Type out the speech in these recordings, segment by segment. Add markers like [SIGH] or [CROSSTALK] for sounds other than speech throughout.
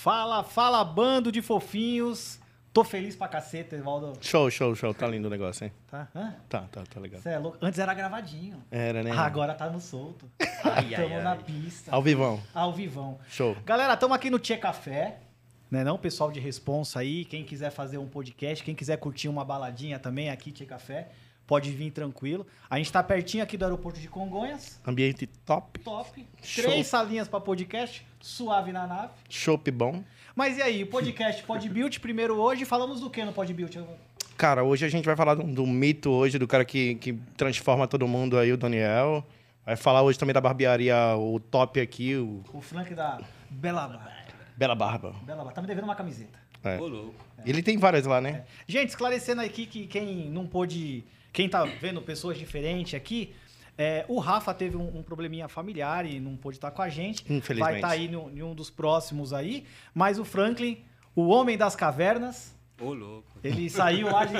Fala, fala, bando de fofinhos. Tô feliz pra caceta, Evaldo. Show, show, show. Tá lindo o negócio, hein? Tá? Hã? Tá, tá, tá legal. Cê é louco. Antes era gravadinho. Era, né? Agora tá no solto. [LAUGHS] Ai, Tamo ai, na ai. pista. Ao vivão. Ao vivão. Show. Galera, estamos aqui no Tia Café. Né não, pessoal de responsa aí, quem quiser fazer um podcast, quem quiser curtir uma baladinha também aqui, Tia Café, pode vir tranquilo. A gente tá pertinho aqui do aeroporto de Congonhas. Ambiente top. Top. Show. Três salinhas para podcast, suave na nave. Chopp bom. Mas e aí, o podcast Podbuild primeiro hoje, falamos do que no Podbuild? Cara, hoje a gente vai falar do, do mito hoje, do cara que, que transforma todo mundo aí, o Daniel. Vai falar hoje também da barbearia, o top aqui, o O Frank da Bela Barba. Bela Barba. Bela Barba. Tá me devendo uma camiseta. É. Ô, louco. Ele tem várias lá, né? Gente, esclarecendo aqui que quem não pôde. Quem tá vendo pessoas diferentes aqui, é, o Rafa teve um, um probleminha familiar e não pôde estar com a gente. Infelizmente. Vai estar aí no- em um dos próximos aí. Mas o Franklin, o homem das cavernas, Ô, louco. ele saiu lá de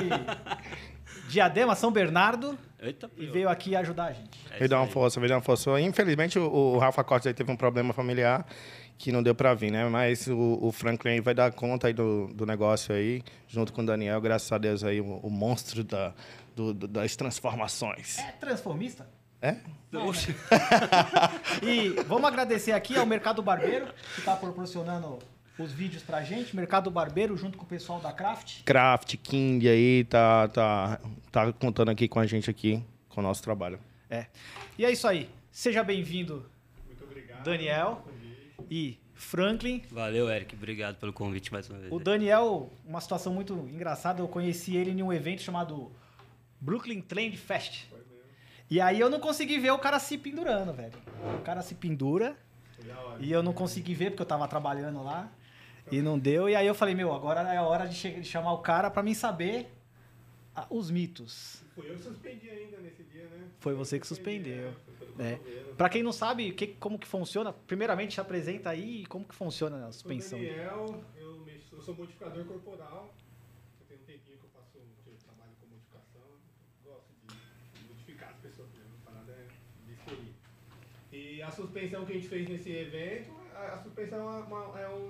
Diadema, São Bernardo, Eita, e veio aqui ajudar a gente. É Veio dar uma força, veio dar uma força. Infelizmente, o, o Rafa Costa aí teve um problema familiar que não deu pra vir, né? Mas o, o Franklin aí vai dar conta aí do, do negócio aí, junto com o Daniel. Graças a Deus aí, o, o monstro da, do- do- das transformações. É transformista? É? Oxe. [LAUGHS] E vamos agradecer aqui ao Mercado Barbeiro, que está proporcionando os vídeos pra gente. Mercado Barbeiro, junto com o pessoal da Craft. Craft, King aí, tá, tá, tá contando aqui com a gente aqui, com o nosso trabalho. É. E é isso aí. Seja bem-vindo, Daniel e Franklin. Valeu, Eric. Obrigado pelo convite mais uma vez. O Daniel, uma situação muito engraçada, eu conheci ele em um evento chamado Brooklyn Trend Fest. E aí eu não consegui ver o cara se pendurando, velho. O cara se pendura e eu não consegui ver porque eu tava trabalhando lá e não deu. E aí eu falei, meu, agora é a hora de, de chamar o cara pra mim saber ah, os mitos. Foi eu que suspendi ainda nesse dia, né? Foi você que suspendeu. É. Pra quem não sabe que, como que funciona, primeiramente se apresenta aí como que funciona a Sou suspensão. Daniel, eu, mexo- eu sou modificador corporal. Já tem um tempinho que eu faço que eu trabalho com modificação. Gosto de modificar as pessoas mesmo, a parada é bisteria. E a suspensão que a gente fez nesse evento, a, a suspensão é, uma- é um.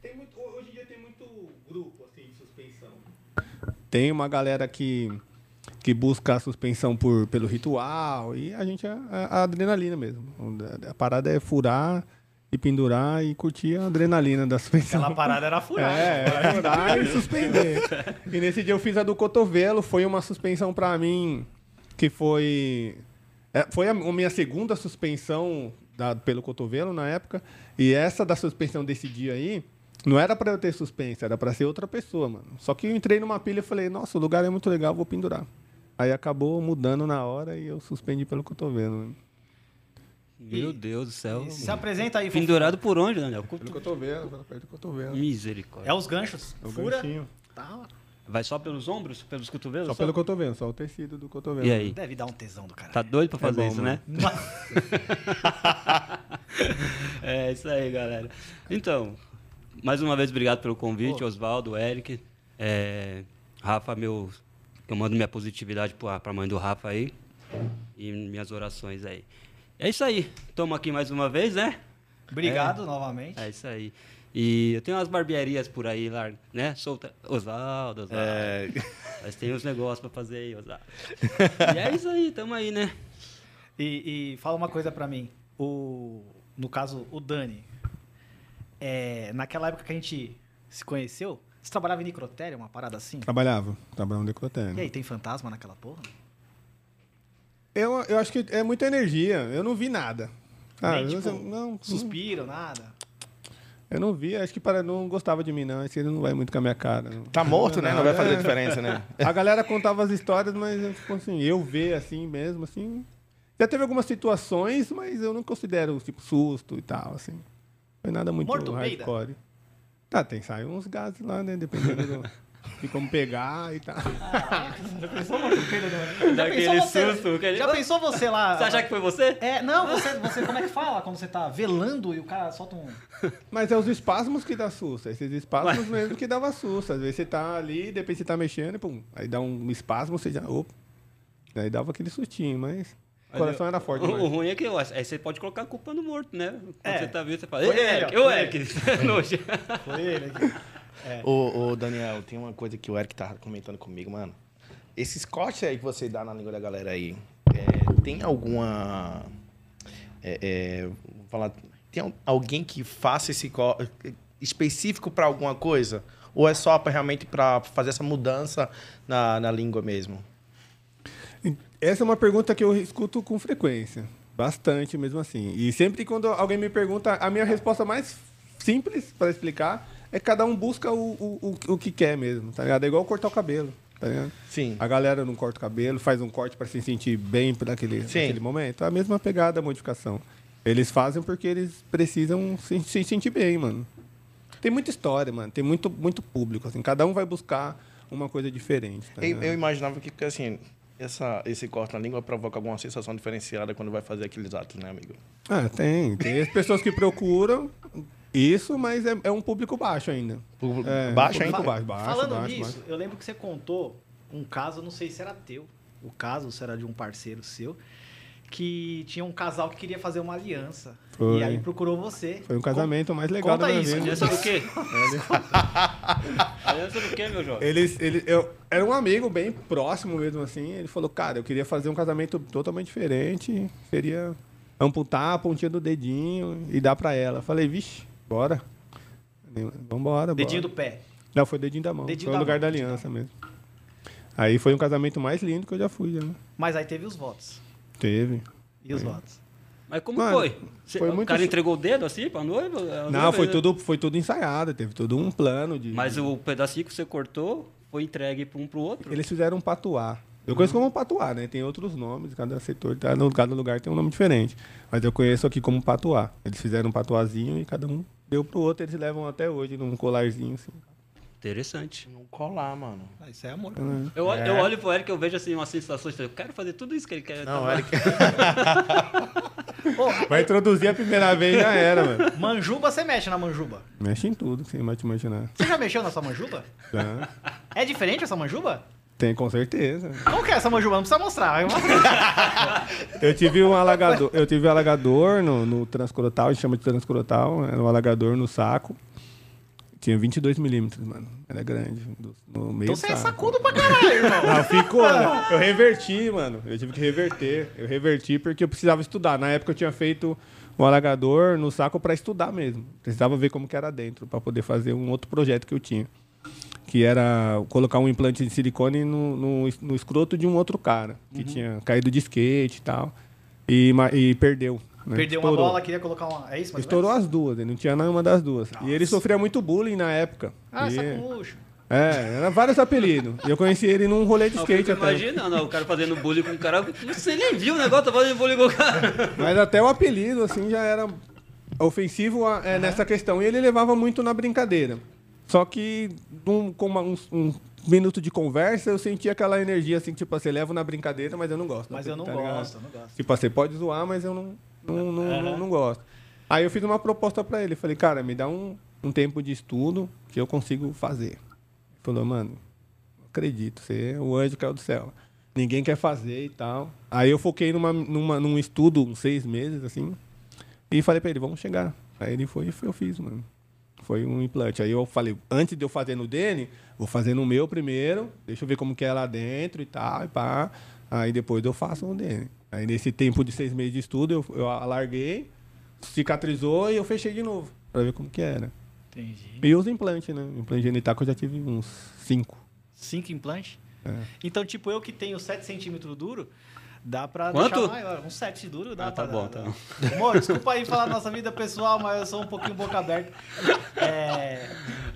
Tem muito, hoje em dia tem muito grupo assim, de suspensão. Tem uma galera que, que busca a suspensão por, pelo ritual e a gente é a, a adrenalina mesmo. A parada é furar e pendurar e curtir a adrenalina da suspensão. Aquela parada era furada. É, é furar e suspender. E nesse dia eu fiz a do cotovelo, foi uma suspensão pra mim que foi. É, foi a, a minha segunda suspensão da- pelo cotovelo na época. E essa da suspensão desse dia aí, não era pra eu ter suspensa, era pra ser outra pessoa, mano. Só que eu entrei numa pilha e falei, nossa, o lugar é muito legal, vou pendurar. Aí acabou mudando na hora e eu suspendi pelo cotovelo. né? Meu Deus do céu. Se apresenta aí. Pendurado por onde, Daniel? Pelo cotovelo, pela do cotovelo. Misericórdia. É os ganchos. É o Fura. ganchinho. Tá. Vai só pelos ombros? Pelos cotovelos? Só pelo cotovelo, só o tecido do cotovelo. E aí? Deve dar um tesão do cara. Tá doido pra fazer bom, isso, mano. né? [LAUGHS] é isso aí, galera. Então, mais uma vez, obrigado pelo convite. Oswaldo, Eric. É, Rafa, meu. Eu mando minha positividade pra, pra mãe do Rafa aí. E minhas orações aí. É isso aí. Estamos aqui mais uma vez, né? Obrigado novamente. É isso aí. E eu tenho umas barbearias por aí lá, né? Solta. Oswaldo, Oswaldo. É, Mas tem uns negócios pra fazer aí, Oswaldo. [LAUGHS] e é isso aí, tamo aí, né? E, e fala uma coisa pra mim. O, no caso, o Dani. É, naquela época que a gente se conheceu, você trabalhava em necrotério, uma parada assim? Trabalhava, trabalhava no E decotênio. aí, tem fantasma naquela porra? Eu, eu acho que é muita energia. Eu não vi nada. Ah, Nem, tipo, não, Suspiro, nada. Eu não vi. Acho que para não gostava de mim, não. Esse ele não vai muito com a minha cara. não. tá morto, né? Não vai fazer É. diferença, né? [LAUGHS] A galera contava as histórias, mas tipo assim, eu ver assim mesmo, assim. Já teve algumas situações, mas eu não considero tipo susto e tal, assim. Foi nada muito Morto peida? hardcore. Tá, tem sair uns gases lá, né? Dependendo do, [LAUGHS] de como pegar e tal. Já pensou, mano? Já Daquele pensou você, susto, Já pensou você lá? Você acha que foi você? É, não, você, você, como é que fala quando você tá velando e o cara solta um. Mas é os espasmos que dá susto. Esses espasmos mesmo que dava susto. Às vezes você tá ali, depois você tá mexendo e pum. Aí dá um espasmo, você já. Opa. Aí dava aquele sustinho, mas. O coração era forte. O, o ruim é que eu acho- aí você pode colocar a culpa no morto, né? Quando É. você tá vivo, você fala, Foi ei, ele, Eric, foi Eric. [LAUGHS] Foi ele aqui. Ô, ô, Daniel, tem uma coisa que o Eric tava comentando comigo, mano. Esses cortes aí que você dá na língua da galera aí, é, tem alguma. É, é, vou falar, tem al- alguém que faça esse corte específico pra alguma coisa? Ou é só pra, realmente para fazer essa mudança na, na língua mesmo? Essa é uma pergunta que eu escuto com frequência. Bastante mesmo assim. E sempre quando alguém me pergunta, a minha resposta mais simples para explicar é que cada um busca o, o, o, o que quer mesmo, tá ligado? É igual cortar o cabelo, tá ligado? Sim. A galera não corta o cabelo, faz um corte para se sentir bem naquele, naquele momento. É a mesma pegada, a modificação. Eles fazem porque eles precisam se, se sentir bem, mano. Tem muita história, mano. Tem muito, muito público, assim. Cada um vai buscar uma coisa diferente, tá Eu, eu imaginava que, assim, essa, esse corte na língua provoca alguma sensação diferenciada quando vai fazer aqueles atos, né, amigo? Ah, tem. Tem as pessoas que procuram isso, mas é, é um público baixo ainda. Público É, baixo público ainda? baixo, baixo, Falando baixo, nisso, baixo. eu lembro que você contou um caso, não sei se era teu, o caso, se era de um parceiro seu, que tinha um casal que queria fazer uma aliança. Foi. E aí procurou você. Foi um casamento mais legal Conta da minha isso, vida. Aliança do quê? [LAUGHS] Aliança do quê, meu jovem? Eles, ele, eu, era um amigo bem próximo mesmo assim. Ele falou, cara, eu queria fazer um casamento totalmente diferente. Queria amputar a pontinha do dedinho e dar pra ela. Falei, vixe, bora. Vambora, Dedinho bora. do pé. Não, foi dedinho da mão. Dedinho foi o lugar mão, da aliança mesmo. Aí foi um casamento mais lindo que eu já fui, já. né? Mas aí teve os votos. Teve. E os votos? Mas como Mano, foi? Cê- foi o muito cara entregou o dedo assim pra noiva? Não, noiva- foi tudo, foi tudo ensaiado. Teve todo um plano de... Mas o pedacinho que você cortou foi entregue pra um pro outro? Eles fizeram um patuá. Eu conheço como patuá, né? Tem outros nomes, cada setor, tá, no- cada lugar tem um nome diferente. Mas eu conheço aqui como patuá. Eles fizeram um patuazinho e cada um deu pro outro, eles levam até hoje num colarzinho assim. Interessante. Não colar, mano. Ah, isso é amor. Eu, olho- eu olho pro Eric e eu vejo assim umas sensações. Eu quero fazer tudo isso que ele quer. Não, Eric. [LAUGHS] Vai introduzir a primeira vez já era, mano. Manjuba, você mexe na manjuba. Mexe em tudo, sem mais te imaginar. Você já mexeu na sua manjuba? Já. É diferente essa manjuba? Tem, com certeza. Qual que é essa manjuba? Não precisa mostrar. vai mostrar. [LAUGHS] Eu tive um alagador, eu tive um alagador no, no transcrotal, a gente chama de transcrotal, era um alagador no saco. Tinha 22 milímetros, mano. Era grande. do- No meio Então você é sacudo pra caralho, irmão. [LAUGHS] Não, ficou. né? Eu reverti, mano. Eu tive que reverter. Eu reverti porque eu precisava estudar. Na época eu tinha feito um alagador no saco para estudar mesmo. Precisava ver como que era dentro para poder fazer um outro projeto que eu tinha. Que era colocar um implante de silicone no, no, no escroto de um outro cara. Que tinha caído de skate e tal. E, e perdeu. né? Perdeu uma Estourou. bola, queria colocar uma. É isso, Estourou as duas, ele não tinha nenhuma das duas. E ele sofria muito bullying na época. Ah, E- sacucho. é, era vários apelidos. E eu conheci ele num rolê de skate até. imaginando ó, o cara fazendo bullying com o cara. Você nem viu o negócio, tá fazendo bullying com o cara. Mas até o apelido, assim, já era ofensivo a- é, nessa questão. E ele levava muito na brincadeira. Só que, num- com uma- um, um minuto de conversa, eu senti aquela energia, assim, tipo, você leva na brincadeira, mas eu não gosto. Mas eu não tá ligado? gosto, eu não gosto. Tipo, você pode zoar, mas eu não, não, não, Aham. não, não gosto. Aí eu fiz uma proposta pra ele. Falei, cara, me dá um, um tempo de estudo que eu consigo fazer. Ele falou, mano, não acredito, você é o anjo que caiu do céu. Ninguém quer fazer e tal. Aí eu foquei numa, numa, num estudo, uns seis meses, assim, e falei pra ele, vamos chegar. Aí ele foi e eu fiz, mano. Foi um implante. Aí eu falei, antes de eu fazer no dele, vou fazer no meu primeiro, deixa eu ver como que é lá dentro e tal, e pá. Aí depois eu faço no dele. Aí nesse tempo de seis meses de estudo, eu, eu alarguei, cicatrizou e eu fechei de novo, pra ver como que era. Entendi. E os implantes, né? Implante genital que eu já tive uns cinco. Cinco implantes? É. Então, tipo, eu que tenho 7 centímetros duro, dá pra Quanto? deixar maior. Um 7 duro dá Ah, tá pra bom, dar- tá dá. [LAUGHS] Amor, desculpa aí falar da nossa vida pessoal, mas eu sou um pouquinho boca aberta. É,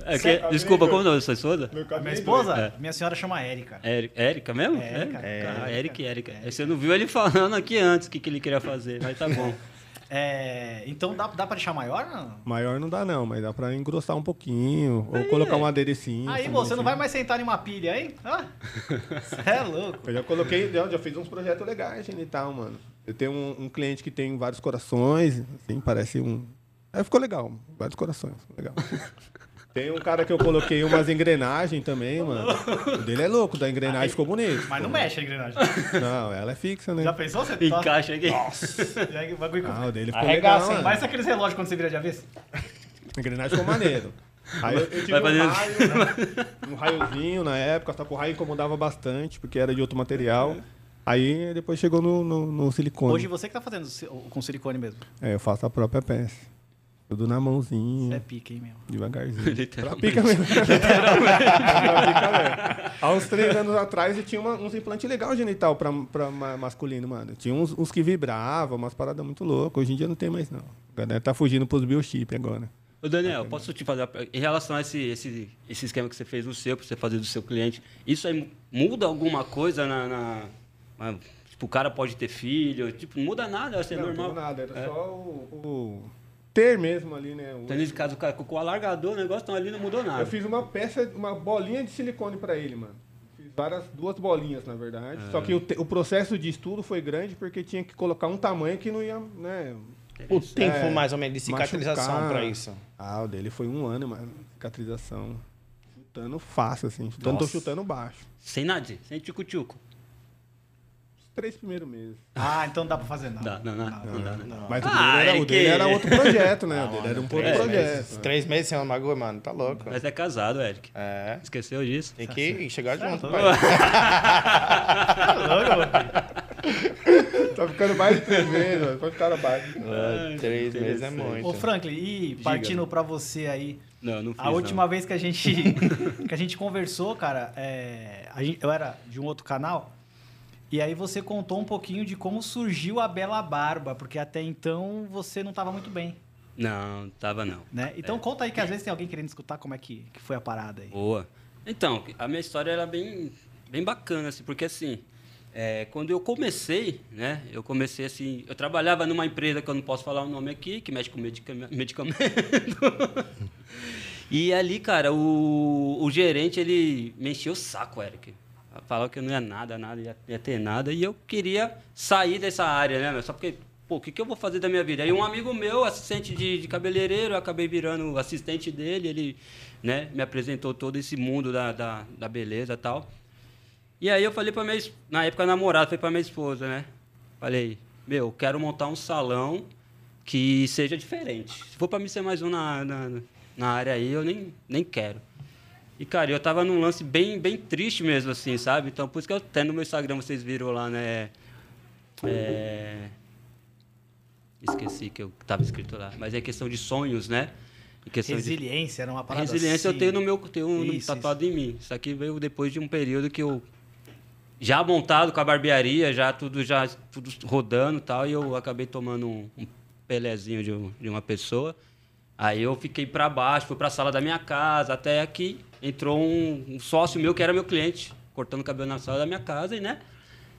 É que- desculpa, como não? Sua esposa? minha esposa, É. minha senhora chama Érica. Érica, mesmo? Érica, É? Ah, Érica. Eric, Érica. Você não viu ele falando aqui antes o que, que ele queria fazer, mas tá bom. [LAUGHS] É, então dá, dá pra deixar maior? Não? Maior não dá não, mas dá pra engrossar um pouquinho, ou colocar um aderecinho. Aí, assim, você não vai assim. mais sentar em uma pilha, hein? Ah, Você é louco. Eu já coloquei, já, já fiz uns projetos legais genital, mano. Eu tenho um, um cliente que tem vários corações, assim, parece um. Aí ficou legal, vários corações, legal. [LAUGHS] Tem um cara que eu coloquei umas engrenagens também, mano. O dele é louco, da engrenagem ficou bonito. Mas não mexe a engrenagem. Não, ela é fixa, né? Já pensou? Você tá... Encaixa aqui. E aí o bagulho... Ah, o dele ficou Arregaça, legal, hein? mano. Parece aqueles relógios quando você vira de avesso. A engrenagem ficou maneiro. Aí eu, eu tive Vai um fazer- raio, né? um raiozinho na época, só que o raio incomodava bastante, porque era de outro material. Aí depois chegou no, no, no silicone. Hoje você que tá fazendo com silicone mesmo. É, eu faço a própria peça. Tudo na Você é mãozinha, pica, hein, meu? devagarzinho. [LAUGHS] Pra Literalmente. pica mesmo. [LAUGHS] Mesmo. [LAUGHS] Há uns três anos atrás eu tinha uma- uns implantes legais genital pra, pra ma- masculino, mano. Tinha uns, uns que vibravam, umas paradas muito loucas. Hoje em dia não tem mais, não. A galera tá fugindo pros biochip agora. Ô Daniel, posso te fazer em relação a esse, esse, esse esquema que você fez no seu, para você fazer do seu cliente, isso aí mu- muda alguma coisa na. na- tipo, o cara pode ter filho, tipo, não muda nada, vai ser não, normal. não nada, era É. só o, o ter mesmo ali, né? O- Então, nesse caso, o cara com o alargador, o negócio então, ali não mudou nada. Eu fiz uma peça, uma bolinha de silicone pra ele, mano. Fiz várias, duas bolinhas, na verdade. Só que o, o processo de estudo foi grande porque tinha que colocar um tamanho que não ia, né? O tempo, É, mais ou menos, de cicatrização pra isso. Ah, o dele foi um ano, mano. Cicatrização. Chutando fácil, assim. Chutando, tô Nossa. chutando baixo. Sem nada, sem tchucu-tchucu. Três primeiros meses. Ah, então dá pra fazer não. Dá, não, não, não, dá, né? Mas o Ah, dele, era, o Eric! dele era outro [LAUGHS] projeto, né? o dele era um outro três projeto. Três meses sem um bagulho, mano, tá louco. Mas é casado, Eric. É. Esqueceu disso? Tem que chegar junto, Tá pai. [LAUGHS] Tá ficando mais de três meses, mano. Pode ficar abaixo. É, Três meses é muito. Ô, Franklin, e partindo pra você aí, Não, não fiz. a última não. vez que a gente [LAUGHS] que a gente conversou, cara, é, a gente- eu era de um outro canal, e aí você contou um pouquinho de como surgiu a Bela Barba, porque até então você não estava muito bem, Não, tava não. né? Então conta aí que às vezes tem alguém querendo escutar como é que, que foi a parada aí. Boa. Então, a minha história era bem, bem bacana, assim, porque assim, é, quando eu comecei, né, eu comecei assim, eu trabalhava numa empresa que eu não posso falar o nome aqui, que mexe com medicam- medicamento. [LAUGHS] e ali, cara, o, o gerente, ele me encheu o saco, Eric. Falava que eu não ia nada, nada, ia, ia ter nada, e eu queria sair dessa área, né, meu? só porque... Pô, o que, que eu vou fazer da minha vida? Aí um amigo meu, assistente de, de cabeleireiro, eu acabei virando assistente dele, ele né, me apresentou todo esse mundo da, da, da beleza e tal. E aí eu falei pra minha, na época namorada, falei pra minha esposa, né? Falei, meu, eu quero montar um salão que seja diferente. Se for pra mim ser mais um na, na, na área aí, eu nem, nem quero. E, cara, eu tava num lance bem, bem triste mesmo, assim, sabe? Então, por isso que eu até no meu Instagram vocês viram lá, né? É... Esqueci que eu tava escrito lá. Mas é questão de sonhos, né? Questão de Resiliência era uma parada Resiliência assim. eu tenho no meu tenho um Isso, tatuado em mim. Isso aqui veio depois de um período que eu já montado com a barbearia, já tudo já tudo rodando e tal, e eu acabei tomando um, um pelezinho de, de uma pessoa. Aí eu fiquei para baixo, fui para a sala da minha casa, até que entrou um, um sócio meu que era meu cliente, cortando cabelo na sala da minha casa e né?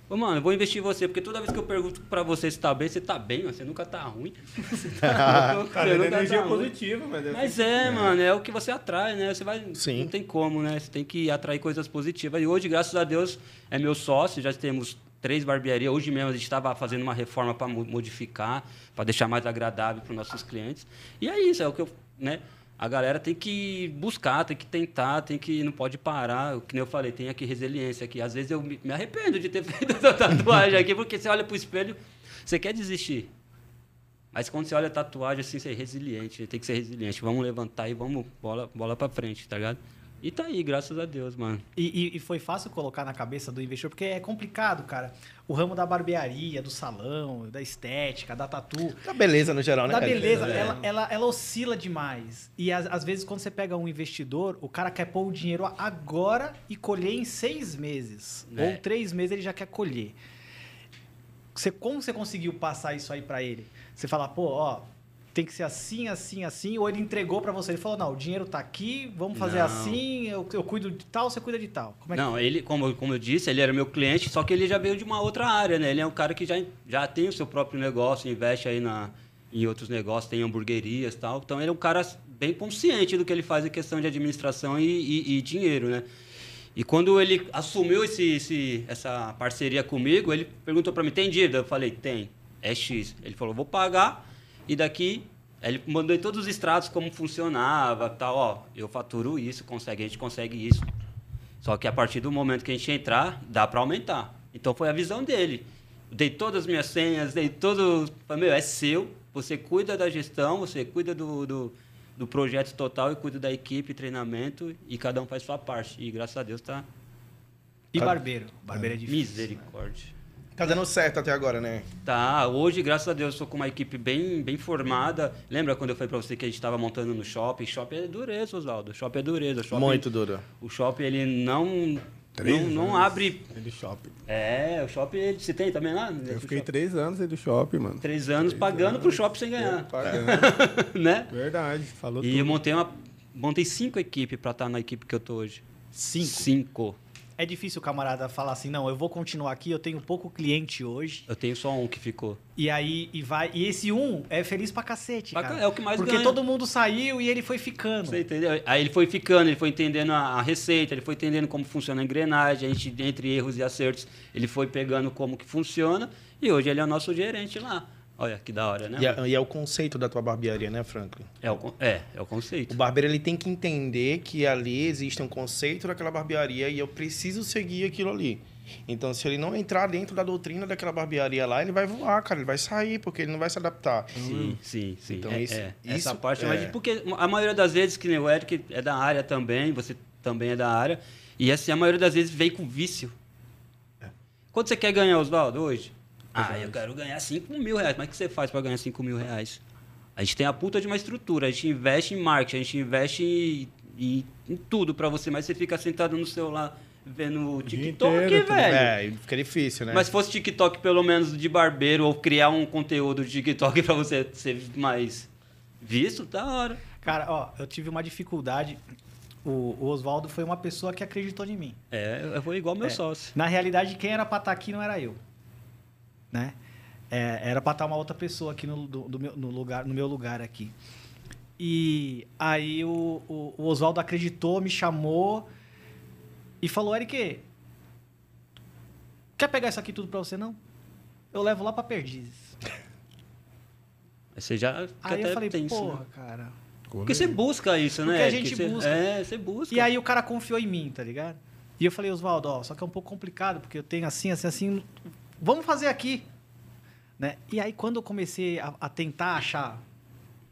Ô, mano, eu vou investir em você, porque toda vez que eu pergunto pra você se tá bem, você tá bem, mas você nunca tá ruim. [LAUGHS] Você tá Cara, você é nunca tá energia ruim. positiva, mas... deve Mas ser- é, mano, é o que você atrai, né? Você vai. Sim. Não tem como, né? Você tem que atrair coisas positivas. E hoje, graças a Deus, é meu sócio, já temos três barbearias. Hoje mesmo a gente estava fazendo uma reforma para modificar, para deixar mais agradável para os nossos clientes. E é isso, é o que eu. Né? A galera tem que buscar, tem que tentar, tem que. Não pode parar. Que nem eu falei, tem aqui resiliência aqui. Às vezes eu me arrependo de ter [LAUGHS] feito essa tatuagem aqui, porque você olha pro espelho, você quer desistir. Mas quando você olha a tatuagem, assim, você é resiliente, tem que ser resiliente. Vamos levantar e vamos bola, bola pra frente, tá ligado? E tá aí, graças a Deus, mano. E, e- e foi fácil colocar na cabeça do investidor, porque é complicado, cara. O ramo da barbearia, do salão, da estética, da tatu. Da beleza no geral, né? Da cara? beleza, É. ela, ela, ela oscila demais. E às, às vezes, quando você pega um investidor, o cara quer pôr o dinheiro agora e colher em seis meses. É. Ou três meses ele já quer colher. Você, como você conseguiu passar isso aí pra ele? Você fala, pô, ó, tem que ser assim, assim, assim, ou ele entregou pra você? Ele falou, não, o dinheiro tá aqui, vamos fazer Não. assim, eu, eu cuido de tal, você cuida de tal. Como é Não, ele, como, eu- como eu disse, ele era meu cliente, só que ele já veio de uma outra área, né? Ele é um cara que já, já tem o seu próprio negócio, investe aí na, em outros negócios, tem hamburguerias e tal. Então ele é um cara bem consciente do que ele faz em questão de administração e, e- e dinheiro, né? E quando ele assumiu esse, esse- essa parceria comigo, ele perguntou para mim, tem dívida? Eu falei, tem. É X. Ele falou, vou pagar e daqui ele mandou em todos os extratos como funcionava, tal, ó, eu faturo isso, consegue, a gente consegue isso. Só que a partir do momento que a gente entrar, dá para aumentar. Então foi a visão dele. Dei todas as minhas senhas, dei todo, meu, é seu, você cuida da gestão, você cuida do, do, do projeto total e cuida da equipe, treinamento e cada um faz sua parte. E graças a Deus tá E barbeiro? Barbeiro é difícil. misericórdia. Tá dando certo até agora, né? Tá, hoje, graças a Deus, estou com uma equipe bem, bem formada. Lembra quando eu falei para você que a gente estava montando no shopping? Shopping é dureza, Oswaldo. Shopping é dureza. Shopping, Muito duro. O shopping, ele não, Três não, não anos abre... Do shopping. É, o shopping, ele- você tem também lá? Eu fiquei três anos do shopping, mano. Três anos pagando pro shopping sem ganhar, Pagando. [LAUGHS] né? Verdade, falou E eu tudo. montei uma... Montei cinco equipes para estar na equipe que eu tô hoje. Cinco. Cinco. É difícil o camarada falar assim, não, eu vou continuar aqui, eu tenho pouco cliente hoje. Eu tenho só um que ficou. E aí, e vai. E esse um é feliz pra cacete, cara. é o que mais Porque ganha. todo mundo saiu e ele foi ficando. Você entendeu? Aí ele foi ficando, ele foi entendendo a, a receita, ele foi entendendo como funciona a engrenagem, a gente, entre erros e acertos, ele foi pegando como que funciona, e hoje ele é o nosso gerente lá. Olha que da hora, né? E é, e é o conceito da tua barbearia, né, Franklin? É, o, é, é o O conceito. barbeiro ele tem que entender que ali existe um conceito daquela barbearia e eu preciso seguir aquilo ali. Então, se ele não entrar dentro da doutrina daquela barbearia lá, ele vai voar, cara. Ele vai sair, porque ele não vai se adaptar. Sim, sim, sim. Então, é, isso- é. isso Essa parte, é- mas porque a maioria das vezes, que nem o Eric é da área também, você também é da área, e assim, a maioria das vezes vem com vício. É. Quanto você quer ganhar, Oswaldo, hoje? Ah, eu quero ganhar 5 mil reais. Mas o que você faz para ganhar 5 mil reais? A gente tem a puta de uma estrutura, a gente investe em marketing, a gente investe em, em- em tudo para você, mas você fica sentado no celular vendo o TikTok, inteiro, velho. É, fica difícil, né? Mas se fosse TikTok pelo menos de barbeiro ou criar um conteúdo de TikTok pra você ser mais visto, da hora. Cara, ó, eu tive uma dificuldade. O, o Oswaldo foi uma pessoa que acreditou em mim. É, eu vou igual meu É. sócio. Na realidade, quem era pra estar aqui não era eu. Né? É, era pra estar uma outra pessoa aqui no, do- do meu, no, lugar, no meu lugar aqui. E aí o, o, o Oswaldo acreditou, me chamou e falou, Eric, quer pegar isso aqui tudo pra você, não? Eu levo lá pra Perdizes. [LAUGHS] Você já Aí eu falei, tenso, porra, né? cara. Porque você busca isso, né? Porque a gente Você- busca. É, você busca. E aí o cara confiou em mim, tá ligado? E eu falei, Oswaldo, ó, só que é um pouco complicado, porque eu tenho assim, assim, assim. Vamos fazer aqui. Né? E aí, quando eu comecei a, a tentar achar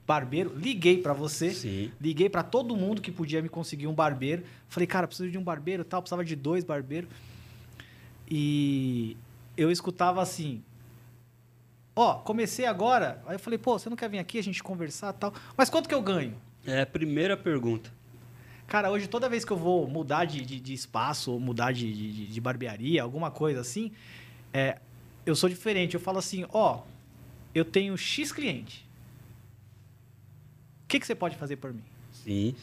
barbeiro, liguei pra você. Sim. Liguei pra todo mundo que podia me conseguir um barbeiro. Falei, cara, preciso de um barbeiro tal, precisava de dois barbeiros. E eu escutava assim. Ó, comecei agora. Aí eu falei, pô, você não quer vir aqui a gente conversar tal? Mas quanto que eu ganho? É a primeira pergunta. Cara, hoje toda vez que eu vou mudar de, de, de espaço ou mudar de, de, de barbearia, alguma coisa assim, é, eu sou diferente. Eu falo assim, ó, eu tenho X cliente. O que, que você pode fazer por mim? Sim.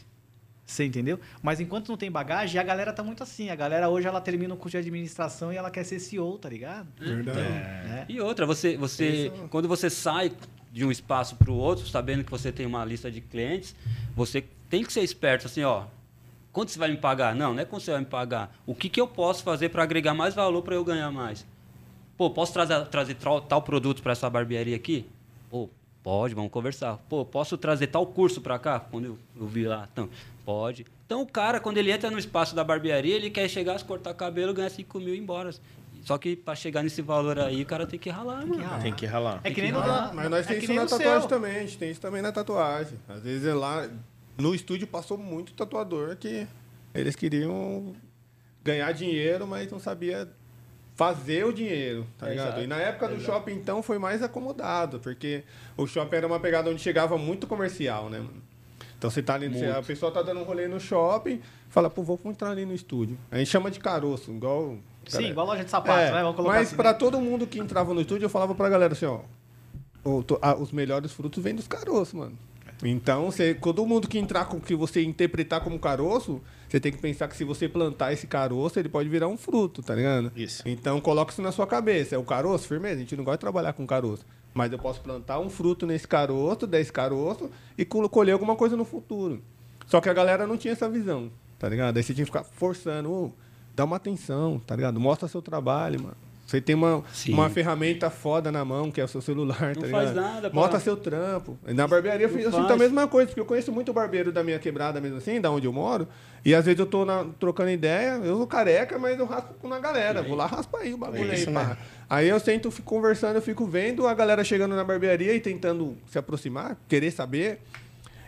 Você entendeu? Mas enquanto não tem bagagem, a galera tá muito assim. A galera hoje ela termina o curso de administração e ela quer ser CEO, tá ligado? Verdade. Né? E outra, você, você Isso. quando você sai de um espaço para o outro, sabendo que você tem uma lista de clientes, você tem que ser esperto, assim, ó. Quanto você vai me pagar? Não, não é quanto você vai me pagar. O que, que eu posso fazer para agregar mais valor para eu ganhar mais? Pô, posso trazer, trazer tal, tal produto para essa barbearia aqui? Pô, pode, vamos conversar. Pô, posso trazer tal curso para cá? Quando eu, eu vi lá. Então, pode. Então, o cara, quando ele entra no espaço da barbearia, ele quer chegar, se cortar cabelo, ganhar 5 mil e ir embora. Só que para chegar nesse valor aí, o cara tem que ralar, mano. ralar. Tem que ralar. É que nem no Ah, mas nós é temos que isso na tatuagem seu. também, a gente tem isso também na tatuagem. Às vezes é lá no estúdio passou muito tatuador que eles queriam ganhar dinheiro, mas não sabia fazer o dinheiro, tá ligado? Exato, E na época do shopping, então, foi mais acomodado, porque o shopping era uma pegada onde chegava muito comercial, né, mano? Então você tá ali, você- a pessoa tá dando um rolê no shopping, fala, pô, vou entrar ali no estúdio. A gente chama de caroço, igual. Sim, igual loja de sapato, É, né? Vamos colocar mas assim, pra né? todo mundo que entrava no estúdio, eu falava pra galera assim, ó. ah, os melhores frutos vêm dos caroços, mano. Então, você, todo mundo que entrar com que você interpretar como caroço, você tem que pensar que se você plantar esse caroço, ele pode virar um fruto, tá ligado? Isso. Então, coloca isso na sua cabeça. É o caroço, firmeza? A gente não gosta de trabalhar com caroço. Mas eu posso plantar um fruto nesse caroço, desse caroço, e col- colher alguma coisa no futuro. Só que a galera não tinha essa visão, tá ligado? Aí você tinha que ficar forçando, ô, dá uma atenção, tá ligado? Mostra seu trabalho, mano. Você tem uma, Sim. uma ferramenta foda na mão, que é o seu celular, Não tá faz ligado? nada, pô. Mostra seu trampo. Na barbearia eu eu sinto a mesma coisa, porque eu conheço muito barbeiro da minha quebrada mesmo assim, da onde eu moro. E às vezes eu tô na- trocando ideia, eu sou careca, mas eu raspo na galera. Vou lá, raspa aí o bagulho É aí, isso, pá. né? Aí eu sento, fico conversando, eu fico vendo a galera chegando na barbearia e tentando se aproximar, querer saber.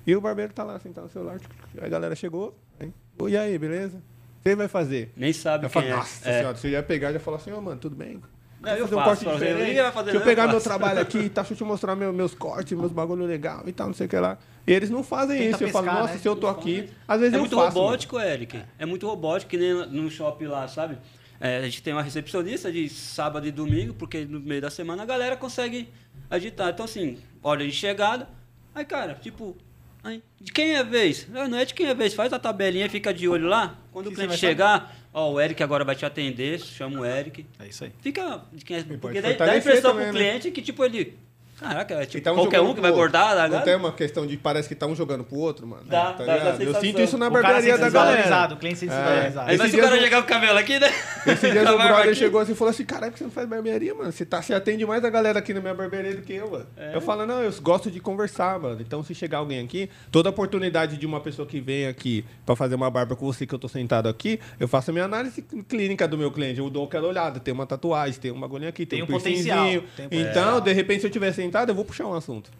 E o barbeiro tá lá sentado no celular. Aí a galera chegou. Aí, "Ô, e aí, beleza? Que vai fazer? Nem sabe Eu quem falo, é. nossa É. senhora, você ia pegar e ia falar assim, ô mano, tudo bem? Não, eu fazer um faço, corte falo diferente. ninguém vai fazer, Deixa eu não, pegar eu meu faço. trabalho aqui, tá? Deixa eu te mostrar meu- meus cortes, meus bagulho legal e tal, não sei o que lá. E eles não fazem Tenta isso. Eu falo, pescar, nossa, né? se eu tô aqui. Às vezes É eu muito faço, robótico, Eric. É muito robótico, que nem no shopping lá, sabe? É, a gente tem uma recepcionista de sábado e domingo, porque no meio da semana a galera consegue agitar. Então, assim, hora de chegada. Aí, cara, tipo, aí, de quem é a vez? Ah, não é de quem é a vez. Faz a tabelinha, fica de olho lá. Quando Que o cliente chegar, ó, o Eric agora vai te atender, chama o Eric. É isso aí. Fica de quem é. Porque daí dá a impressão pro né? cliente que, tipo, ele. Caraca, é tipo, tá um qualquer um que vai bordar, tá Não tem uma questão de parece que tá um jogando pro outro, mano. Dá, tá dá- dá? Eu sinto isso na barbearia da galera. o cliente sente desvalorizado. Aí, mas se o cara eu- chegar com o cabelo aqui, né? Esses dias [LAUGHS] Com a o brother aqui. chegou assim e falou assim: caralho, você não faz barbearia, mano? Você, tá, você atende mais a galera aqui na minha barbearia do que eu, mano. É. Eu falo, não, eu gosto de conversar, mano. Então, se chegar alguém aqui, toda oportunidade de uma pessoa que vem aqui pra fazer uma barba com você, que eu tô sentado aqui, eu faço a minha análise clínica do meu cliente. Eu dou aquela olhada, tem uma tatuagem, tem um bagulho aqui, tem, Tem um um potencial, tem um Então, de repente, se eu estiver sentado, eu vou puxar um assunto.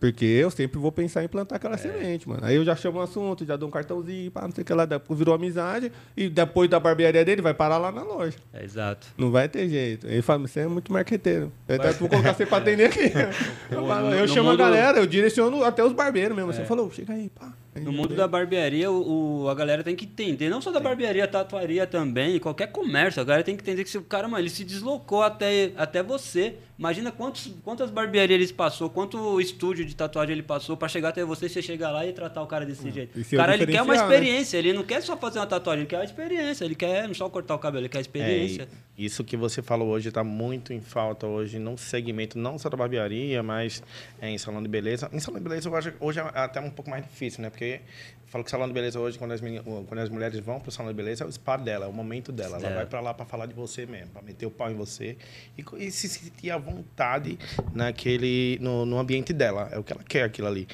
Porque eu sempre vou pensar em plantar aquela semente, mano. Aí eu já chamo um assunto, já dou um cartãozinho, pá, não sei o que lá, virou amizade, e depois da barbearia dele, vai parar lá na loja. É, exato. Não vai ter jeito. Ele fala, você é muito marqueteiro. Eu vou colocar você pra atender aqui. [LAUGHS] Eu, eu no chamo a mundo- galera, eu direciono até os barbeiros mesmo. Você falou, chega aí, pá. No mundo falei, da barbearia, o, o- a galera tem que entender, não só da barbearia, tatuaria também, qualquer comércio, a galera tem que entender que se o cara, mano, ele se deslocou até, até você. Imagina quantos, quantas barbearias ele passou, quanto estúdio de tatuagem ele passou pra chegar até você, você chegar lá e tratar o cara desse jeito. Esse O é cara, ele quer uma né? experiência, ele não quer só fazer uma tatuagem, ele quer a experiência, ele quer não só cortar o cabelo, ele quer a experiência. É, isso que você falou hoje está muito em falta hoje, num segmento não só da barbearia, mas é, em salão de beleza. Em salão de beleza eu acho que hoje é até um pouco mais difícil, né? Porque eu falo que salão de beleza hoje, quando as, meni- quando as mulheres vão para o salão de beleza, é o spa dela, é o momento dela. Ela É. vai para lá para falar de você mesmo, para meter o pau em você e, e se sentir à vontade naquele, no, no ambiente dela. É o que ela quer, aquilo ali.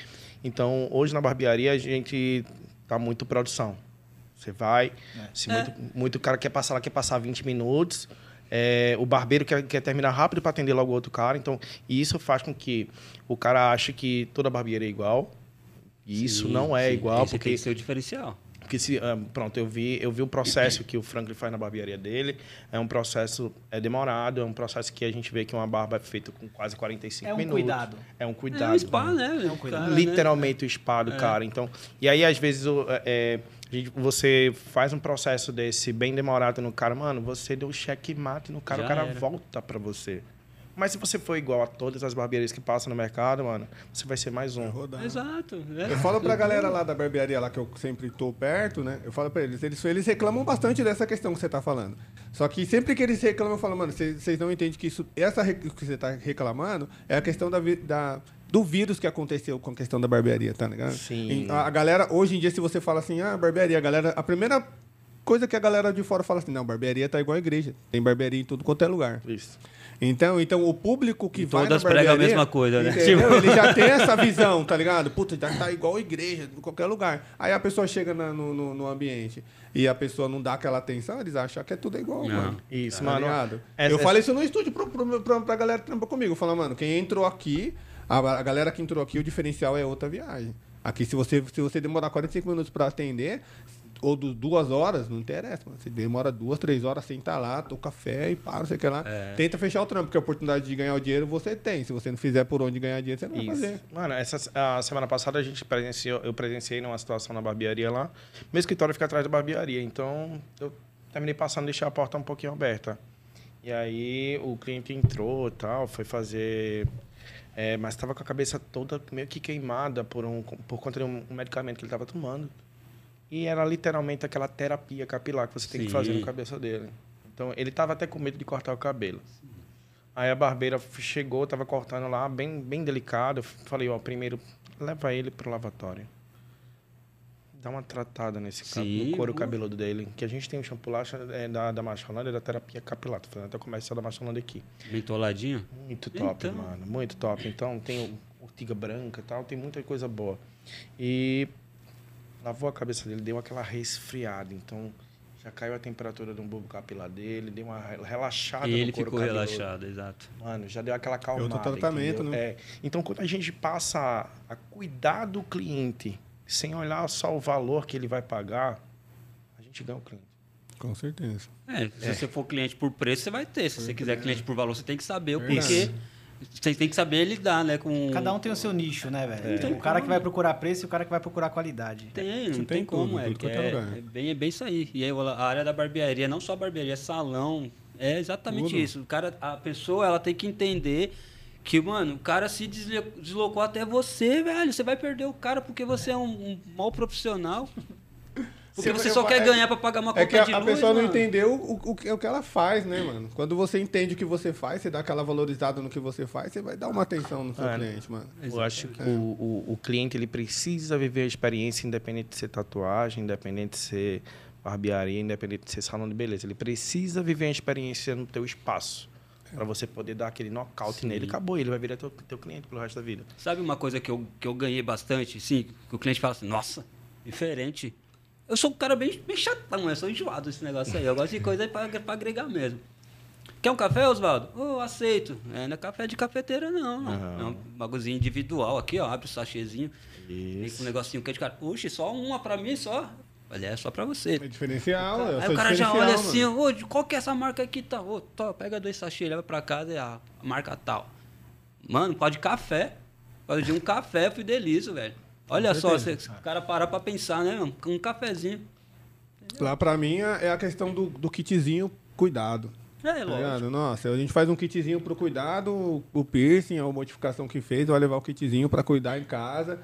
Então, hoje na barbearia a gente tá muito produção. Você vai, se muito, muito cara quer passar lá, quer passar 20 minutos. é, o barbeiro quer, quer terminar rápido para atender logo o outro cara. Então, isso faz com que o cara ache que toda barbearia é igual. E isso Sim, não é sim. igual, Esse porque tem que ser o diferencial. porque se, ah, pronto, eu vi, eu vi o processo que o Franklin faz na barbearia dele. É um processo é demorado, é um processo que a gente vê que uma barba é feita com quase 45 É um minutos. cuidado. É um cuidado. É um spa, né? É um cuidado. cara, né? Literalmente o spa do cara. Então, e aí às vezes o- é, gente- você faz um processo desse bem demorado no cara, mano, você deu cheque mate no cara, Já o cara era. volta pra você. Mas se você for igual a todas as barbearias que passam no mercado, mano, você vai ser mais um. rodar. Exato. é. Eu falo pra galera lá da barbearia lá que eu sempre tô perto, né? Eu falo pra eles, eles, eles reclamam bastante dessa questão que você tá falando. Só que sempre que eles reclamam, eu falo, mano, vocês vocês não entendem que isso, essa que você tá reclamando é a questão da, da- do vírus que aconteceu com a questão da barbearia, tá ligado? Sim. A, a galera, hoje em dia, se você fala assim, ah, barbearia, a galera, a primeira coisa que a galera de fora fala assim, não, barbearia tá igual a igreja. Tem barbearia em tudo quanto é lugar. Isso. Então, então o público que E vai todas pregam a mesma coisa, né? entendeu? Tipo- Ele já tem essa visão, tá ligado? Puta, já tá igual a igreja, em qualquer lugar. Aí a pessoa chega na- no, no, no ambiente e a pessoa não dá aquela atenção, eles acham que é tudo igual, Não. mano. Isso, Tá mano. ligado? Eu essa- falei isso no estúdio pro, pro, pro, pra galera que trampa comigo. Eu falo, mano, quem entrou aqui, a, a galera que entrou aqui, o diferencial é outra viagem. Aqui, se você, se você demorar 45 minutos pra atender, ou du- duas horas, não interessa, mano. Você demora duas, três horas sem estar lá, toma café e não sei o que lá. É. Tenta fechar o trampo, porque a oportunidade de ganhar o dinheiro você tem. Se você não fizer por onde ganhar dinheiro, você não vai Isso. fazer. Mano, essa a semana passada a gente presenciou, eu presenciei numa situação na barbearia lá. Meu escritório fica atrás da barbearia, então eu terminei passando, deixei a porta um pouquinho aberta. E aí o cliente entrou e tal, foi fazer. é, mas estava com a cabeça toda meio que queimada por, um, por conta de um medicamento que ele estava tomando. E era literalmente aquela terapia capilar que você tem que fazer Sim. na cabeça dele. Então ele estava até com medo de cortar o cabelo. Aí a barbeira chegou, tava cortando lá, bem, bem delicado. Eu falei, ó, primeiro leva ele pro lavatório. Dá uma tratada nesse Sim, no couro cabeludo dele. Que a gente tem um shampoo lá é, da, da Marcholândia, da terapia capilar. Tô fazendo até o comercial da Marcholândia aqui. Mentoladinho? Muito top, Então. mano. Muito top. Então tem ortiga branca e tal, tem muita coisa boa. E lavou a cabeça dele, deu aquela resfriada. Então já caiu a temperatura do bulbo capilar dele, deu uma re- relaxada E no ele couro ficou cabeludo. relaxado, exato. Mano, já deu aquela acalmada. outro tratamento, entendeu? né? É. Então, quando a gente passa a, cuidar do cliente, sem olhar só o valor que ele vai pagar, a gente ganha o cliente. Com certeza. É, se você for cliente por preço, você vai ter. Se você quiser cliente por valor, você tem que saber o porquê. Você tem que saber lidar, né? Com... Cada um tem o seu nicho, né, velho? Tem o cara que vai procurar preço e o cara que vai procurar qualidade. Tem, não tem, tem como, tudo, é. tudo é é, é bem, é bem isso aí. E aí a área da barbearia, não só barbearia, é salão. É exatamente Tudo. isso. O cara, a pessoa ela tem que entender que, mano, o cara se deslocou até você, velho. Você vai perder o cara porque você é um, um mau profissional. Porque Você só quer é- ganhar pra pagar uma conta É que a, de a luz, pessoa não mano. entendeu o, o, que- o que ela faz, né, mano? Quando você entende o que você faz, você dá aquela valorizada no que você faz, você vai dar uma atenção no seu É. cliente, mano. Eu acho que o, o, o cliente ele precisa viver a experiência, independente de ser tatuagem, independente de ser barbearia, independente de ser salão de beleza. Ele precisa viver a experiência no teu espaço. Pra você poder dar aquele nocaute nele. Acabou, ele vai virar teu, teu cliente pelo resto da vida. Sabe uma coisa que eu, que eu ganhei bastante? Sim, que o cliente fala assim, nossa, diferente. Eu sou um cara bem, bem chatão, eu sou enjoado desse negócio aí. Eu gosto de coisa aí pra, pra agregar mesmo. Quer um café, Oswaldo? Ô, aceito. É, não é café de cafeteira, não. não. Aham. É um bagulhozinho individual aqui, ó. Abre o sachêzinho. Vem Isso. com um negocinho quente, cara. Puxa, só uma pra mim, só. Olha, é só pra você. É diferencial, eu Aí sou o cara já olha mano. assim, ô, de qual que é essa marca aqui? Tá? Ô, tó, pega dois sachês, leva pra casa e a marca tal. Mano, pode café. Pode de um café, fidelizo, velho. Olha só, se o cara parar pra pensar, né, mano? Com um cafezinho. Lá pra mim é a questão do, do kitzinho cuidado. É, Tá lógico. ligado? Nossa, a gente faz um kitzinho pro cuidado, o piercing, a modificação que fez, vai levar o kitzinho pra cuidar em casa.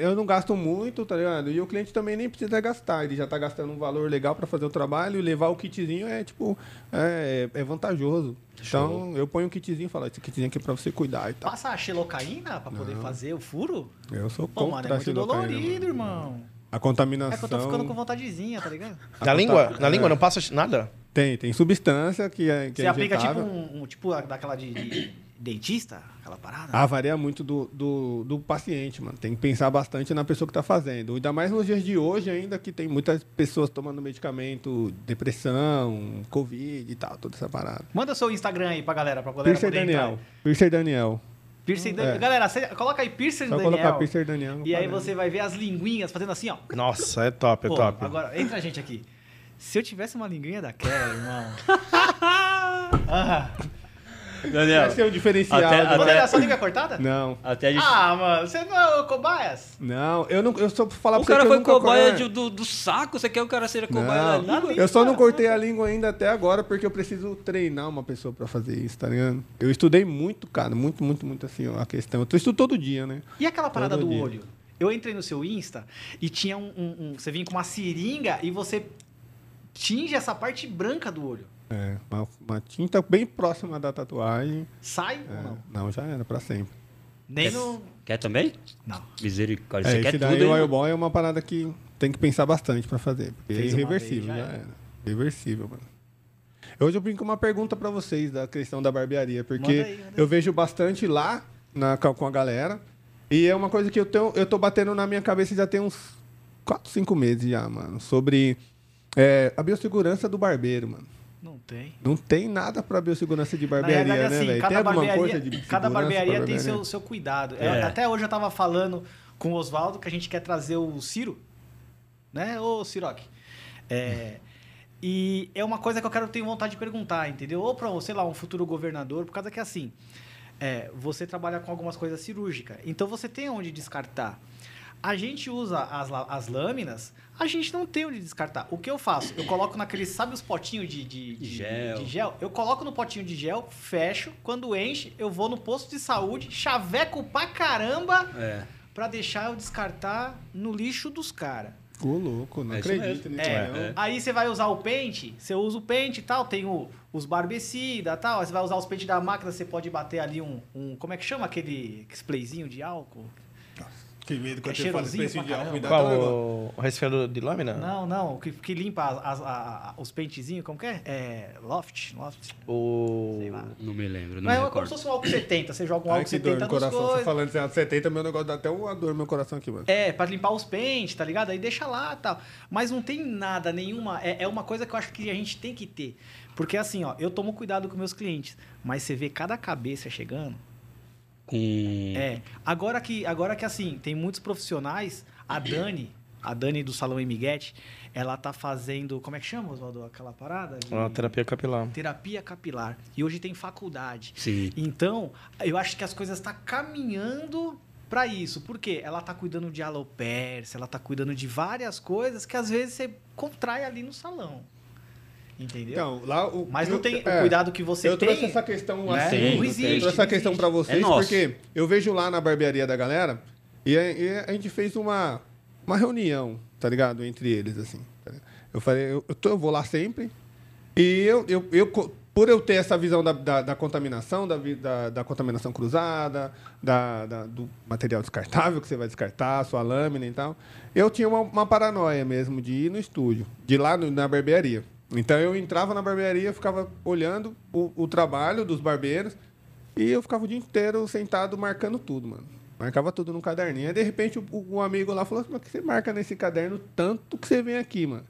Eu não gasto muito, tá ligado? E o cliente também nem precisa gastar, ele já tá gastando um valor legal pra fazer o trabalho e levar o kitzinho é, tipo, é, é vantajoso. Então, eu ponho um kitzinho e falo, esse kitzinho aqui é pra você cuidar e tal. Passa a xilocaína pra poder fazer o furo? Eu sou Pô, mano, contra é a muito dolorido, mano. irmão. A É contaminação... que eu tô ficando com vontadezinha, tá ligado? Na língua? Na língua não passa nada? Tem, tem substância que é, que Você é aplica tipo um, um- tipo daquela de, de dentista, aquela parada. Ah, varia muito do, do, do paciente, mano. Tem que pensar bastante na pessoa que está fazendo. Ainda mais nos dias de hoje, ainda que tem muitas pessoas tomando medicamento, depressão, Covid e tal, toda essa parada. Manda seu Instagram aí pra galera, pra galera Piercer poder Daniel. entrar. Piercer Daniel. Piercer Dan- É. Galera, coloca aí Piercer Só Daniel. colocar Piercer Daniel. E aí você vai ver as linguinhas fazendo assim, ó. Nossa, é top, é Pô, top. Agora, entra a gente aqui. Se eu tivesse uma linguinha daquela, irmão. [LAUGHS] ah, Daniel, Vai ser um diferencial. Até- até- Daniel, sua língua é cortada? Não, até a gente... Ah, mano, você não é o cobaias? não. Eu, não, eu só falar o pra você cara que eu foi cobaia de- do, do saco, você quer que o cara seja cobaia da Não, língua? eu só não cortei a língua ainda até agora porque eu preciso treinar uma pessoa pra fazer isso, tá ligado? Eu estudei muito, cara, muito, muito, muito assim, a questão. Eu estudo todo dia, né? E aquela parada Todo do dia. olho? Eu entrei no seu Insta e tinha um, um- um- Você vinha com uma seringa e você tinge essa parte branca do olho. É, uma, uma tinta bem próxima da tatuagem. Sai É, ou não? não, já era pra sempre. Nem Quer, no. quer também? Não. Misericórdia, É, você quer daí tudo, o hein? oil ball é uma parada que tem que pensar bastante pra fazer. Porque Fez é irreversível, já já era. era. Reversível, mano. Hoje eu brinco com uma pergunta pra vocês da questão da barbearia, porque Manda aí, manda aí. eu vejo bastante lá na, com a galera. E é uma coisa que eu, tenho, eu tô batendo na minha cabeça já tem uns 4, 5 meses já, mano. Sobre é, a biossegurança do barbeiro, mano. Não tem. Não tem nada pra biossegurança de Na barbearia, realidade, né, assim, velho? cada Tem alguma barbearia, coisa de cada barbearia pra tem barbearia? seu, seu cuidado. É. É, Até hoje eu tava falando com o Oswaldo que a gente quer trazer o Ciro, né? Ô, Ciroc. É, e é uma coisa que eu quero ter vontade de perguntar, entendeu? Ou para, sei lá, um futuro governador, por causa que assim, é, você trabalha com algumas coisas cirúrgicas, então você tem onde descartar. A gente usa as, as lâminas, a gente não tem onde descartar. O que eu faço? Eu coloco naqueles, sabe os potinhos de, de, de- Gel. de gel? Eu coloco no potinho de gel, fecho, quando enche, eu vou no posto de saúde, chaveco pra caramba É. pra deixar eu descartar no lixo dos caras. Ô, louco, não É acredito nisso. É, não. é. Aí você vai usar o pente, você usa o pente e tal, tem o- os barbecida e tal. Aí você vai usar os pentes da máquina, você pode bater ali um. um- como é que chama aquele splayzinho de álcool? Que medo quando É você fala cheirosinho preço de álcool, Qual? O, o resfriador de lâmina? Não, não, que, que limpa as- as- os pentezinhos, como que é? É. Loft? Loft. O... Sei lá. Não me lembro, não Não, é me como recordo. se fosse um álcool 70. Você joga um Ai, álcool que dor 70 no coração. Você falando de 170, meu negócio dá até uma dor no meu coração aqui, mano. É, pra limpar os pentes, tá ligado? Aí deixa lá e tal. Mas não tem nada, nenhuma. É, é uma coisa que eu acho que a gente tem que ter. Porque assim, ó, eu tomo cuidado com meus clientes. Mas você vê cada cabeça chegando. Com... É. Agora que, agora que assim, tem muitos profissionais. A Dani, a Dani do Salão Emiguete, ela tá fazendo. Como é que chama, Oswaldo? Aquela parada? De- Uma terapia capilar. terapia capilar. E hoje tem faculdade. Sim. Então, eu acho que as coisas estão caminhando para isso. Por quê? Ela tá cuidando de alopecia, ela tá cuidando de várias coisas que às vezes você contrai ali no salão. Entendeu? Então, lá o. Mas não eu- tem é, o cuidado que você eu tem. trouxe essa questão né? assim. Tem, não existe. Eu trouxe essa questão pra vocês, É porque eu vejo lá na barbearia da galera e a, e a gente fez uma, uma reunião, tá ligado? Entre eles, assim. tá? Eu falei, eu, eu, tô- eu vou lá sempre e eu, eu, eu por eu ter essa visão da, da, da contaminação, da, da, da contaminação cruzada, da, da- do material descartável que você vai descartar, sua lâmina e tal, eu tinha uma, uma paranoia mesmo de ir no estúdio, de ir lá no- na barbearia. Então eu entrava na barbearia, ficava olhando o, o trabalho dos barbeiros e eu ficava o dia inteiro sentado marcando tudo, mano. Marcava tudo num caderninho. Aí, de repente, o, o amigo lá falou assim, mas que você marca nesse caderno tanto que você vem aqui, mano?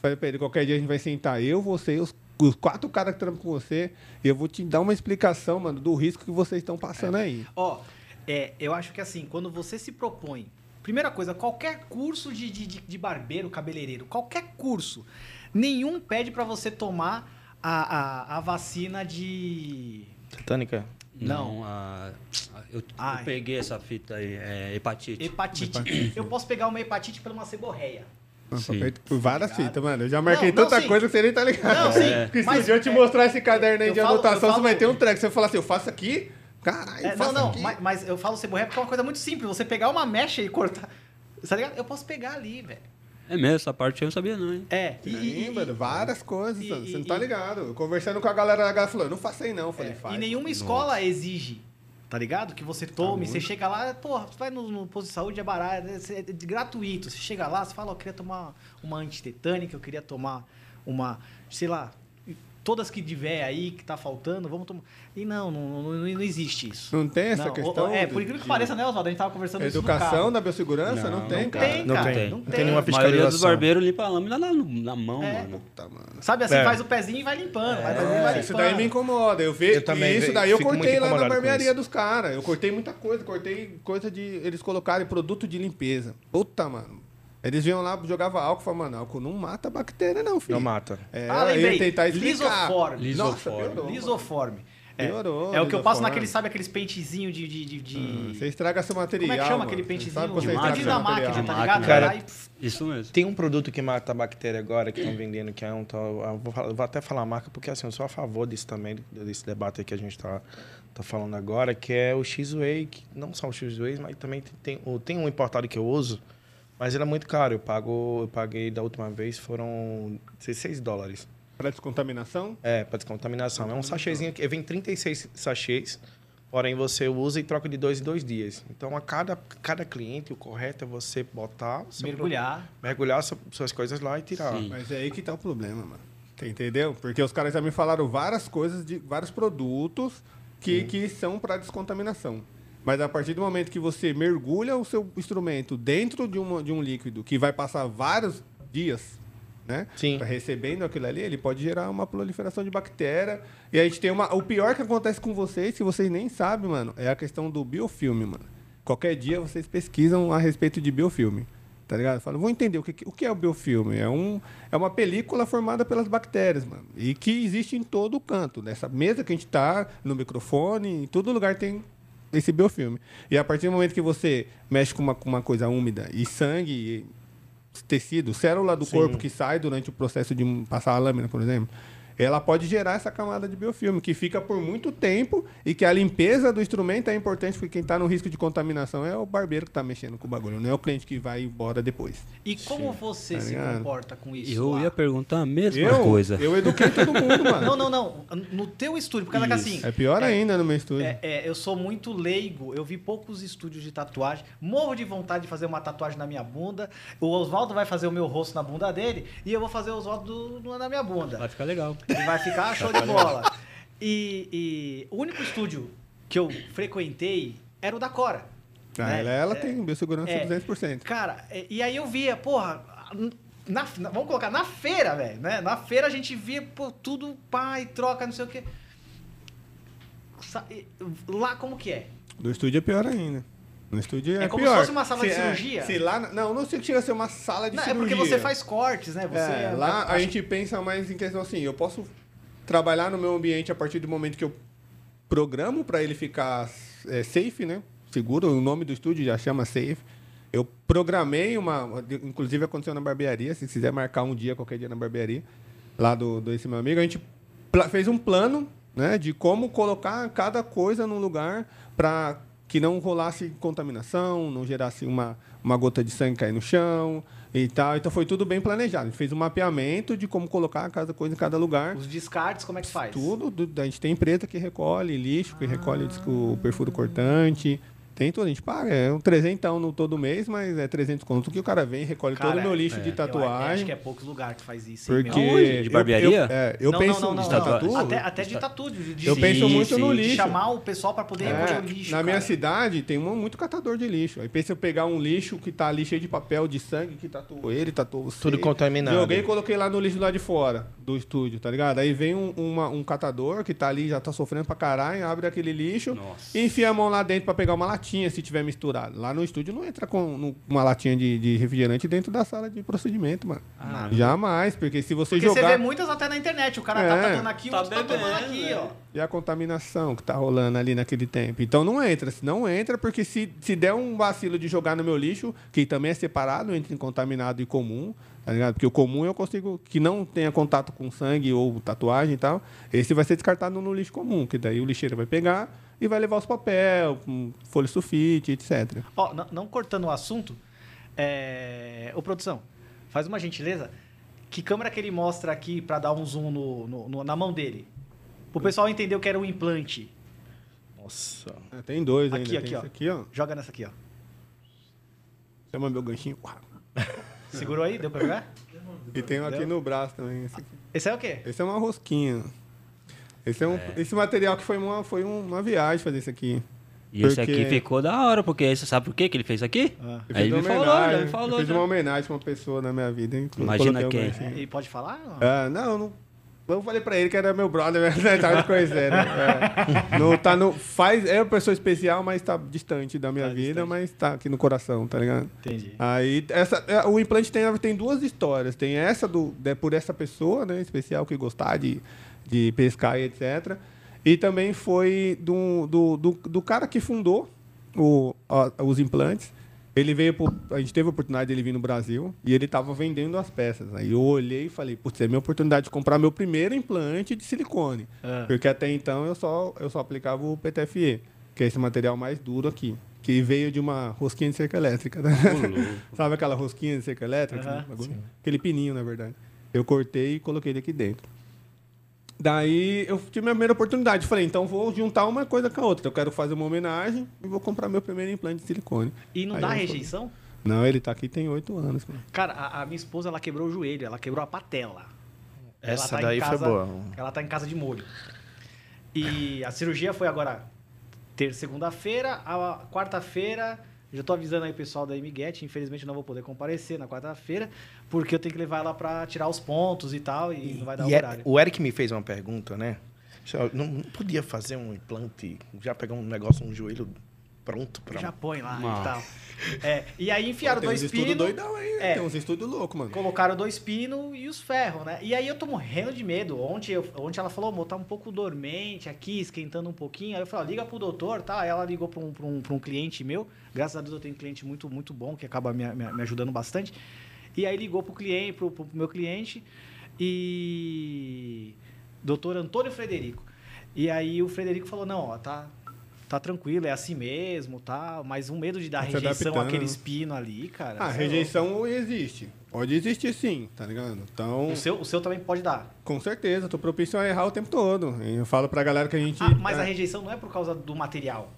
Falei pra ele, qualquer dia a gente vai sentar, eu, você e os, os quatro caras que trampam com você, e eu vou te dar uma explicação, mano, do risco que vocês estão passando aí. Ó, é, eu acho que assim, quando você se propõe. Primeira coisa, qualquer curso de, de- de barbeiro, cabeleireiro, qualquer curso, nenhum pede pra você tomar a, a, a vacina de. Tetânica? Não. Não, a- eu, eu Ai. peguei essa fita aí, é hepatite. Hepatite. Eu posso pegar uma hepatite pela uma seborreia. Sim. Por várias fitas, mano. Eu já marquei Não, não, tanta sim. coisa que você nem tá ligado. Não, sim, Porque se um dia eu te é- mostrar esse caderno aí eu de falo- anotação, eu você vai falo- ter um treco. Você fala assim, eu faço aqui, caralho, É, faço não, não, aqui. mas, mas eu falo seborreia porque é uma coisa muito simples. Você pegar uma mecha e cortar. Tá ligado? Eu posso pegar ali, velho. É mesmo, essa parte eu não sabia não, hein? É. E, Sim, e- mano, várias coisas, e- mano, você e- não tá e- ligado. Eu Conversando com a galera, a galera falou, não faça aí não. Eu falei, É, faz. e nenhuma escola exige, tá ligado? Que você tome, você chega lá, porra, você vai no, no posto de saúde, é barato, é, é gratuito. Você chega lá, você fala, ó, eu queria tomar uma antitetânica, eu queria tomar uma, sei lá, todas que tiver aí, que tá faltando, vamos tomar. E não, não, não, não existe isso. Não tem essa Não, questão? É, de- por incrível que de pareça, né, Oswaldo? A gente tava conversando Educação da biossegurança? Não, Não, tem, Não cara. tem, Não cara. tem. Não Não tem. tem nenhuma A maioria dos fiscalização. barbeiros limpa a lâmina na, na mão, É. mano. Puta, mano. Sabe assim, É. faz o pezinho e vai limpando. vai fazendo e vai limpando. Isso daí me incomoda. Eu vejo também isso daí eu cortei lá na barbearia dos caras. Eu cortei muita coisa, cortei coisa de eles colocarem produto de limpeza. Puta, mano. Eles vinham lá, jogavam álcool, falavam, mano, álcool não mata bactéria não, filho. Não mata. É, Ah, lembrei. ia tentar explicar. Lisoforme. Nossa, Lisoforme. piorou, mano. Lisoforme. É, Piorou, é o que eu passo naquele, sabe, aqueles pentezinhos de. de, de, de- Hum, Você estraga seu material. Como é que chama mano. aquele Você pentezinho? sabe quando de você máquina? da máquina, tá ligado? Cara, e- Isso mesmo. Tem um produto que mata a bactéria agora que estão vendendo, que é um tal. eu Vou, vou até falar a marca, porque assim, eu sou a favor disso também, desse debate aí que a gente está tá falando agora, que é o X-Way, que não só o X-Way, mas também tem, tem, tem um importado que eu uso, mas ele é muito caro. Eu, pago, eu paguei da última vez, foram 16 dólares. Pra descontaminação? É, para descontaminação. É um sachêzinho que vem 36 sachês, porém você usa e troca de dois em dois dias. Então, a cada, cada cliente, o correto é você botar, mergulhar. pro- mergulhar su- suas coisas lá e tirar. Sim. Mas é aí que tá o problema, mano. Você entendeu? Porque os caras já me falaram várias coisas, de vários produtos que, que são para descontaminação. Mas a partir do momento que você mergulha o seu instrumento dentro de, uma, de um líquido que vai passar vários dias, né? Sim. Recebendo aquilo ali, ele pode gerar uma proliferação de bactéria. E a gente tem uma. O pior que acontece com vocês, que vocês nem sabem, mano, é a questão do biofilme, mano. Qualquer dia vocês pesquisam a respeito de biofilme. Tá ligado? Fala, vou entender o que, o que é o biofilme. É, um, é uma película formada pelas bactérias, mano. E que existe em todo canto. Nessa mesa que a gente tá, no microfone, em todo lugar tem esse biofilme. E a partir do momento que você mexe com uma, com uma coisa úmida e sangue, e tecido, célula do Sim. corpo que sai durante o processo de passar a lâmina, por exemplo, ela pode gerar essa camada de biofilme, que fica por muito tempo e que a limpeza do instrumento é importante, porque quem está no risco de contaminação é o barbeiro que está mexendo com o bagulho, não é o cliente que vai embora depois. E como você Tá se ligado? comporta com isso? Eu lá? ia perguntar a mesma Eu, coisa. eu eduquei todo mundo, [LAUGHS] mano. Não, não, não. No teu estúdio, por causa que assim. É pior ainda no meu estúdio. É, é, eu sou muito leigo, eu vi poucos estúdios de tatuagem, morro de vontade de fazer uma tatuagem na minha bunda. O Oswaldo vai fazer o meu rosto na bunda dele e eu vou fazer o Oswaldo do- na minha bunda. Vai ficar legal. E vai ficar show de bola. E, e o único estúdio que eu frequentei era o da Cora. Ah, né? ela, ela É, tem biossegurança é. 200%. Cara, e, aí eu via, porra, na- na- vamos colocar na feira, velho, né? Na feira a gente via, pô, tudo pai, troca, não sei o quê. Lá como que é? No estúdio é pior ainda. No estúdio é, É como se pior. fosse uma sala de Se- é, cirurgia? se lá, não, não sei que chega a ser uma sala de Não, é cirurgia. porque você faz cortes, né? Você É, lá a acho- gente pensa mais em questão assim, eu posso trabalhar no meu ambiente a partir do momento que eu programo para ele ficar é, safe, né? Seguro, o nome do estúdio já chama safe. Eu programei uma, inclusive aconteceu na barbearia, se quiser marcar um dia, qualquer dia na barbearia, lá do, do esse meu amigo, a gente fez um plano, né, de como colocar cada coisa num lugar para que não rolasse contaminação, não gerasse uma, uma gota de sangue cair no chão e tal. Então foi tudo bem planejado. A gente fez um mapeamento de como colocar cada coisa em cada lugar. Os descartes, como é que faz? Tudo. do- a gente tem empresa que recolhe lixo, que recolhe o perfuro cortante. Tem tudo, a gente paga. É um trezentão no todo mês, mas é 300 conto que o cara vem, recolhe todo o meu lixo de Eu acho tatuagem. que é poucos lugares que faz isso. hein, Porque? Aonde? De eu- barbearia? Eu, é, eu não, penso não, não, de não, tatu. Até, até de tatu. De, de, Eu de- penso muito no lixo. chamar o pessoal pra poder É, recolher o lixo. na minha cara. cidade tem um, muito catador de lixo. Aí pensa eu pegar um lixo que tá ali cheio de papel de sangue, que tatuou ele, tatuou você. Tudo contaminado. Joguei e coloquei lá no lixo lá de fora do estúdio, tá ligado? Aí vem um, uma- um catador que tá ali, já tá sofrendo pra caralho, abre aquele lixo Nossa. e enfia a mão lá dentro pra pegar uma latinha se tiver misturado. Lá no estúdio não entra com no- uma latinha de, de refrigerante dentro da sala de procedimento, mano. Ah, Jamais, porque se você Porque você jogar. vê muitas até na internet. O cara É. tá tatuando aqui, o Tá outro tá tomando bebendo, aqui, né? ó. E a contaminação que tá rolando ali naquele tempo. Então não entra. Se não entra, porque se, se der um vacilo de jogar no meu lixo, que também é separado entre contaminado e comum, tá ligado? Porque o comum eu consigo que não tenha contato com sangue ou tatuagem e tal, esse vai ser descartado no lixo comum, que daí o lixeiro vai pegar e vai levar os papel, folha sulfite, etc. Ó, não, não cortando o assunto, é... Ô, produção, faz uma gentileza. Que câmera que ele mostra aqui pra dar um zoom no, no- no- na mão dele? Pro pessoal entender o que era o implante. Nossa. É, Tem dois Aqui, ainda. aqui, tem ó. aqui, ó. Joga nessa aqui, ó. Chama meu ganchinho. Segurou aí? Deu pra pegar? E tem um aqui Deu? no braço também. Esse, aqui. Esse é o quê? Esse é uma rosquinha. Esse, é um, esse material que foi uma, foi uma viagem fazer isso aqui. E esse Porque- aqui ficou da hora, porque você sabe por quê que ele fez aqui? Ah. Ele uma me falou, já me falou. Eu fiz já. uma homenagem pra uma pessoa na minha vida. hein? Imagina quem. E pode falar? Ah, não, não. Eu falei pra ele que era meu brother, [LAUGHS] né? tava te conhecendo. É. Não, tá no, faz, é uma pessoa especial, mas tá distante da minha Tá vida, distante. mas tá aqui no coração, tá ligado? Entendi. Aí, essa, é, o implante tem, tem duas histórias. Tem essa do, de- por essa pessoa, né, especial, que gostar de, de pescar e etc. E também foi do, do, do, do cara que fundou o, a- os implantes. Ele veio, pro- a gente teve a oportunidade dele vir no Brasil e ele estava vendendo as peças. Aí eu olhei e falei, putz, é minha oportunidade de comprar meu primeiro implante de silicone. Ah. Porque até então eu só, eu só aplicava o PTFE, que é esse material mais duro aqui. Que veio de uma rosquinha de cerca elétrica. Né? [LAUGHS] Sabe aquela rosquinha de cerca elétrica? Aquele pininho, na verdade. Eu cortei e coloquei ele aqui dentro. Daí eu tive minha primeira oportunidade. Falei, então vou juntar uma coisa com a outra. Eu quero fazer uma homenagem e vou comprar meu primeiro implante de silicone. E não Aí dá rejeição? Não, ele tá aqui tem oito anos. Cara, a, a minha esposa, ela quebrou o joelho, ela quebrou a patela. Ela Essa tá em daí foi casa- boa. Ela tá em casa de molho. E a cirurgia foi agora ter segunda-feira, a quarta-feira. Já tô avisando aí o pessoal da Imiguete, infelizmente eu não vou poder comparecer na quarta-feira, porque eu tenho que levar ela pra tirar os pontos e tal, e, não vai dar E o é- horário. o Eric me fez uma pergunta, né? Não, não podia fazer um implante, já pegar um negócio, um joelho pronto pra. Já põe lá Nossa. e tal. É, e aí enfiaram tem dois uns estudos pinos. doidão aí? É. Tem uns estudos loucos, mano. Colocaram dois pinos e os ferros, né? E aí eu tô morrendo de medo. Ontem, eu, ontem ela falou, amor, tá um pouco dormente aqui, esquentando um pouquinho. Aí eu falei, ó, liga pro doutor, tá? Aí ela ligou pra um, pra um, pra um cliente meu. Graças a Deus eu tenho um cliente muito, muito bom, que acaba me, me, me ajudando bastante. E aí ligou pro cliente, pro, pro meu cliente. E doutor Antônio Frederico. E aí o Frederico falou, não, ó, tá, tá tranquilo, é assim mesmo, tá, mas um medo de dar Tá rejeição àquele espino ali, cara. Ah, é rejeição existe. Pode existir sim, tá ligado? Então. O seu, o seu também pode dar. com certeza, tô propício a errar o tempo todo. Eu falo pra galera que a gente. Ah, mas é, a rejeição não é por causa do material.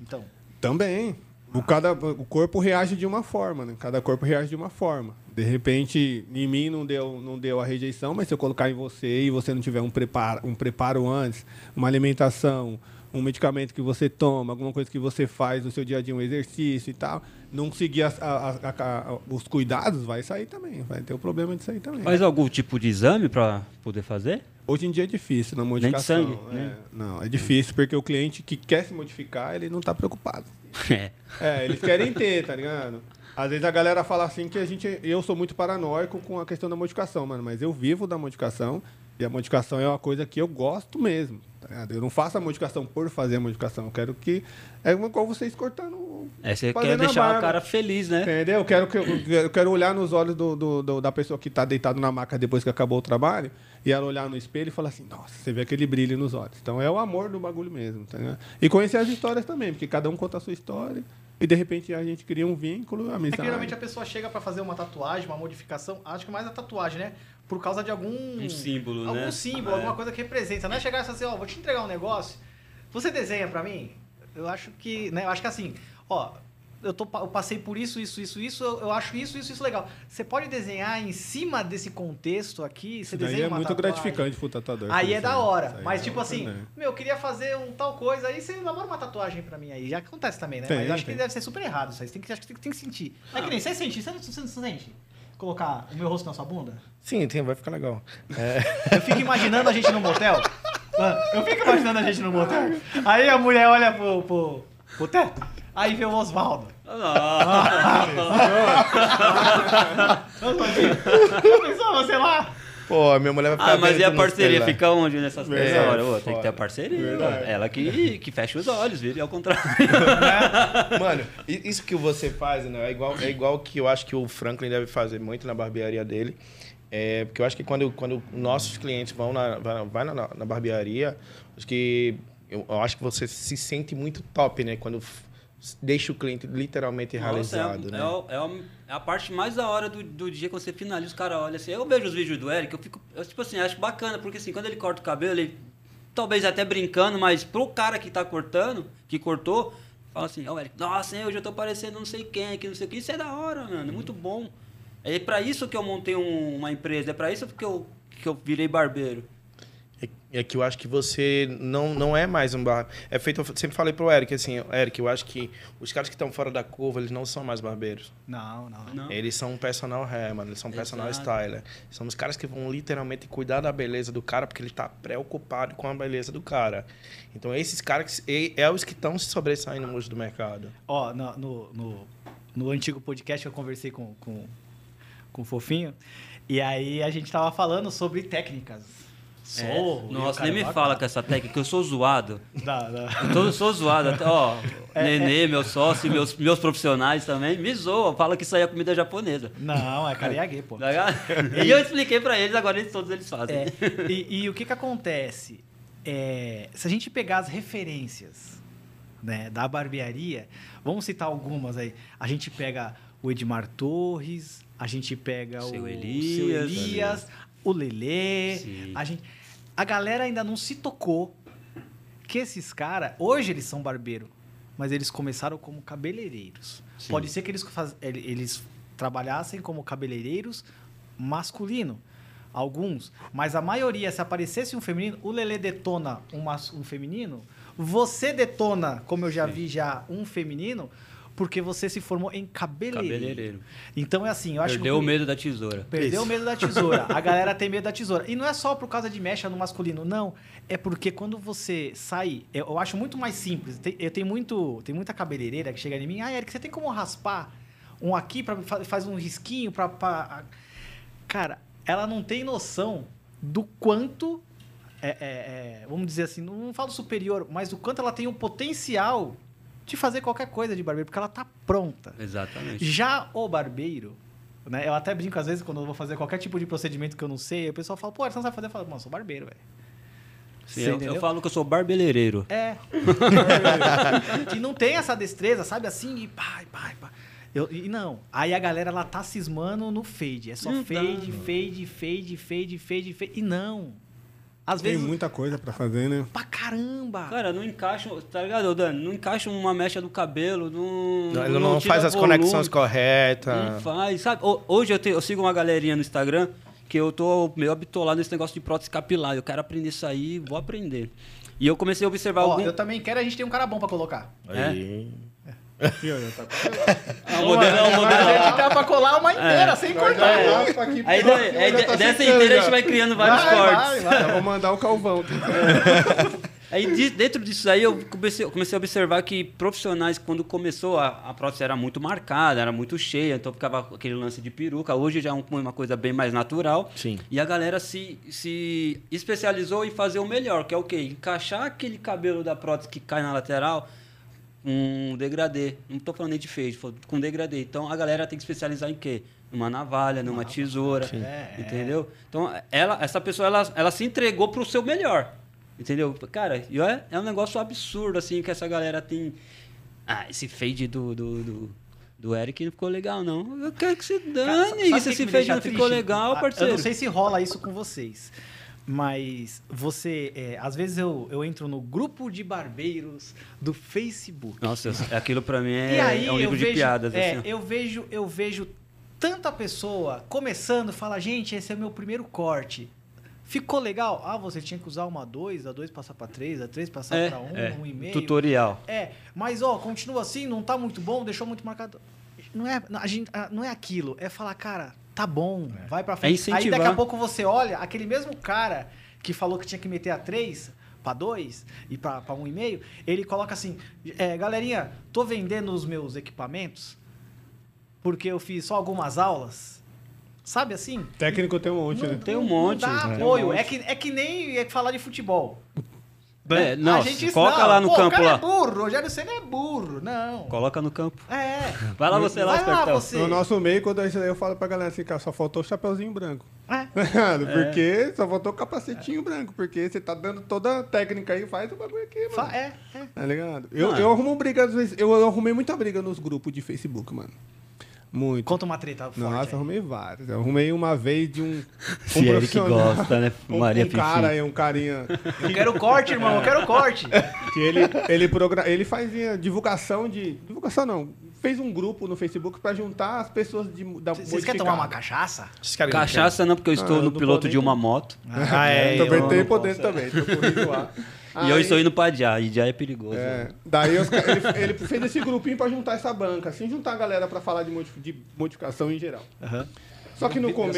Então, Também. O, cada, o corpo reage de uma forma, né? Cada corpo reage de uma forma. De repente, em mim não deu, não deu a rejeição, mas se eu colocar em você e você não tiver um preparo, um preparo antes, uma alimentação, um medicamento que você toma, alguma coisa que você faz no seu dia a dia, um exercício e tal, não seguir as- a- a- a- os cuidados, vai sair também. Vai ter o problema disso aí também. Faz algum tipo de exame pra poder fazer? Hoje em dia é difícil na modificação. sangue, é. né? Não, é difícil porque o cliente que quer se modificar, ele não está preocupado. [LAUGHS] É. É, eles querem ter, tá ligado? Às vezes a galera fala assim que a gente. Eu sou muito paranoico com a questão da modificação, mano. Mas eu vivo da modificação. E a modificação é uma coisa que eu gosto mesmo. Tá ligado? Eu não faço a modificação por fazer a modificação. Eu quero que. É igual vocês cortando. É, você quer deixar o cara feliz, né? Entendeu? Eu quero, que, eu, quero olhar nos olhos do, do- do- da pessoa que está deitado na maca depois que acabou o trabalho e ela olhar no espelho e falar assim: Nossa, você vê aquele brilho nos olhos. Então é o amor do bagulho mesmo. Tá ligado? E conhecer as histórias também, porque cada um conta a sua história e de repente a gente cria um vínculo, é amizade. que geralmente a pessoa chega pra fazer uma tatuagem, uma modificação, acho que mais a tatuagem, né? Por causa de algum... Um símbolo, algum né? símbolo, É. alguma coisa que representa. Não é chegar e falar assim, ó, vou te entregar um negócio, você desenha pra mim? Eu acho que, né, eu acho que assim, ó, eu, tô, eu passei por isso, isso, isso, isso, eu, eu acho isso, isso, isso legal. Você pode desenhar em cima desse contexto aqui, você Isso daí desenha é uma muito tatuagem. gratificante pro tatuador. Aí é da hora. Mas, é tipo assim, também. meu, eu queria fazer um tal coisa, aí você elabora uma tatuagem pra mim aí. Já acontece também, né? Tem, Mas eu acho tem. que deve ser super errado isso aí. Você tem que, acho que tem, tem que sentir. É que nem você sente, você não, você não sente? Colocar o meu rosto na sua bunda? Sim, tem, vai ficar legal. Eu fico imaginando a gente no motel. Mano, Eu fico imaginando a gente no motel. Aí a mulher olha pro, pro, pro teto, aí vê o Oswaldo. Oswaldinho, Já pensou você lá? Pô, a minha mulher vai ficar Ah, mas e a parceria? Fica onde nessas hora? Ô, tem que ter a parceria. Ela que, que fecha os olhos, vira e ao contrário. [LAUGHS] Mano, i- isso que você faz, né? É igual, é igual que eu acho que o Franklin deve fazer muito na barbearia dele. É, porque eu acho que quando, quando nossos clientes vão na, vai, na, na barbearia, acho que eu, eu acho que você se sente muito top, né? Quando deixa o cliente literalmente realizado, Nossa, é, né? é o- é, o- é a parte mais da hora do, do dia que você finaliza, os caras olham assim. Eu vejo os vídeos do Eric, eu fico, eu, tipo assim, acho bacana, porque assim, quando ele corta o cabelo, ele, talvez até brincando, mas pro cara que tá cortando, que cortou, fala assim, ó, Eric, nossa, hein, hoje eu tô parecendo não sei quem, que não sei o que, isso é da hora, mano, é muito bom. É pra isso que eu montei um- uma empresa, é pra isso que eu, que eu virei barbeiro. É, é que eu acho que você não, não é mais um bar. É feito, eu sempre falei pro Eric assim, Eric, eu acho que os caras que estão fora da curva, eles não são mais barbeiros. Não, não. Não? Eles são um personal hair, mano. Eles são um personal styler. São os caras que vão literalmente cuidar da beleza do cara porque ele tá preocupado com a beleza do cara. Então, esses caras que- é, os que estão se sobressaindo hoje do mercado. Ó, no, no, no, no antigo podcast eu conversei com, com, com o Fofinho. E aí a gente tava falando sobre técnicas. Sorro. É. Nossa, nem me fala com essa técnica, que eu sou zoado. Da, da... Eu sou zoado. Até, ó, É, Nenê, meu sócio, meus, meus profissionais também, me zoam. Fala que isso aí é comida japonesa. Não, é karaage, pô. Tá? [LAUGHS] E eu expliquei pra eles, agora eles, todos eles fazem. É, [LAUGHS] e, e o que que acontece? É, se a gente pegar as referências né, da barbearia, vamos citar algumas aí. A gente pega o Edmar Torres, a gente pega Seu o Elias, Seu Elias o Lelê. Sim. A, gente, a galera ainda não se tocou que esses caras, hoje eles são barbeiro, mas eles começaram como cabeleireiros. Sim. Pode ser que eles, faz- ele- eles trabalhassem como cabeleireiros masculino. Alguns. Mas a maioria, se aparecesse um feminino, o Lelê detona um, mas- um feminino, você detona, como eu já vi já, um feminino, porque você se formou em cabeleireiro. Cabeleireiro. Então é assim, eu acho Perdeu que... o medo da tesoura. Perdeu Isso. o medo da tesoura. A galera [LAUGHS] tem medo da tesoura. E não é só por causa de mecha no masculino, não. É porque quando você sai, eu, eu acho muito mais simples. Tem, eu tenho muito, tem muita cabeleireira que chega em mim, ah, Eric, você tem como raspar um aqui para faz um risquinho para cara, ela não tem noção do quanto é, é, é, vamos dizer assim, não falo superior, mas do quanto ela tem o potencial de fazer qualquer coisa de barbeiro, porque ela tá pronta. Exatamente. Já o barbeiro, né? Eu até brinco às vezes quando eu vou fazer qualquer tipo de procedimento que eu não sei, o pessoal fala, pô, você não sabe fazer? Eu falo, mano, eu sou barbeiro, velho. Sim, eu, entendeu? eu falo que eu sou barbeleireiro. É. que [LAUGHS] não tem essa destreza, sabe? Assim, e pá, e pá, e pá. Eu, e não. Aí a galera, ela tá cismando no fade. É só Não fade, fade, fade, fade, fade, fade. E não. Às Tem vezes, muita coisa pra fazer, né? pra caramba. Cara, não encaixa, tá ligado, Dani? Não encaixa uma mecha do cabelo, não. Ele não, tira faz as volume, conexões corretas. Não faz, sabe? Ho- Hoje eu, tenho- eu sigo uma galerinha no Instagram que eu tô meio habitolado nesse negócio de prótese capilar. Eu quero aprender isso aí, vou aprender. E eu comecei a observar Ó, algum... eu também quero, a gente tem um cara bom pra colocar. Aí. Aqui, já tá com- [LAUGHS] Ah, o modelo, é o A gente dá pra colar uma inteira, sem cortar. Aí, daí- aí de- dessa inteira a gente vai criando vários Vai, cortes. vai, vai. Eu vou mandar o Calvão. [LAUGHS] Aí de- dentro disso aí eu comecei, comecei a observar que profissionais, quando começou, a, a prótese era muito marcada, era muito cheia, então ficava aquele lance de peruca. Hoje já é um- uma coisa bem mais natural. Sim. E a galera se, se especializou em fazer o melhor, que é o quê? Encaixar aquele cabelo da prótese que cai na lateral com um degradê. Não estou falando nem de fade, tô com degradê. Então a galera tem que especializar em quê? Numa navalha, numa tesoura, É, entendeu? Então ela, essa pessoa ela, ela se entregou pro seu melhor, entendeu? Cara, é, é um negócio absurdo assim que essa galera tem. Ah, esse fade do, do, do, do Eric não ficou legal não. Eu quero que se Cara, dane, sabe o se que esse fade não ficou legal, Ah, parceiro. Eu não sei se rola isso com vocês. Mas você, é, às vezes eu, eu entro no grupo de barbeiros do Facebook. Nossa, aquilo pra mim é, e aí é um livro vejo, de piadas. é, assim, eu vejo, eu vejo tanta pessoa começando, fala, gente, esse é o meu primeiro corte. Ficou legal? Ah, você tinha que usar uma 2, a 2 passar pra 3, a 3 passar É, pra 1, um, é. 1,5. Tutorial. É, mas ó, continua assim, não tá muito bom, deixou muito marcado. Não é, a gente, não é aquilo, é falar, cara, tá bom, vai pra frente. Aí incentivar. daqui a pouco você olha, aquele mesmo cara que falou que tinha que meter a 3 pra 2 e pra, pra 1,5, ele coloca assim, é, galerinha, tô vendendo os meus equipamentos porque eu fiz só algumas aulas. Sabe assim? Técnico tem um monte, né? Tem um monte, Não dá um apoio. É, que, é que nem é falar de futebol. É, não, a gente coloca não, lá no pô, campo o cara lá. é burro, Rogério Senna é burro. Não. Coloca no campo. É. [LAUGHS] Vai lá você lá, Vai lá você. No nosso meio, quando eu, eu falo pra galera assim, cara, só faltou o chapeuzinho branco. É. [LAUGHS] porque só faltou o capacetinho branco, porque você tá dando toda a técnica aí, faz o bagulho aqui, mano. Fa- É, é. Tá ligado? Eu, Mano. eu arrumo briga às vezes. Eu, eu arrumei muita briga nos grupos de Facebook, mano. Muito. Conta uma treta forte. Nossa, aí. arrumei várias. Eu arrumei uma vez de um. [LAUGHS] um Se Eric profissional. gosta, né? Um, Maria um Fifi. cara aí, um carinha. Eu quero corte, irmão, eu quero corte. [LAUGHS] Que ele, ele, progra... ele fazia divulgação de. Divulgação não. Fez um grupo no Facebook pra juntar as pessoas de, da Vocês querem tomar uma cachaça? Cachaça não, porque eu Ah, estou eu no piloto de uma moto. Ah, é. Também eu por posso. dentro também, tô corrido lá. E eu Aí- estou indo pra Diá, e Diá é perigoso. É, daí os ele, [LAUGHS] ele fez esse grupinho pra juntar essa banca, assim, juntar a galera pra falar de, modif- de modificação em geral. Só que no, come...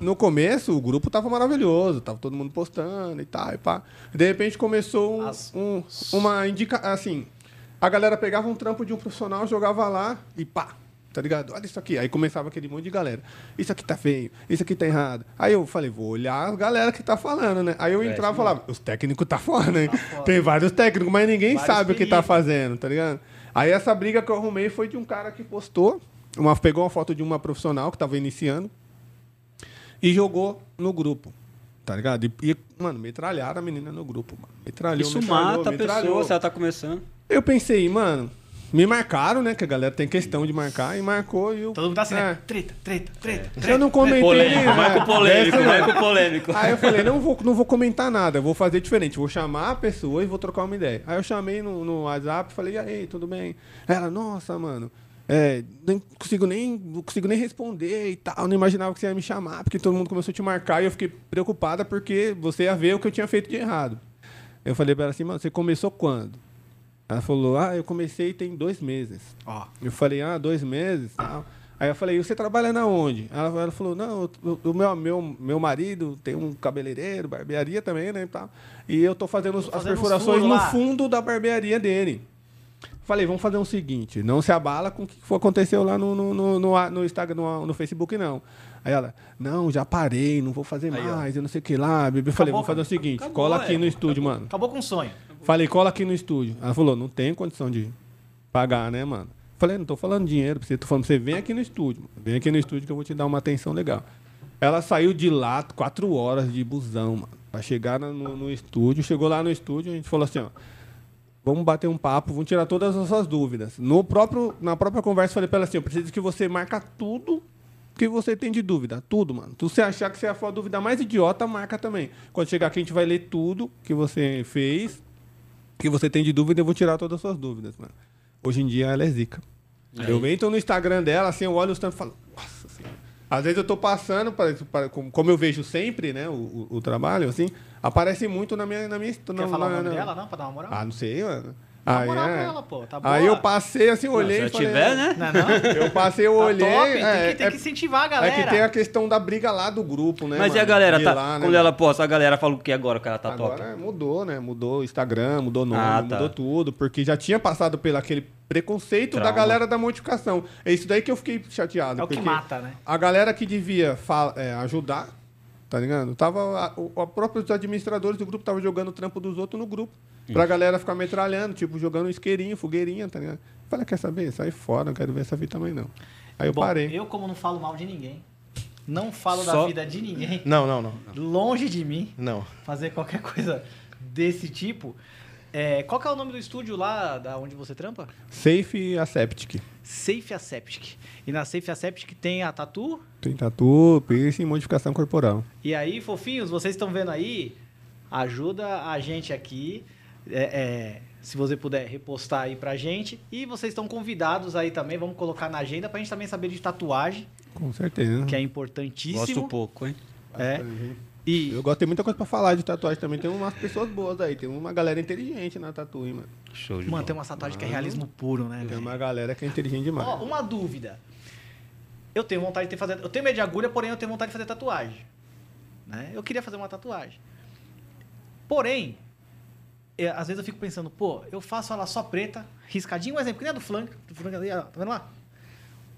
no começo o grupo tava maravilhoso, tava todo mundo postando e tal, e pá. De repente começou um, As- um- uma indica... assim, a galera pegava um trampo de um profissional, jogava lá e pá, tá ligado? Olha isso aqui. Aí começava aquele monte de galera. Isso aqui tá feio, isso aqui tá errado. Aí eu falei, vou olhar a galera que tá falando, né? Aí eu É, entrava e falava, os técnicos tá foda, né? foda. Tem vários técnicos, mas ninguém Vários sabe o que tá fazendo, tá ligado? Aí essa briga que eu arrumei foi de um cara que postou, uma, pegou uma foto de uma profissional que tava iniciando e jogou no grupo. Tá ligado? E, e, mano, metralharam a menina no grupo, mano. Metralhou, Isso metralhou, mata a metralhou. pessoa se ela tá começando. Eu pensei, mano, me marcaram, né? Que a galera tem questão de marcar, e marcou e eu. Todo mundo tá assim, É. né? Treta, treta, treta, treta. Eu não comentei. Polêmico, né? marco polêmico, não. marco polêmico. Aí eu falei, não vou, não vou comentar nada, eu vou fazer diferente. Vou chamar a pessoa e vou trocar uma ideia. Aí eu chamei no, no WhatsApp e falei, e aí, tudo bem? Ela, nossa, mano, é, nem consigo nem, não consigo nem responder e tal. Não imaginava que você ia me chamar, porque todo mundo começou a te marcar e eu fiquei preocupada porque você ia ver o que eu tinha feito de errado. Eu falei pra ela assim, mano, você começou quando? Ela falou, ah, eu comecei tem dois meses. Ó, Eu falei, ah, dois meses tal. Aí eu falei, você trabalha na onde? Ela, ela falou, não, o, meu, meu, meu marido tem um cabeleireiro, barbearia também, né, e tal. E eu tô fazendo, os- as fazendo uns perfurações no lá. fundo da barbearia dele. Falei, vamos fazer o seguinte, não se abala com o que aconteceu lá no, no, no, no, no Instagram, no, no Facebook, não. Aí ela, não, já parei, não vou fazer Aí, ó. mais, eu não sei o que lá. Bebê. Falei, Acabou, vamos fazer o seguinte, Acabou, cola aqui é. no estúdio, mano. acabou com o sonho. Falei, cola aqui no estúdio. Ela falou, não tenho condição de pagar, né, mano? Falei, não tô falando dinheiro pra você, tô falando você, vem aqui no estúdio. mano. Vem aqui no estúdio que eu vou te dar uma atenção legal. Ela saiu de lá quatro horas de busão, mano. Pra chegar no, no estúdio. Chegou lá no estúdio, a gente falou assim, ó. Vamos bater um papo, vamos tirar todas as suas dúvidas. No próprio, na própria conversa, falei pra ela assim: eu preciso que você marca tudo que você tem de dúvida. Tudo, mano. Se você achar que você for a dúvida mais idiota, marca também. Quando chegar aqui, a gente vai ler tudo que você fez, que você tem de dúvida, eu vou tirar todas as suas dúvidas, mano. Hoje em dia ela é zica. Aí. Eu entro no Instagram dela, assim, eu olho os tampos e falo, nossa senhora. Às vezes eu tô passando, pra, pra- como eu vejo sempre, né, o, o- o trabalho, assim, aparece muito na minha. Na minha Quer na, falar o na- nome na- dela, não? Pra dar uma moral? Ah, não sei, mano. Dá uma Aí, moral é. ela, pô. Tá Aí boa. eu passei assim, olhei Se e falei. tiver, né? Não é não? Eu passei, eu Tá olhei. top, tem, é, que, tem é- que incentivar a é galera. que tem a questão da briga lá do grupo, né? Mas e a mano? galera, tá? lá, né, quando mano? ela posta, a galera fala o que agora que ela tá top? Agora mudou, né? Mudou o Instagram, mudou nome, Ah, tá. mudou tudo, porque já tinha passado pelo aquele preconceito da Trauma. galera da modificação. É isso daí que eu fiquei chateado. É o que mata, né? A galera que devia é, ajudar, tá ligado? Tava a, o, a próprios administradores do grupo tava jogando o trampo dos outros no grupo. Pra galera ficar metralhando, tipo, jogando isqueirinho, fogueirinha, tá ligado? Falei, quer saber? Sai fora, não quero ver essa vida também, não. Aí eu Bom, parei. eu, como não falo mal de ninguém, não falo da Só- vida de ninguém, Não, não, não. longe de mim, Não. fazer qualquer coisa desse tipo. É, qual que é o nome do estúdio lá da onde você trampa? Safe Aseptic. Safe Aseptic. E na Safe Aseptic tem a Tatu. Tem tatu, piercing e modificação corporal. E aí, fofinhos, vocês estão vendo aí? Ajuda a gente aqui. é, é, se você puder repostar aí pra gente. E vocês estão convidados aí também. Vamos colocar na agenda pra gente também saber de tatuagem, Com certeza. que é importantíssimo. Gosto pouco, hein? É. E Eu gosto, tem muita coisa pra falar de tatuagem também. Tem umas pessoas boas aí. Tem uma galera inteligente na tatu, hein, mano. Show de Mano, tem uma tatuagem que é realismo puro, né, Tem uma galera que é inteligente demais. Ó, uma dúvida. Eu tenho vontade de ter fazer. Eu tenho medo de agulha, porém eu tenho vontade de fazer tatuagem. Né? Eu queria fazer uma tatuagem. Porém, é, às vezes eu fico pensando, pô, eu faço ela só preta, riscadinho, um exemplo, que nem a do flank, do flank ali, ó, tá vendo lá?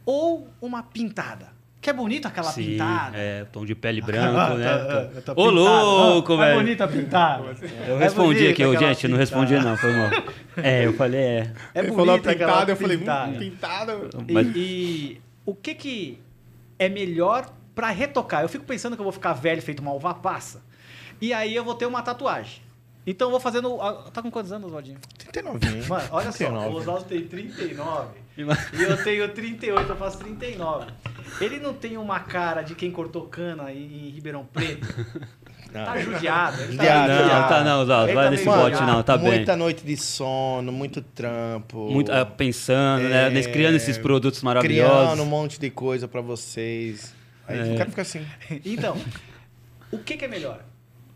Ou uma pintada. Que é bonito aquela Sim, pintada. é, tom de pele [LAUGHS] branco, né? Tá- tá Ô, pintado. louco, É velho. bonita a pintada. Eu É respondi aqui, gente, não respondi pintada. não, foi mal. É, eu falei, é. É Ele bonita falou aquela pintada, eu falei, pintada. hum, pintada. E, Mas- e o que que é melhor pra retocar? Eu fico pensando que eu vou ficar velho feito uma uva passa. E aí eu vou ter uma tatuagem. Então eu vou fazendo. ah, Tá com quantos anos, Oswaldinho? 39, hein? Mano, olha só, 39. o Oswaldo tem 39. E eu tenho 38, eu faço 39. Ele não tem uma cara de quem cortou cana em, em Ribeirão Preto. Tá judiado. Ele tá Judiado, Não, judiado. tá não, vai tá nesse bote judiado. não, tá bem. Muita noite de sono, muito trampo. Muito, ah, pensando, né? É, nesse- Criando esses produtos Criando maravilhosos. um monte de coisa pra vocês. Aí É. o cara fica assim. [LAUGHS] Então, o que, que é melhor?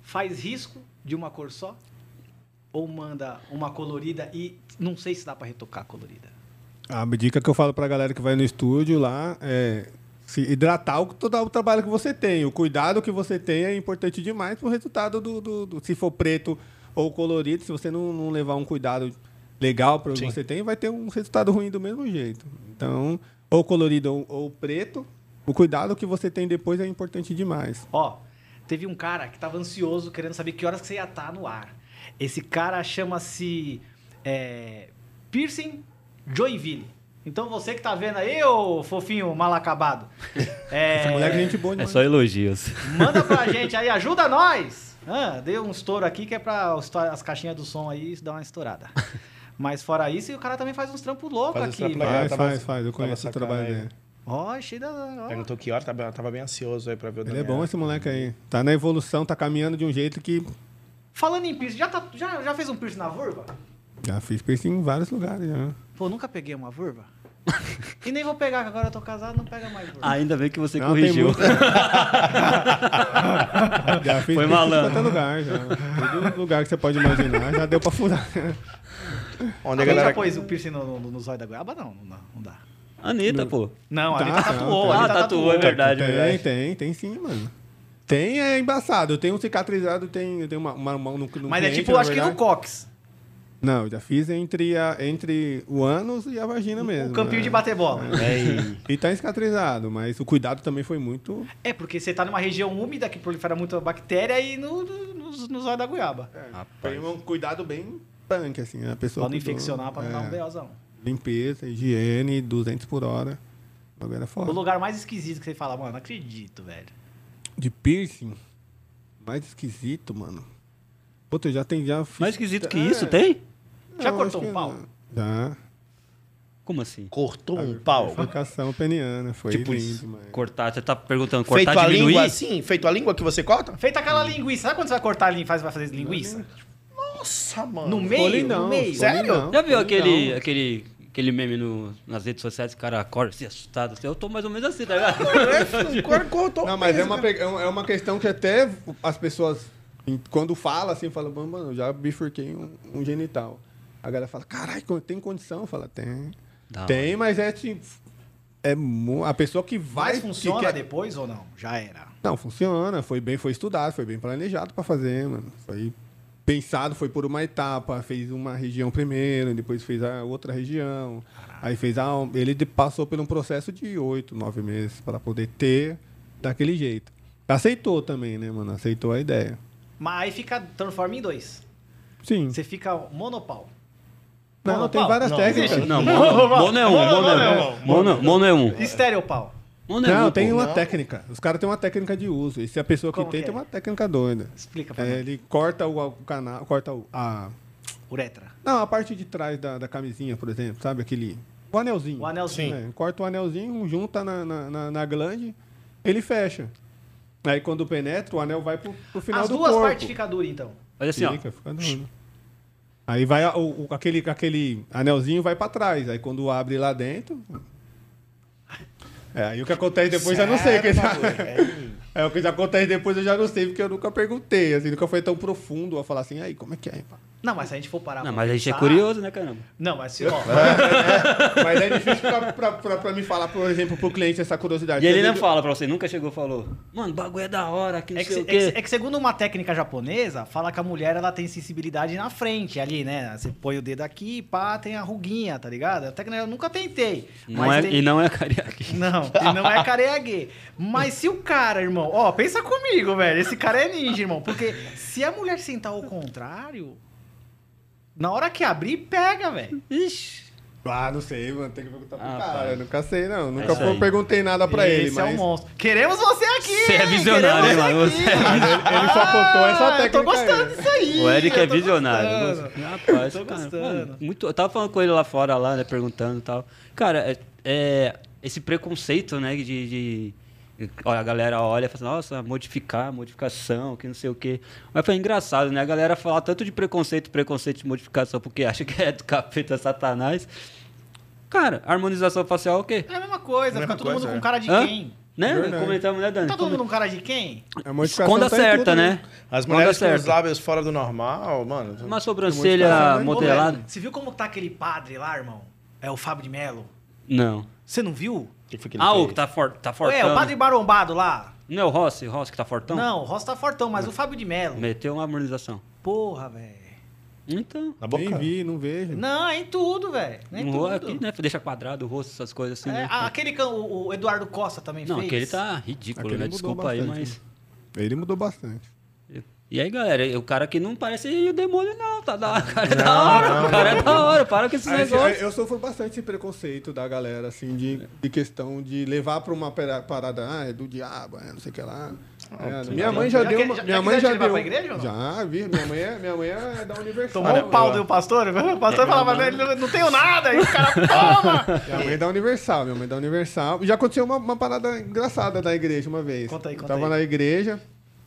Faz risco de uma cor só? Ou manda uma colorida e não sei se dá pra retocar a colorida? A dica que eu falo pra galera que vai no estúdio lá é se hidratar o, todo o trabalho que você tem. O cuidado que você tem é importante demais pro resultado do, do- do- se for preto ou colorido. Se você não, não levar um cuidado legal para o que você tem, vai ter um resultado ruim do mesmo jeito. Então, ou colorido ou, ou preto, o cuidado que você tem depois é importante demais. Ó, teve um cara que tava ansioso querendo saber que horas que você ia estar no ar. Esse cara chama-se é, Piercing Joinville. Então você que tá vendo aí, ô fofinho mal acabado, [LAUGHS] é, Esse moleque é gente boa É só elogios. manda pra [LAUGHS] gente aí, ajuda nós! Ah, deu um estouro aqui que é pra as caixinhas do som aí dar uma estourada. [LAUGHS] Mas fora isso, o cara também faz uns trampos loucos aqui. trampos velho. legais. Faz, faz, faz. Eu conheço o trabalho dele. Ó, cheio da. ó. Perguntou que hora, tava, tava bem ansioso aí pra ver o Ele é Daniel. bom esse moleque aí. Tá na evolução, tá caminhando de um jeito que Falando em piercing, já, tá- já, já fez um piercing na vulva? já fiz piercing em vários lugares. Já. Pô, nunca peguei uma vulva. [LAUGHS] e nem vou pegar, que agora eu tô casado, não pega mais vulva. Ainda bem que você Não, tem corrigiu. [LAUGHS] Já fiz Foi malandro. lugar. Já. Todo lugar que você pode imaginar, já deu pra furar. Onde a galera... já pôs o piercing no, no, no zóio da goiaba? Não, não dá. Não, dá. Anitta, pô. não a Tá, Anitta tá, tatuou. tá. a Ah, Anitta tatuou, é verdade, tem, verdade. tem, tem sim, mano. Tem, é embaçado. Eu tenho um cicatrizado, tem, eu tenho uma, uma mão no, no Mas é cliente, tipo, na acho que no verdade. cox. Não, eu já fiz entre, a, entre o ânus e a vagina mesmo. o campinho né? de bater bola. É, E tá cicatrizado, mas o cuidado também foi muito. É, porque você tá numa região úmida que prolifera muito a bactéria e no, no, no, no zóio da goiaba. Foi um cuidado bem punk, assim. A pessoa Pra não cuidou, infeccionar, pra não dar um é, BOzão. Limpeza, higiene, 200 por hora. O bagulho era O foda. lugar mais esquisito que você fala, mano, não acredito, velho. De piercing, mais esquisito, mano. Puta, eu já tem já fiz- Mais esquisito que É. isso, tem? Já Não, cortou um pau? não. Já. Como assim? Cortou um pau. Bifurcação peniana, foi Tipo lindo isso. demais. Cortar, você tá perguntando, Feito cortar, a diminuir? língua assim? Feito a língua que você corta? Feita aquela linguiça. Sabe quando você vai cortar a linguiça, faz, vai fazer linguiça? Nossa, mano. No meio? No meio? Sério? lindão, Já viu aquele, aquele, aquele meme no, nas redes sociais, o cara acorda assim, assustado. assim, Eu tô mais ou menos assim, tá ligado? [LAUGHS] Cor- Cortou. Não, mas é uma, pe- é um- é uma questão que até as pessoas, em- quando fala assim, falam, mano, mano, eu já bifurquei um, um genital. A galera fala, caralho, tem condição? Fala, tem. Da tem, mas é tipo. É a pessoa que vai. Mas que funciona quer- depois ou não? Já era. Não, funciona. Foi bem, foi estudado, foi bem planejado pra fazer, mano. Foi pensado, foi por uma etapa, fez uma região primeiro, depois fez a outra região. Aí fez a. Ele passou por um processo de oito, nove meses para poder ter daquele jeito. Aceitou também, né, mano? Aceitou a ideia. Mas aí fica, transforma em dois. Sim. Você fica monopau. Não, monopau? tem várias Não, técnicas. Não, mono, mono é um, mono é um. Mono, mono é um. Estereopau. Mono é Não, um, tem pô. uma Não. técnica. Os caras têm uma técnica de uso. E se a pessoa que Como tem, que tem é? uma técnica doida. Explica pra É, mim. ele corta o, o canal, corta o, a. Uretra. Não, a parte de trás da, da camisinha, por exemplo, sabe? Aquele. O anelzinho. O anelzinho. É, corta o anelzinho, junta na, na, na, na glande, ele fecha. Aí quando penetra, o anel vai pro, pro final As do duas corpo. partes ficam duras, então. Mas assim, ó. Fica, fica duro. Aí vai o, o- aquele, aquele anelzinho vai pra trás. Aí quando abre lá dentro. É, aí o que acontece depois eu já não sei. Que já, [LAUGHS] é, o que já acontece depois eu já não sei, porque eu nunca perguntei. Assim, nunca foi tão profundo a falar assim, aí, como é que é? pá? Não, mas se a gente for parar Não, mas a gente é curioso, né, caramba? Não, mas se, ó, [LAUGHS] Mas é difícil pra, pra, pra, pra me falar, por exemplo, pro cliente essa curiosidade. E ele não fala pra você, nunca chegou e falou, mano, o bagulho é da hora, que não É que, sei é, que, é que segundo uma técnica japonesa, fala que a mulher ela tem sensibilidade na frente ali, né? Você põe o dedo aqui, pá, tem a ruguinha, tá ligado? A técnica eu nunca tentei. Não mas é, tem- E não é cariaque. [LAUGHS] Não, e não é careia gay. Mas se o cara, irmão, ó, pensa comigo, velho. Esse cara é ninja, irmão. Porque se a mulher sentar ao contrário, na hora que abrir, pega, velho. Ixi. Ah, não sei, mano. Tem que perguntar pro Ah, cara. Eu nunca sei, não. Nunca É aí. perguntei nada pra ele, Esse é mas. um monstro. Queremos você aqui! Você é visionário, hein, mano? você é. Mas ele, ele só contou essa Ah, técnica. Eu tô gostando aí. disso aí. O Eric é visionário. gostando. Rapaz, Tô cara, gostando. mano, muito, eu tava falando com ele lá fora, lá, né, perguntando e tal. Cara, é, é esse preconceito, né, de... de a galera olha e fala assim, nossa, modificar, modificação, que não sei o quê. Mas foi engraçado, né? A galera fala tanto de preconceito, preconceito de modificação, porque acha que é do capeta satanás. Cara, harmonização facial é o quê? É a mesma coisa, Mesma fica todo coisa, mundo é. com cara de Hã? quem? Né? Verdade. Comentamos, né, Dani? Tá todo mundo com cara de quem? A modificação Quando tá acerta, tudo, né? As mulheres com os lábios fora do normal, mano. Uma sobrancelha né? Modelada? Você viu como tá aquele padre lá, irmão? É o Fábio de Melo. Não. Você não viu? O que foi que ele Ah, o fez? que tá, for, tá fortão. Ué, o padre marombado lá. Não é o Rossi? O Rossi que tá fortão? Não, o Ross tá fortão, mas o Fábio de Melo. Meteu uma harmonização. Porra, velho. Então. Na boca? Nem vi, não vejo. Não, é em tudo, velho. É em No tudo. aqui, né? Deixa quadrado o rosto, essas coisas assim, É, né? a- aquele can- o, o Eduardo Costa também Não, fez. aquele tá ridículo, Aquele né? Desculpa aí, bastante, mas. Ele mudou bastante. E aí, galera, o cara que não parece o demônio, não, tá da. O cara é da hora, o cara é da hora, para com esse Aí, assim, negócio. eu sofro bastante esse preconceito da galera, assim, de, de questão de levar pra uma parada, ah, é do diabo, é não sei o que lá. É, minha mãe já, Já deu que- uma, já- minha já mãe já deu. pra igreja ou não? Já, vi. Minha mãe é, minha mãe é da Universal. Tomou um pau do pastor? [LAUGHS] O pastor falava, "Não, não, não tenho nada. E o cara, toma! [LAUGHS] Minha mãe é da Universal, minha mãe é da Universal. Já aconteceu uma, uma parada engraçada na igreja uma vez. Conta aí, conta tava aí. na igreja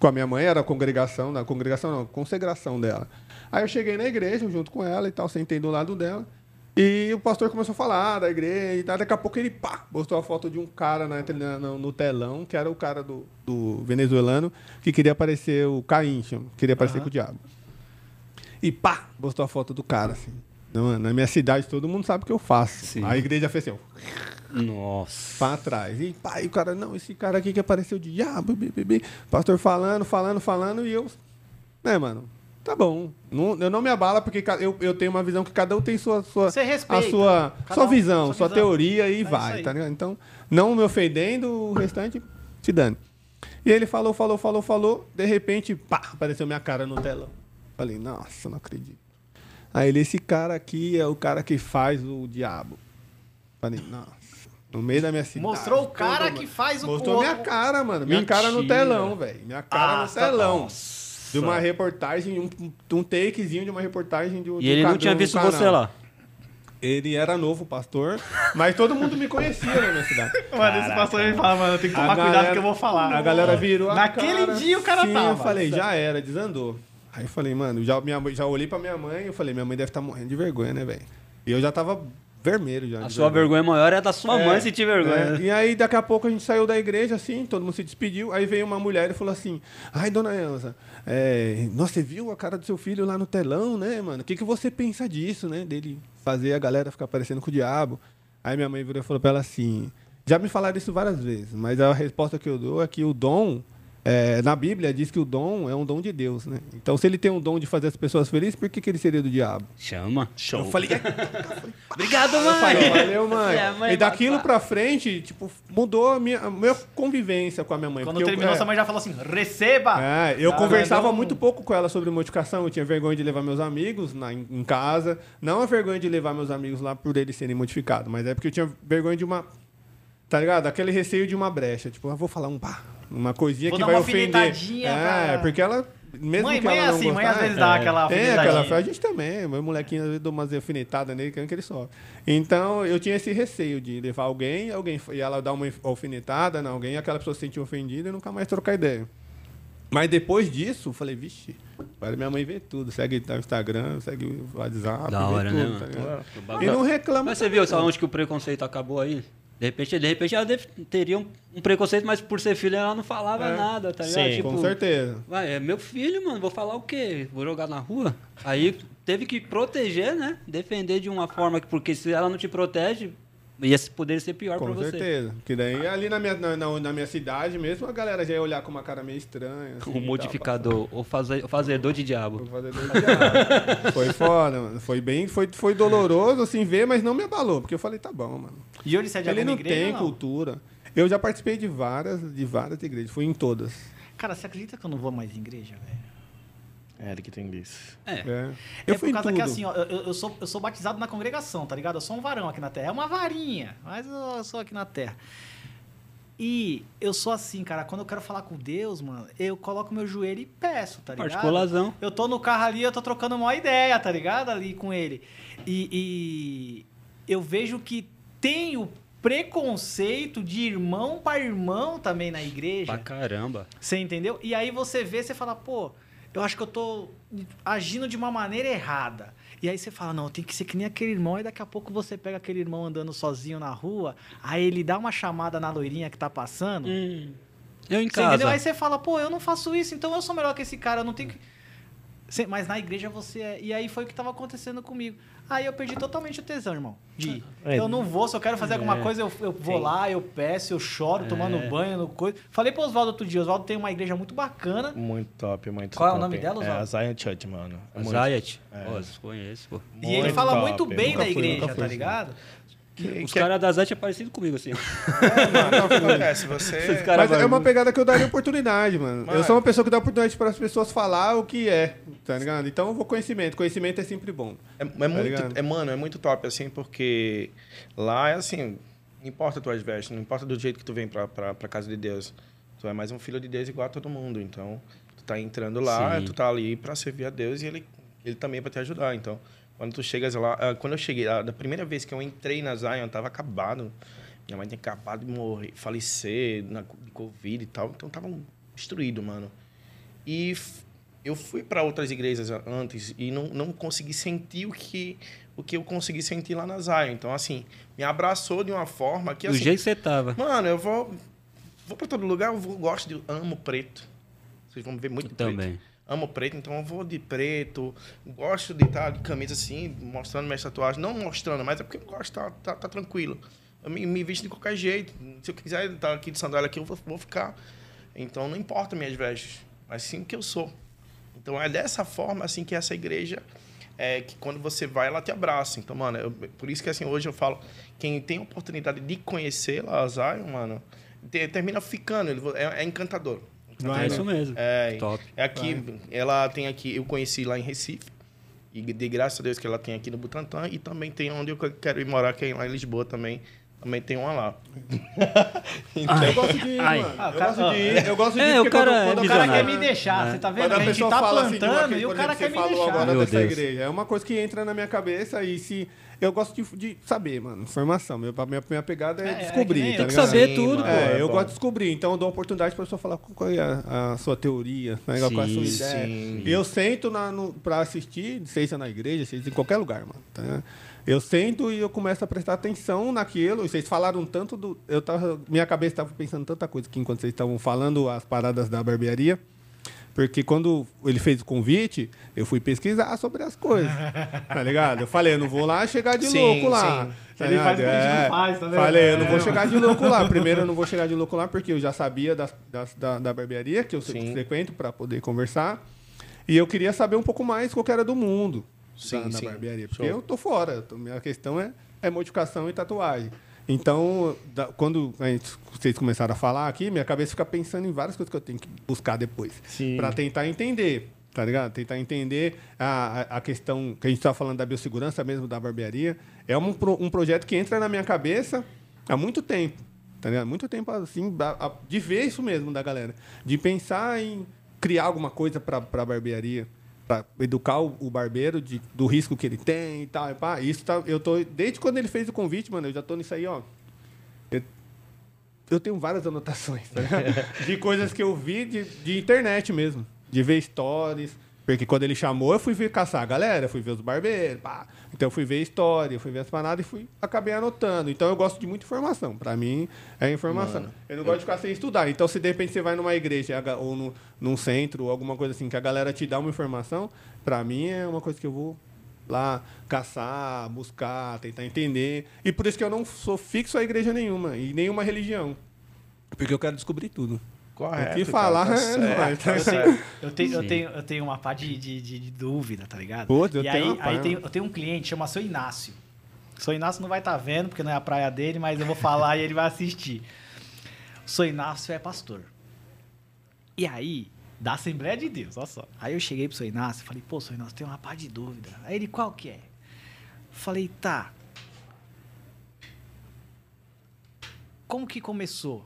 com a minha mãe, era a congregação, na congregação não, consagração dela. Aí eu cheguei na igreja junto com ela e tal, sentei do lado dela. E o pastor começou a falar da igreja e tal. Daqui a pouco ele, pá, mostrou a foto de um cara na, na- no, telão, que era o cara do, do venezuelano, que queria aparecer o Caim, queria aparecer com o diabo. E pá, mostrou a foto do cara, assim. Na minha cidade todo mundo sabe o que eu faço. Sim. A igreja fez assim, ó, Nossa. pra trás. E e o cara, não, esse cara aqui que apareceu de diabo, bi. pastor falando, falando, falando, e eu, né, mano, tá bom. Não, eu não me abala, porque eu, eu tenho uma visão que cada um tem sua, sua, Você respeita. a sua, sua um, visão, sua sua, visão. teoria e É vai, tá ligado? Então, não me ofendendo, o restante se dane. E ele falou, falou, falou, falou, de repente, pá, apareceu minha cara no telão. Falei, nossa, não acredito. Aí ele, esse cara aqui é o cara que faz o diabo. Falei, nossa. No meio da minha cidade. Mostrou o cara toda, que faz o Mostrou minha outro- cara, mano. Minha cara no telão, velho. Minha cara Ah, no telão. Nossa. De uma reportagem, um, um takezinho de uma reportagem de, um- E ele não tinha visto você lá. Ele era novo pastor, mas todo mundo me conhecia na minha cidade. [LAUGHS] Mano, esse pastor ele fala, mano, tem que tomar cuidado galera- que eu vou falar. A galera virou a Naquele cara, dia o cara sim, tava. eu falei, já era, desandou. Aí eu falei, mano, já, minha, já olhei pra minha mãe e eu falei, minha mãe deve estar morrendo de vergonha, né, velho? E eu já tava vermelho já. A sua vergonha maior é a da sua É, mãe sentir vergonha. é. E aí, daqui a pouco, a gente saiu da igreja, assim, todo mundo se despediu. Aí veio uma mulher e falou assim: Ai, dona Elza, é, nossa, você viu a cara do seu filho lá no telão, né, mano? O que, que você pensa disso, né? Dele fazer a galera ficar parecendo com o diabo. Aí minha mãe virou e falou pra ela assim: Já me falaram isso várias vezes, mas a resposta que eu dou é que o dom. É, na Bíblia diz que o dom é um dom de Deus, né? Então, se ele tem um dom de fazer as pessoas felizes, por que, que ele seria do diabo? Chama. Eu falei, [LAUGHS] Obrigado, eu falei, mãe. valeu, mãe. É, mãe, e daquilo pra frente, tipo, mudou a minha, a minha convivência com a minha mãe. Quando porque eu- terminou, é, sua mãe já falou assim, receba! é, eu Ah, conversava não. muito pouco com ela sobre modificação. Eu tinha vergonha de levar meus amigos na, em, em casa. Não a vergonha de levar meus amigos lá por eles serem modificados, mas é porque eu tinha vergonha de uma. Tá ligado? Aquele receio de uma brecha. Tipo, eu vou falar um pá, uma coisinha Vou que dar vai uma ofender. alfinetadinha É, pra- porque ela. Mesmo mãe, que mãe é assim, mãe às gostar, vezes dá aquela Tem aquela alfinetadinha. A gente também, meu molequinho às vezes dou umas alfinetadas nele, querendo que ele sobe. Então, eu tinha esse receio de levar alguém, alguém e ela dar uma alfinetada em alguém, aquela pessoa se sentir ofendida e nunca mais trocar ideia. Mas depois disso, eu falei, vixe, agora minha mãe vê tudo. Segue no Instagram, segue o WhatsApp, Da vê hora, tudo, né, tá? O E não reclama. Mas você viu só onde que o preconceito acabou aí? De repente, de repente ela deve- teria um, um preconceito, mas por ser filha ela não falava É. nada, tá ligado? Sim, tipo, Com certeza. Vai, é meu filho, mano, vou falar o quê? Vou jogar na rua? Aí teve que proteger, né? Defender de uma forma que, porque se ela não te protege, ia poder ser pior pra Com você. certeza. Porque daí ali na minha, na, na- minha cidade mesmo, a galera já ia olhar com uma cara meio estranha. assim, O e tal, modificador, o, faze- o fazedor de diabo. Vou fazer dois diabos. [LAUGHS] Foi foda, mano. Foi bem, foi, foi doloroso, assim, ver, mas não me abalou, porque eu falei, tá bom, mano. E hoje você é de Ele não igreja tem não? cultura. Eu já participei de várias, de várias igrejas, fui em todas. Cara, você acredita que eu não vou mais em igreja, velho? É, ele que tem isso. É. É. É Eu por fui em causa tudo. que assim, ó, eu, eu- sou, eu sou batizado na congregação, tá ligado? Eu sou um varão aqui na terra. É uma varinha, mas eu sou aqui na terra. E eu sou assim, cara, quando eu quero falar com Deus, mano, eu coloco meu joelho e peço, tá ligado? Particulasão. Eu tô no carro ali, eu tô trocando uma ideia, tá ligado? Ali com ele. E, e eu vejo que tem o preconceito de irmão para irmão também na igreja. Pra caramba. Você entendeu? E aí você vê, você fala, pô, eu acho que eu tô agindo de uma maneira errada. E aí você fala, não, tem que ser que nem aquele irmão. E daqui a pouco você pega aquele irmão andando sozinho na rua, aí ele dá uma chamada na loirinha que tá passando. Hum. Eu em Você entendeu? casa. Aí você fala, pô, eu não faço isso, então eu sou melhor que esse cara, eu não tenho que. Mas na igreja você é. E aí foi o que tava acontecendo comigo. Aí eu perdi totalmente o tesão, irmão. De É. eu não vou, se eu quero fazer alguma É. coisa, eu, eu vou Sim. lá, eu peço, eu choro, tomando É. banho, no coisa. Falei pro Oswaldo outro dia, Oswaldo tem uma igreja muito bacana. Muito top, muito Qual é o top. nome dela, É a Oswaldo? Zion Church, mano. É muito- Zayat. É. Pô, conheço, pô. e ele muito fala top, muito bem da igreja, fui, tá ligado? Que, Os que caras da Zayat é parecido comigo, assim. [LAUGHS] é, mano, o que acontece? Você... Esses caras Mas é uma pegada que eu daria oportunidade, mano. Mano. Eu sou uma pessoa que dá oportunidade para as pessoas falar o que é, tá ligado? Então eu vou conhecimento. Conhecimento é sempre bom. É, é muito, ligado? é, mano, é muito top, assim, porque lá é assim, não importa tuas vestes, não importa do jeito que tu vem pra, pra, pra casa de Deus. Tu é mais um filho de Deus igual a todo mundo. Então, tu tá entrando lá, Sim. tu tá ali pra servir a Deus e ele, ele também é pra te ajudar. Então, quando tu chegas lá, ah, quando eu cheguei, ah, da primeira vez que eu entrei na Zion, tava acabado. Minha mãe tinha acabado de morrer, falecer na, de Covid e tal. Então, tava destruído, mano. E eu fui para outras igrejas antes e não, não consegui sentir o que, o que eu consegui sentir lá na Zion. Então, assim, me abraçou de uma forma que, Do assim, jeito que você tava. mano, eu vou, vou para todo lugar, eu vou, gosto de, amo preto. Vocês vão ver muito preto. Também. Amo preto, então eu vou de preto. Gosto de estar de camisa assim, mostrando minhas tatuagens. Não mostrando, mas é porque eu gosto, tá, tá, tá tranquilo. Eu me, me visto de qualquer jeito. Se eu quiser estar aqui de sandália aqui, eu vou, vou ficar. Então não importa minhas vestes, mas sim o que eu sou. Então é dessa forma assim que essa igreja é que quando você vai ela te abraça. Então, mano, eu- por isso que assim hoje eu falo, quem tem oportunidade de conhecer a Zion, mano, te- termina ficando, ele é, é encantador. Vai, é né? isso mesmo. É, Top. é aqui, ela tem aqui, eu conheci lá em Recife. E de graças a Deus que ela tem aqui no Butantã. E também tem onde eu quero ir morar, que é lá em Lisboa também, Também tem uma lá. [LAUGHS] Eu gosto de ir, Ai. mano. Ah, o eu cara- gosto de ir. Eu gosto de É, ir o porque cara quando, é quando O cara quer me deixar, É. você tá Quando vendo? a A gente tá assim, plantando que- e o cara quer me deixar. agora Meu dessa Deus. igreja. É uma coisa que entra na minha cabeça e se... Eu gosto de, de saber, mano. Informação. Meu, minha, minha pegada é, É, é descobrir, que tá eu. Tem que ligado? saber Sim, tudo, mano. pô. É, É eu bom. gosto de descobrir. Então eu dou oportunidade pra pessoa falar qual é a, a sua teoria, né? qual é a sua ideia. sim. E eu sento na, no, pra assistir, seja na igreja, seja em qualquer lugar, mano. tá? Eu sento e eu começo a prestar atenção naquilo. E vocês falaram tanto do. Eu tava, minha cabeça estava pensando tanta coisa aqui enquanto vocês estavam falando as paradas da barbearia. Porque quando ele fez o convite, eu fui pesquisar sobre as coisas. tá ligado? Eu falei, eu não vou lá chegar de Sim, louco lá. sim. Tá Ele faz o que a gente ligado? não faz, tá vendo? Falei, eu não vou É. chegar de louco lá. Primeiro, eu não vou chegar de louco lá porque eu já sabia das- da, da barbearia, que eu Sim. frequento para poder conversar. E eu queria saber um pouco mais qual que era do mundo Sim, da, da barbearia. Porque Show. eu tô fora. minha questão é, é modificação e tatuagem. Então, da- quando a gente- vocês começaram a falar aqui, minha cabeça fica pensando em várias coisas que eu tenho que buscar depois. Para tentar entender. Tá ligado? Tentar entender a, a- questão que a gente estava falando da biossegurança mesmo da barbearia. É um, um projeto que entra na minha cabeça há muito tempo. Tá ligado? Muito tempo assim, de ver isso mesmo da galera. De pensar em criar alguma coisa para a barbearia. Para educar o, o barbeiro de, do risco que ele tem e tal. E pá. Isso tá, eu tô, desde quando ele fez o convite, mano, eu já tô nisso aí, ó. Eu, eu tenho várias anotações, tá? [LAUGHS] De coisas que eu vi de, de internet mesmo. De ver stories. Porque quando ele chamou, eu fui ver caçar a galera, fui ver os barbeiros, pá. Então eu fui ver história, fui ver as paradas e fui, acabei anotando. Então eu gosto de muita informação. Pra mim, é informação. Mano, eu não gosto de ficar sem estudar. Então, se de repente você vai numa igreja ou no, num centro, ou alguma coisa assim, que a galera te dá uma informação, pra mim é uma coisa que eu vou lá caçar, buscar, tentar entender. E por isso que eu não sou fixo a igreja nenhuma, e nenhuma religião. Porque eu quero descobrir tudo. Correto. o que cara, falar tá é tá? Eu tenho, eu, tenho, eu, Sim. tenho, eu tenho uma pá de, de, de- dúvida, tá ligado? Putz, eu e aí, aí eu tenho um cliente, chama seu Inácio. Seu Inácio não vai estar vendo, porque não é a praia dele, mas eu vou falar [LAUGHS] e ele vai assistir. O seu Inácio é pastor. E aí, da Assembleia de Deus, olha só. Aí eu cheguei pro seu Inácio e falei, pô, seu Inácio, tem uma pá de dúvida. Aí ele, qual que é? Falei, tá. Como que começou?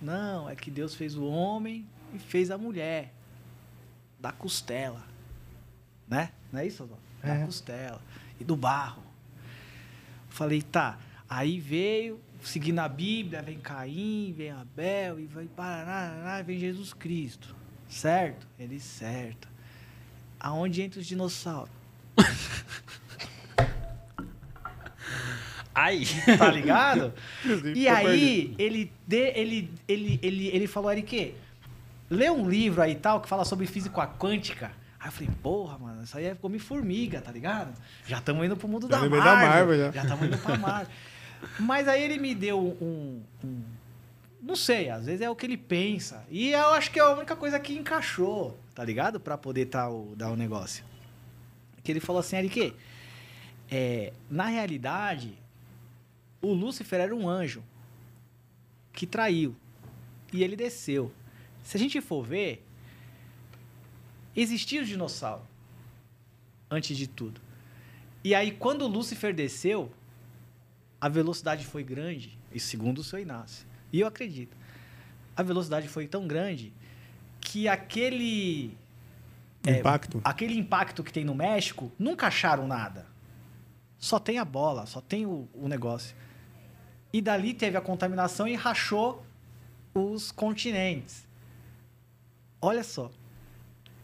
Não, é que Deus fez o homem e fez a mulher. Da costela. Né? Não é isso, Adão? Da É. costela. E do barro. Falei, tá. Aí veio, seguindo a Bíblia, vem Caim, vem Abel, e vai Paraná, vem Jesus Cristo. Certo? Ele, certo. Aonde entra os dinossauros? [LAUGHS] Ai! Tá ligado? [LAUGHS] E tô aí, ele, de, ele, ele, ele, ele falou, Eric, lê um livro aí tal que fala sobre física quântica. Aí eu falei, porra, mano, isso aí é come formiga, tá ligado? Já estamos indo pro mundo da Marvel. da Marvel, já. Estamos indo pra Marvel. Mas aí ele me deu um, um- Não sei, às vezes é o que ele pensa. E eu acho que é a única coisa que encaixou, tá ligado? Pra poder tá o, dar o negócio. Que ele falou assim, Eric, é, na realidade, o Lúcifer era um anjo que traiu e ele desceu. Se a gente for ver, existia o dinossauro antes de tudo. E aí, quando o Lúcifer desceu, a velocidade foi grande, e segundo o seu Inácio, e eu acredito, a velocidade foi tão grande que aquele é, Impacto. aquele impacto que tem no México, nunca acharam nada. Só tem a bola, só tem o, o negócio. E dali teve a contaminação e rachou os continentes. Olha só.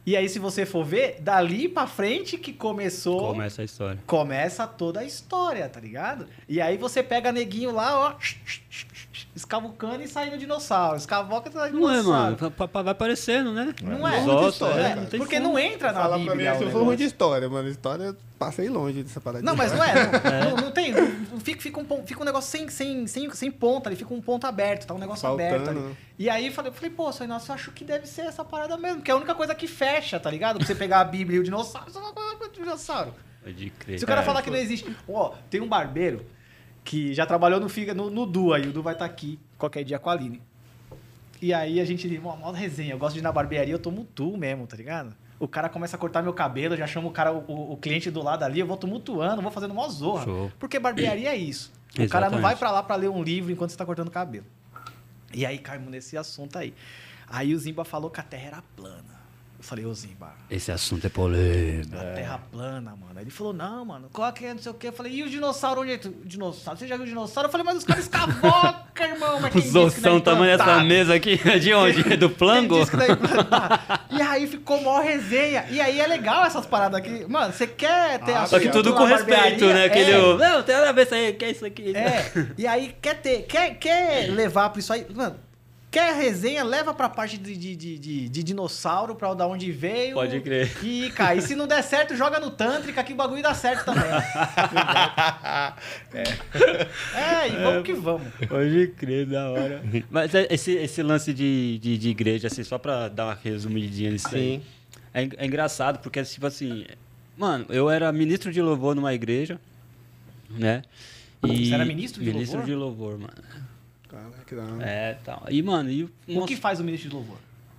E aí, se você for ver, dali pra frente que começou. Começa a história. Começa toda a história, tá ligado? E aí você pega neguinho lá, ó, escavucando e saindo dinossauro. Escavoca e saindo Não é, dinossauro. mano. Pa- pa- Vai aparecendo, né? Não é. Ossos, história, é, não tem Porque como. não entra na Fala Bíblia. pra mim, o eu sou negócio. ruim de história, mano. História, passei longe dessa parada. Não, mas não é. Não, não, não tem. não- fica, fica, um, fica um negócio sem, sem, sem, sem ponta ali, fica um ponto aberto, tá um negócio aberto Faltando. ali. E aí eu falei, eu falei, pô, seu Inácio, eu acho que deve ser essa parada mesmo, que é a única coisa que fecha, tá ligado? Pra você pegar a Bíblia e o dinossauro, só uma coisa com o dinossauro. Pode crer. Se o cara É, falar que não existe. Ó, tem um barbeiro que já trabalhou no, Figa- no, no Du aí, o Du vai estar aqui qualquer dia com a Aline. E aí a gente, uma mó resenha, eu gosto de ir na barbearia, eu tomo tu mesmo, tá ligado? O cara começa a cortar meu cabelo, eu já chamo o cara, o, o cliente do lado ali, eu vou tumultuando, vou fazendo mó zorra. Show. Porque barbearia é isso. O cara não Exatamente. vai pra lá pra ler um livro enquanto você tá cortando o cabelo. E aí caímos nesse assunto aí. Aí o Zimba falou que a Terra era plana. Eu falei, ô Zimba, Esse assunto é polêmico. a Terra plana, mano. Aí ele falou, não, mano, qual que é, não sei o quê. Eu falei, e o dinossauro, onde é? que- O dinossauro, você já viu o dinossauro? Eu falei, mas os caras escavocam, [LAUGHS] irmão. Mas Os é ossão, tamanho dessa mesa aqui. [LAUGHS] De onde? Do implantado? e aí ficou maior resenha. E aí é legal essas paradas aqui. Mano, você quer ter Ah, a Só que tudo com respeito, né? Aquele. É. Não, tem nada a ver isso aí. Que é isso aqui? É, e aí quer ter, quer, quer [LAUGHS] levar pra isso aí. Mano, quer resenha, leva pra parte de, de, de, de- de dinossauro, pra da onde veio. Pode crer. E, cara, e se não der certo, joga no Tântrica, que o bagulho dá certo também. [LAUGHS] é, e vamos que vamos. Pode crer, da hora. Mas é- esse, esse lance de, de, de igreja, assim, só pra dar uma resumidinha nisso aí. Sim. É, en- é engraçado, porque, tipo assim... Mano, eu era ministro de louvor numa igreja, né? E Você era ministro de ministro louvor? de louvor, mano. Que da hora. É, tal. E, mano, e, O que faz o ministro de louvor?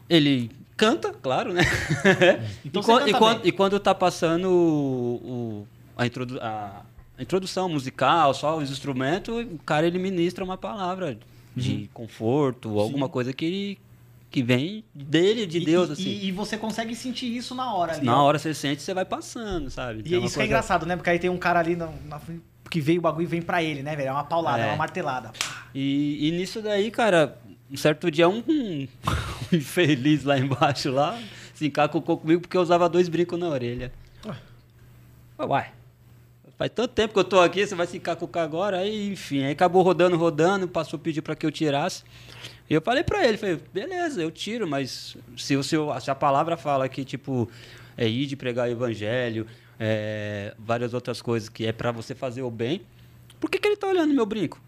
ele canta, claro, né? [LAUGHS] Então e, você quan- canta e quando, bem. e quando tá passando o, o- a, introdu a, a introdução musical, só os instrumentos, o cara ele ministra uma palavra de Uhum. conforto, alguma coisa que, que vem dele, de E- Deus, e, assim. E, e você consegue sentir isso na hora ali. Na ó. hora você sente, você vai passando, sabe? E Tem uma isso que é coisa- engraçado, né? Porque aí tem um cara ali na, na frente que veio o bagulho e vem pra ele, né, velho? É uma paulada, é, É. uma martelada. E, e nisso daí, cara, um certo dia um, [LAUGHS] um infeliz lá embaixo lá se encacucou comigo porque eu usava dois brincos na orelha. Ué, Uai, faz tanto tempo que eu tô aqui, você vai se encacucar agora? Aí, enfim, aí acabou rodando, rodando, passou a pedir pra que eu tirasse. E eu falei pra ele, falei, beleza, eu tiro, mas se, o seu, se a palavra fala que, tipo, é ir de pregar o evangelho, é, várias outras coisas que é pra você fazer o bem, por que, que ele tá olhando meu brinco?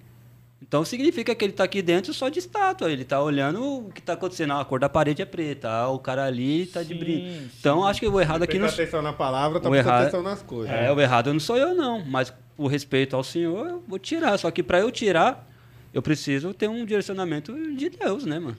Então significa que ele tá aqui dentro só de estátua. Ele tá olhando o que tá acontecendo. Ah, a cor da parede é preta. Ah, o cara ali tá de brinco. Então acho que o errado aqui não. atenção na palavra, tá prestando atenção nas coisas. É, o errado não sou eu, não. Mas o respeito ao Senhor, eu vou tirar. Só que para eu tirar, eu preciso ter um direcionamento de Deus, né, mano?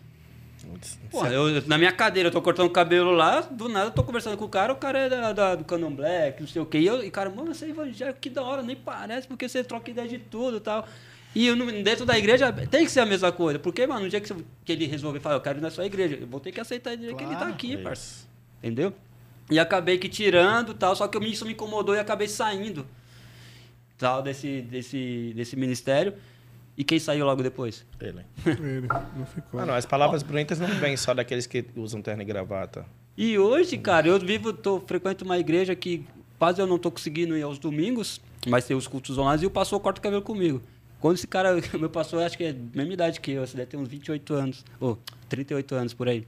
Porra, eu, na minha cadeira, eu tô cortando o cabelo lá, do nada eu tô conversando com o cara, o cara é da, da- do Canon Black, não sei o quê. E, eu, e cara, mano, você é evangélico, que da hora, nem parece, porque você troca ideia de tudo e tal. E eu, dentro da igreja tem que ser a mesma coisa. Porque, mano, no dia que, você- que ele resolver falar, eu quero ir na sua igreja, eu vou ter que aceitar ele que ele tá Claro. aqui, parça. Entendeu? E acabei que tirando tal, só que isso me incomodou e acabei saindo tal, desse, desse, desse ministério. E quem saiu logo depois? Ele. Ele não ficou. Mano, as palavras bonitas não vêm só daqueles que usam terno e gravata. E hoje, cara, eu vivo, tô, frequento uma igreja que quase eu não tô conseguindo ir aos domingos, mas tem os cultos online e o pastor corta o cabelo comigo. Quando esse cara, [LAUGHS] meu pastor, acho que é a mesma idade que eu, você deve ter uns 28 anos, ou 38 anos por aí.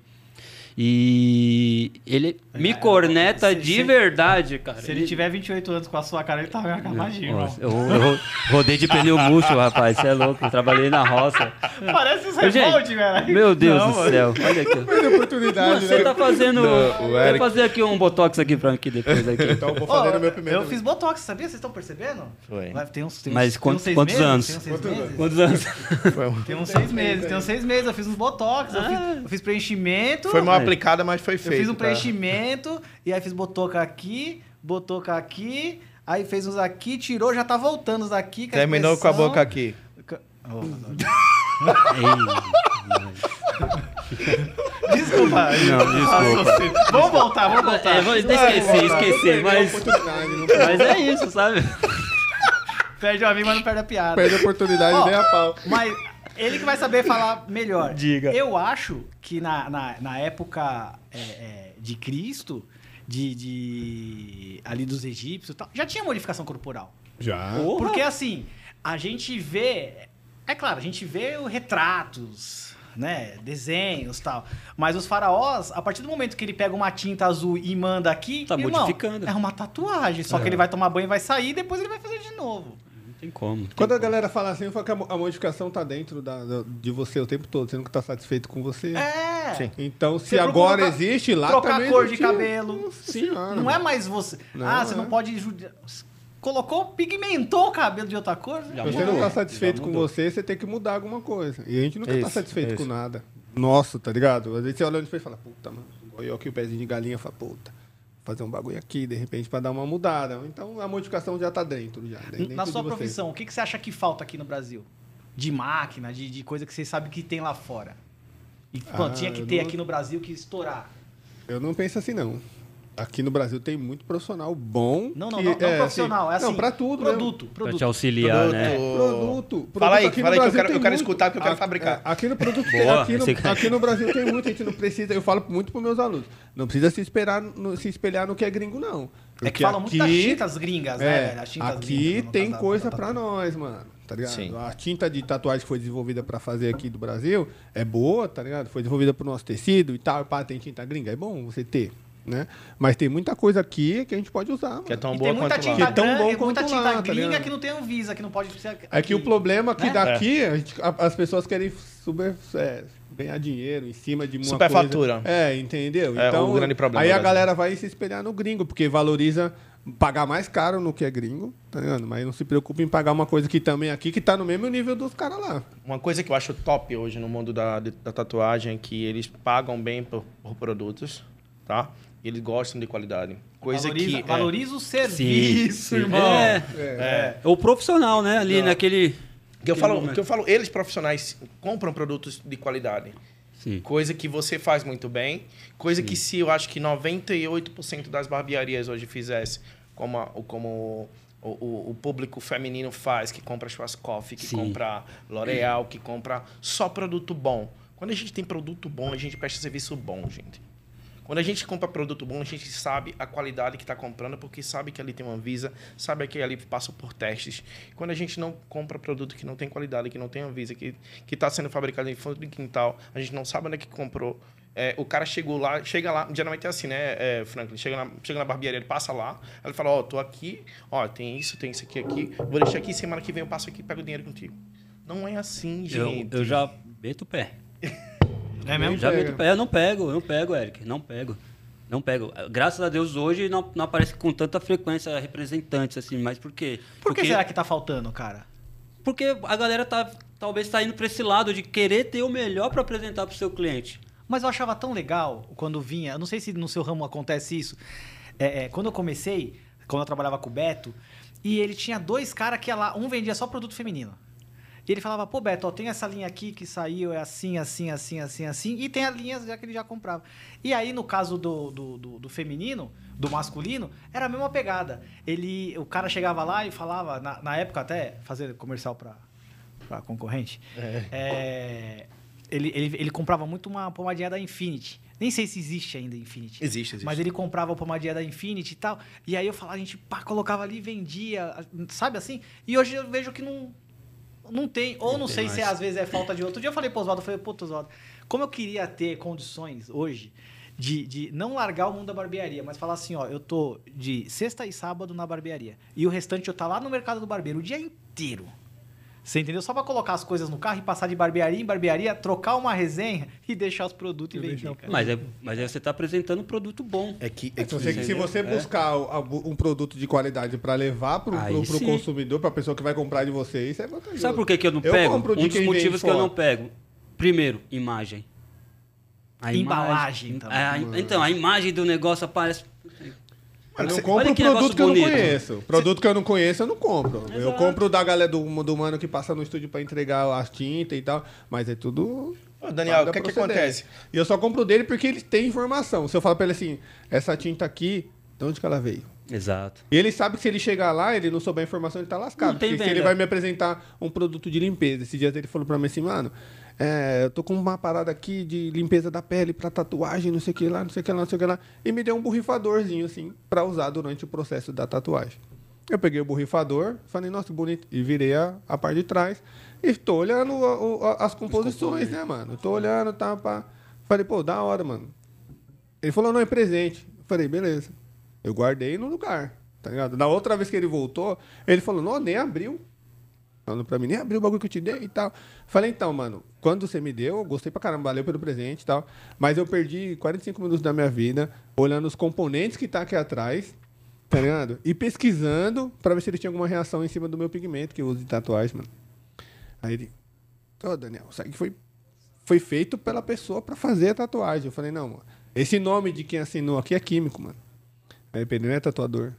E ele me corneta se- de se- verdade, cara. Se ele tiver 28 anos com a sua cara, ele tá acabadinho, irmão. Nossa, eu, eu rodei de pneu murcho, rapaz. Você é louco. Eu trabalhei na roça. Parece os gente, revolts, velho. Meu Deus Não, do mano. céu. Olha aqui. Mas oportunidade, você né? tá fazendo. Não, Vou Eric- fazer aqui um botox aqui pra mim aqui depois. Aqui. Então eu vou fazer no meu primeiro. eu fiz botox, sabia? Vocês estão percebendo? Foi. Tem uns, tem uns, Mas tem uns quantos- seis quantos meses? anos? Tem uns seis Quantos meses? Quantos anos? Foi, um- Tem uns seis meses, tem uns seis meses. Eu fiz uns botox, eu, Ah. fiz, eu fiz preenchimento. foi mal Aí. aplicada, mas foi Eu feito. fiz um tá? preenchimento, [LAUGHS] e aí fiz botoca aqui, botoca aqui, aí fez uns aqui, tirou, já tá voltando os daqui. com Terminou com a boca aqui. Oh, [LAUGHS] desculpa. Não, desculpa. Vamos voltar, vamos voltar. É, vou, esqueci, esqueci, mas, mas é isso, sabe? Perde o amigo, mas não perde a piada. perde a oportunidade Ó, nem a pau. Mas ele que vai saber falar melhor. Diga. Eu acho que na, na, na época é, é, de Cristo, de, de- ali dos egípcios, e tal, já tinha modificação corporal. Já. Porra. Porque assim, a gente vê. É claro, a gente vê o retratos, né? Desenhos e tal. Mas os faraós, a partir do momento que ele pega uma tinta azul e manda aqui. Tá irmão, modificando. É uma tatuagem. Só que ele vai tomar banho e vai sair, depois ele vai fazer de novo. Tem como. tem Quando a como. galera fala assim, eu falo que a mo- a modificação tá dentro da- da- de você o tempo todo, você nunca tá satisfeito com você. É. Sim. Então, se Você agora trocar- existe, lá trocar também a cor de cabelo. Sim, Senhora, não mano. é mais você. Não, ah, você é. não pode. Colocou, pigmentou o cabelo de outra cor. Já Se você mudou. não tá satisfeito com você, você tem que mudar alguma coisa. E a gente nunca tá satisfeito isso. com nada. Nossa, tá ligado? Às vezes você olha no espelho e fala, puta, mano. Olha aqui o pezinho de galinha e fala, puta. Fazer um bagulho aqui, de repente, pra dar uma mudada. Então a modificação já tá dentro. Já, dentro Na sua profissão, o que, que você acha que falta aqui no Brasil? De máquina, de, de coisa que você sabe que tem lá fora. E pô, Ah, tinha que ter não- aqui no Brasil que estourar. Eu não penso assim, não. Aqui no Brasil tem muito profissional bom. Não, não, que- não, não é, profissional. É assim, Não, pra tudo. mesmo. Produto, Pra produto. te auxiliar, né? Produto. Fala aí, produto aqui no fala aí que eu Brasil quero- tem eu quero muito. escutar porque eu quero A- fabricar. é, Aqui no produto tem- aqui, no, aqui no Brasil tem muito, a gente não precisa. Eu falo muito para meus alunos. Não precisa se esperar, no- se espelhar no que é gringo, não. É que Porque falam muito das tintas gringas, né, é, velho? As tintas aqui gringas, no tem caso coisa da- pra nós, mano. Tá ligado? Sim. A tinta de tatuagem que foi desenvolvida pra fazer aqui do Brasil é boa, tá ligado? Foi desenvolvida pro nosso tecido e tal. Pá, tem tinta gringa. É bom você ter, né? Mas tem muita coisa aqui que a gente pode usar. Que é tão boa tem muita quanto tinta, lá. Que é tão bom muita quanto tinta lá, tá gringa ligado? que não tem Anvisa, que não pode ser. É que o problema é que né? daqui a gente- a- as pessoas querem super, é, ganhar dinheiro em cima de uma Superfatura. É, entendeu? É, então, o grande problema Aí a galera vai se espelhar no gringo, porque valoriza pagar mais caro no que é gringo, tá ligado? Mas não se preocupa em pagar uma coisa que também aqui, que tá no mesmo nível dos caras lá. Uma coisa que eu acho top hoje no mundo da, da tatuagem é que eles pagam bem por, por produtos, tá? E eles gostam de qualidade. Coisa valoriza, que. é, valoriza o serviço, irmão. É, é, é o profissional, né? Ali naquele. que eu falo, momento. que eu falo, eles profissionais compram produtos de qualidade. Sim. Coisa que você faz muito bem. Coisa que se eu acho que 98% das barbearias hoje fizesse, como, a- o- como o, o- o público feminino faz, que compra Schwarzkopf, que Sim. compra L'Oreal, que compra só produto bom. Quando a gente tem produto bom, a gente presta serviço bom, gente. Quando a gente compra produto bom, a gente sabe a qualidade que está comprando, porque sabe que ali tem uma Visa, sabe que ali passa por testes. Quando a gente não compra produto que não tem qualidade, que não tem Anvisa, que está sendo fabricado em fundo de quintal, a gente não sabe onde é que comprou. É, o cara chegou lá, chega lá, geralmente é assim, né, é, Franklin? Chega na, chega na barbearia, ele passa lá, ele fala, ó, tô aqui, ó, tem isso, tem isso aqui, aqui, vou deixar aqui, semana que vem eu passo aqui e pego o dinheiro contigo. Não é assim, Eu, gente. eu já meto o pé. [LAUGHS] É mesmo? Já pega. meto pé. Eu não pego, eu não pego, Eric. Não pego. Não pego. Graças a Deus hoje não, não aparece com tanta frequência representantes, assim, mas por quê? Por que Porque- será que tá faltando, cara? Porque a galera tá talvez tá indo pra esse lado de querer ter o melhor para apresentar pro seu cliente. Mas eu achava tão legal quando vinha. Eu não sei se no seu ramo acontece isso. É, é, quando eu comecei, quando eu trabalhava com o Beto, e ele tinha dois caras que ia lá, um vendia só produto feminino. E ele falava, pô, Beto, ó, tem essa linha aqui que saiu, é assim, assim, assim, assim, assim, e tem a linha já que ele já comprava. E aí, no caso do, do, do, do feminino, do masculino, era a mesma pegada. Ele, o cara chegava lá e falava, na, na época até, fazer comercial pra, pra concorrente, é, ele, ele, ele comprava muito uma pomadinha da Infinity. Nem sei se existe ainda Infinity. Existe, existe. Mas ele comprava a pomadinha da Infinity e tal. E aí eu falava, a gente pá, colocava ali, vendia, sabe assim? E hoje eu vejo que não, não tem. Ou não, tem sei se mais. às vezes é falta de outro dia. Eu falei pro Oswaldo, eu falei, pô, Oswaldo, como eu queria ter condições hoje de, de não largar o mundo da barbearia, mas falar assim, ó, eu tô de sexta e sábado na barbearia. E o restante eu tá lá no mercado do barbeiro o dia inteiro. Você entendeu? Só pra colocar as coisas no carro e passar de barbearia em barbearia, trocar uma resenha e deixar os produtos e E vender. o. Mas, é, mas aí você tá apresentando um produto bom. É que, é Se que você, se você É. buscar o- a- um produto de qualidade para levar pro, Aí pro, pro sim. consumidor, pra pessoa que vai comprar de você, isso é vantajoso. Sabe por que, que eu não Eu pego? um dos motivos que eu não pego. Primeiro, imagem. A Embalagem também. A- então, a imagem do negócio aparece. Eu não compro produto que eu não conheço. Produto que eu não conheço, eu não compro. Eu Exato. compro da galera do, do mano que passa no estúdio pra entregar as tintas e tal. Mas é tudo. Ô, Daniel, o que que acontece? E eu só compro dele porque ele tem informação. Se eu falar pra ele assim, essa tinta aqui, de onde que ela veio? Exato. E ele sabe que se ele chegar lá, ele não souber a informação, ele tá lascado. Não tem porque se venda. ele vai me apresentar um produto de limpeza. Esse dia ele falou pra mim assim, mano, é, eu tô com uma parada aqui de limpeza da pele pra tatuagem, não sei o que lá, não sei o que lá, não sei o que lá. E me deu um borrifadorzinho, assim, pra usar durante o processo da tatuagem. Eu peguei o borrifador, falei, nossa, que bonito. E virei a, a parte de trás. E tô olhando o- o- as composições, né, mano? Tô olhando, tá, pá. Falei, pô, da hora, mano. Ele falou, não, é presente. Eu falei, beleza. Eu guardei no lugar, tá ligado? Na outra vez que ele voltou, ele falou, não, nem abriu. Falando pra mim, nem abriu o bagulho que eu te dei e tal. Falei, então, mano, quando você me deu, eu gostei pra caramba, valeu pelo presente e tal. Mas eu perdi 45 minutos da minha vida olhando os componentes que tá aqui atrás, tá ligado? E pesquisando pra ver se ele tinha alguma reação em cima do meu pigmento que eu uso de tatuagem, mano. Aí ele, ô Daniel, isso aqui foi, foi feito pela pessoa pra fazer a tatuagem. Eu falei, não, mano, esse nome de quem assinou aqui é químico, mano. Aí Pedro não é tatuador.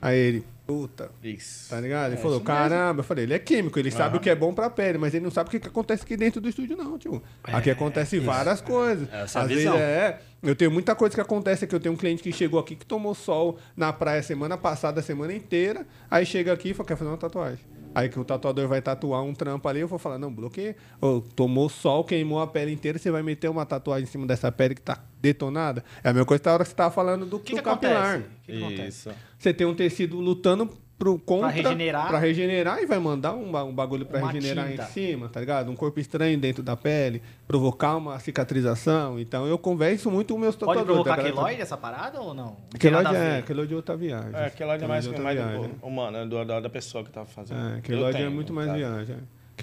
Aí ele, puta, Isso. tá ligado? Ele É, falou, isso mesmo. caramba, eu falei, ele é químico, ele sabe o que é bom pra pele, mas ele não sabe o que, que acontece aqui dentro do estúdio, não, tio. Aqui acontece várias coisas. Essa Às visão. vezes é. Eu tenho muita coisa que acontece aqui. Eu tenho um cliente que chegou aqui que tomou sol na praia semana passada, a semana inteira. Aí chega aqui e fala, quer fazer uma tatuagem. Aí que o tatuador vai tatuar um trampo ali, eu vou falar, não, bloqueia. Ô, tomou sol, queimou a pele inteira, você vai meter uma tatuagem em cima dessa pele que tá detonada. É a mesma coisa da hora que você tava falando do, que, do que acontece? capilar. O que, que acontece? Você tem um tecido lutando pro contra, regenerar. pra regenerar e vai mandar um, um bagulho pra Uma regenerar tinta. em cima, tá ligado? Um corpo estranho dentro da pele, provocar uma cicatrização. Então eu converso muito com meus Pode tatuadores. provocar da galera- queloide essa parada ou não? Não Queloide é, queloide é outra viagem. É, aquela é mais, Queloide outra mais viagem. do, humano, é do, da, da pessoa que tá fazendo. É, queloide é muito mais caso. viagem.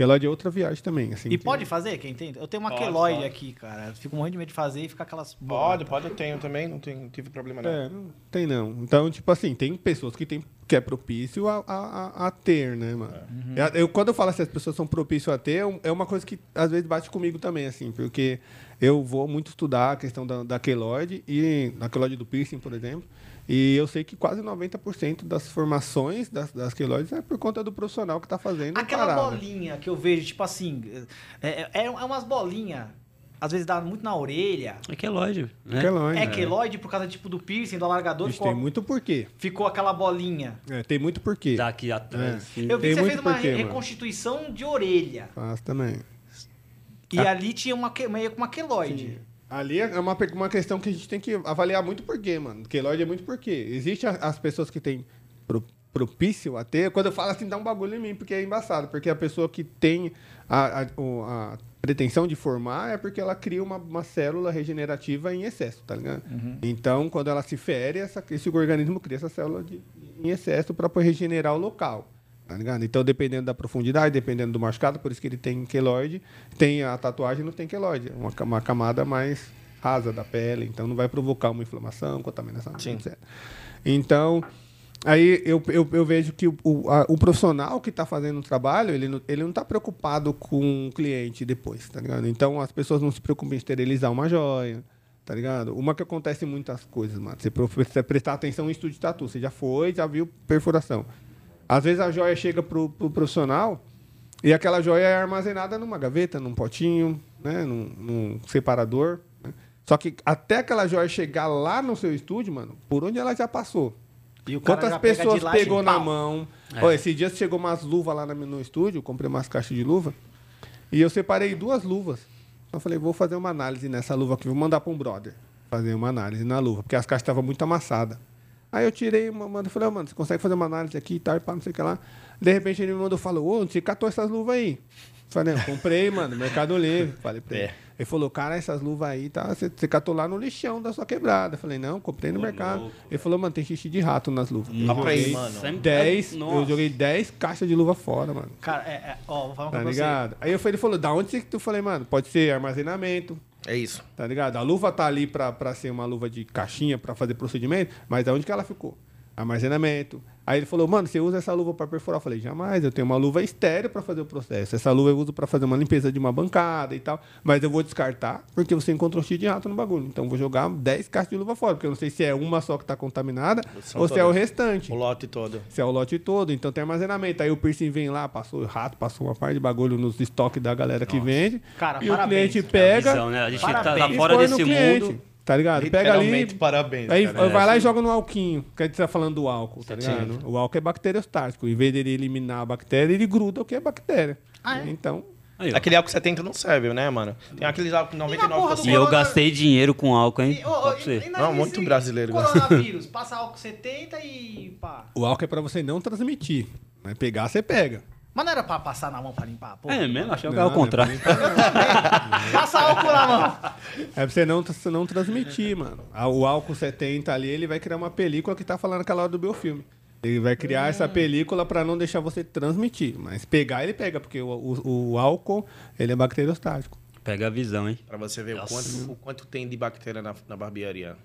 É. Queloide é outra viagem também. Assim, E que- pode fazer, quem tem? Eu tenho uma Pode, queloide pode. aqui, cara. Fico morrendo de medo de fazer e fica aquelas... Pode, pode, eu tenho também, não, tem, não tive problema não. É, não tem não. Então, tipo assim, tem pessoas que, tem, que é propício a, a, a- ter, né, mano? Eu, eu- quando eu falo assim, as pessoas são propícias a ter, é uma coisa que às vezes bate comigo também, assim, porque eu vou muito estudar a questão da, da queloide, e, da queloide do piercing, por exemplo, e eu sei que quase 90% das formações das, das queloides é por conta do profissional que tá fazendo Aquela parada. bolinha que eu vejo, tipo assim, é, é, é umas bolinhas, às vezes dá muito na orelha. É que é lógico. Né? Queloide. É queloide por causa tipo do piercing, do alargador, Isso ficou, tem muito porquê. ficou aquela bolinha. É, tem muito porquê. Daqui atrás. É. Eu vi Tem que você muito fez uma porquê, re- mano. reconstituição de orelha. Faz também. E ali tinha uma, que- meio com uma queloide. Ali é uma, uma questão que a gente tem que avaliar muito porquê, mano. Queloide é muito porquê. Existem a- as pessoas que têm pro- propício a ter. Quando eu falo assim, dá um bagulho em mim, porque é embaçado. Porque a pessoa que tem a, a- a pretensão de formar é porque ela cria uma, uma célula regenerativa em excesso, tá ligado? Então, quando ela se fere, essa, esse organismo cria essa célula de- em excesso para regenerar o local. Tá ligado? Então, dependendo da profundidade, dependendo do machucado, por isso que ele tem queloide, tem a tatuagem não tem queloide, é uma, uma camada mais rasa da pele, então não vai provocar uma inflamação, contaminação, Sim. etc. Então, aí eu, eu, eu vejo que o, o, a- o profissional que está fazendo o trabalho, ele não, ele não está preocupado com o cliente depois, tá ligado? Então, as pessoas não se preocupam em esterilizar uma joia, tá ligado? Uma que acontece muitas coisas, mano. Você precisa prestar atenção em estúdio de tatu. Você já foi, já viu perfuração. Às vezes a joia chega pro, pro profissional e aquela joia é armazenada numa gaveta, num potinho, né? num, num separador. né? Só que até aquela joia chegar lá no seu estúdio, mano, por onde ela já passou? E Quantas pega pessoas e pegou na pau. mão? É. Esse dia chegou umas luvas lá no estúdio, comprei umas caixas de luva. E eu separei duas luvas. Eu falei, vou fazer uma análise nessa luva aqui, vou mandar para um brother fazer uma análise na luva, porque as caixas estavam muito amassadas. Aí eu tirei uma, mano, eu falei, "Ô, mano, você consegue fazer uma análise aqui e tal, e pá, não sei o que lá. De repente ele me mandou, falou, ô, onde você catou essas luvas aí? Falei, eu comprei, mano, Mercado Livre. Falei pra ele. É. Ele falou, cara, essas luvas aí, tá, você, você catou lá no lixão da sua quebrada. Eu falei, não, comprei no Ô, mercado. louco, ele falou, mano, tem xixi de rato nas luvas. Eu Dá pra ir, joguei mano. Sempre- 10, eu Nossa. joguei 10 caixas de luva fora, mano. Cara, é, é, ó, vou falar uma Tá coisa pra você. ligado? Aí eu falei, ele falou, da onde você que tu falei, mano? Pode ser armazenamento, É isso. tá ligado? A luva tá ali pra ser uma luva de caixinha pra fazer procedimento, mas da onde que ela ficou? Armazenamento. Aí ele falou, mano, você usa essa luva pra perfurar? Eu falei, jamais, eu tenho uma luva estéreo pra fazer o processo. Essa luva eu uso pra fazer uma limpeza de uma bancada e tal, mas eu vou descartar porque você encontrou xixi de rato no bagulho. Então eu vou jogar 10 caixas de luva fora, porque eu não sei se é uma só que tá contaminada São ou se é o restante. O lote todo. Se é o lote todo, então tem armazenamento. Aí o piercing vem lá, passou rato, passou uma parte de bagulho nos estoques da galera que vende. Cara, e parabéns. o cliente É a pega visão, né? A gente tá, Parabéns. tá fora desse mundo. Tá ligado? Pega ali. Parabéns. Aí cara. vai lá e joga no alquinho. Que a gente tá falando do álcool, tá ligado? O álcool é bacteriostático. Em vez dele eliminar a bactéria, ele gruda o que é bactéria. Ah, é? Então, Aí. Aquele álcool 70 não serve, né, mano? Tem aqueles álcool porra do 99%. E eu Corona- gastei dinheiro com álcool, hein? E, você. e- e Não, muito brasileiro, né? Coronavírus, passa álcool 70 e pá. o álcool é pra você não transmitir. Mas pegar, você pega. Mas não era pra passar na mão pra limpar, pô. É mesmo? Achei que Não, era o não é contrário. [LAUGHS] Passa álcool na mão. É pra você não, não transmitir, mano. O álcool 70 ali, ele vai criar uma película que tá falando aquela hora do biofilme. Ele vai criar Hum. essa película pra não deixar você transmitir. Mas pegar, ele pega, porque o, o- o álcool, ele é bacteriostático. Pega a visão, hein? Pra você ver o quanto, o quanto tem de bactéria na, na barbearia.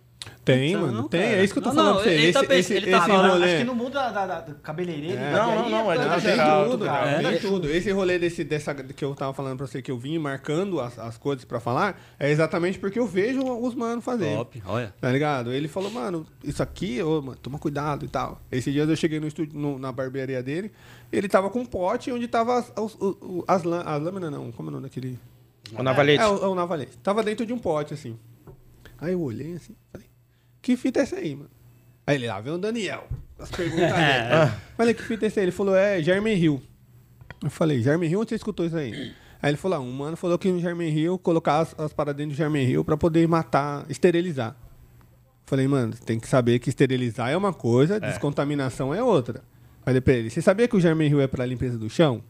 Tem, Então, mano. não, Tem. cara. É isso que eu tô Não, falando não, pra você. ele Esse, tá pensando- esse, ele tá esse falando, rolê. Acho que no mundo da, da, da do cabeleireiro, É. Não, não, não, é no Tem geral, tudo, cara. É. Tem tudo. Esse rolê desse, dessa, que eu tava falando pra você que eu vim marcando as, as coisas pra falar é exatamente porque eu vejo os manos fazer. Top, olha. Tá ligado? Ele falou, mano, isso aqui, ô, mano, toma cuidado e tal. Esses dias eu cheguei no estúdio, no- na barbearia dele, ele tava com um pote onde tava as, as, as, as lâminas, não, como é o nome daquele? O navalete. É, o, é o navalete. Tava dentro de um pote, assim. Aí eu olhei assim, falei, que fita é essa aí, mano? Aí ele, lá vem o Daniel. As perguntas [LAUGHS] dele. Falei, que fita é essa aí? Ele falou, é German Hill. Eu falei, German Hill, onde você escutou isso aí? Aí ele falou, ah, um mano falou que no German Hill, colocar as, as paradas dentro do German Hill pra poder matar, esterilizar. Falei, mano, você tem que saber que esterilizar é uma coisa, descontaminação é outra. Falei pra ele, você sabia que o German Hill é pra limpeza do chão?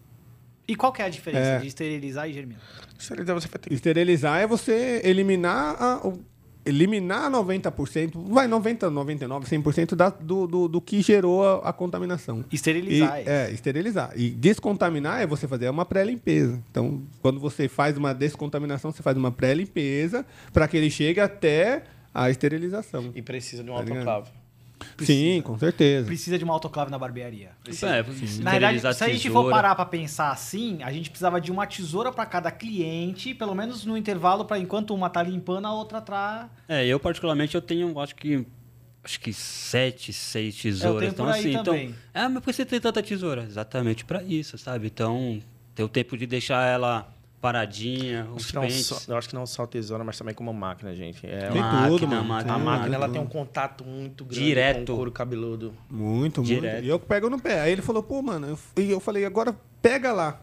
E qual que é a diferença É. de esterilizar e germinar? Esterilizar você vai ter que... Esterilizar é você eliminar a, o- eliminar 90%, vai 90, 99, 100% da, do, do, do que gerou a, a contaminação. E, Esterilizar. é, esterilizar. E descontaminar é você fazer uma pré-limpeza. Então, quando você faz uma descontaminação, você faz uma pré-limpeza para que ele chegue até a esterilização. E precisa de um Tá ligado? Autoclave. Sim, com certeza. Precisa de uma autoclave na barbearia. É, Na verdade, esterilizar se a gente for parar pra pensar assim, a gente precisava de uma tesoura pra cada cliente, pelo menos no intervalo, para enquanto uma tá limpando, a outra tá. É, eu particularmente eu tenho, acho que acho que sete, seis tesouras. tenho então por aí assim, também. então, é, mas por que você tem tanta tesoura? Exatamente pra isso, sabe? Então, ter o tempo de deixar ela paradinha, Acho os que não pentes. só, eu acho que não só tesoura, mas também como máquina, gente. É Tem uma- tudo, máquina, mano. máquina, a máquina ela tem um contato muito grande Direto. com o couro cabeludo. Muito, muito. Direto. E eu pego no pé. Aí ele falou, pô, mano, eu, e eu falei, agora pega lá.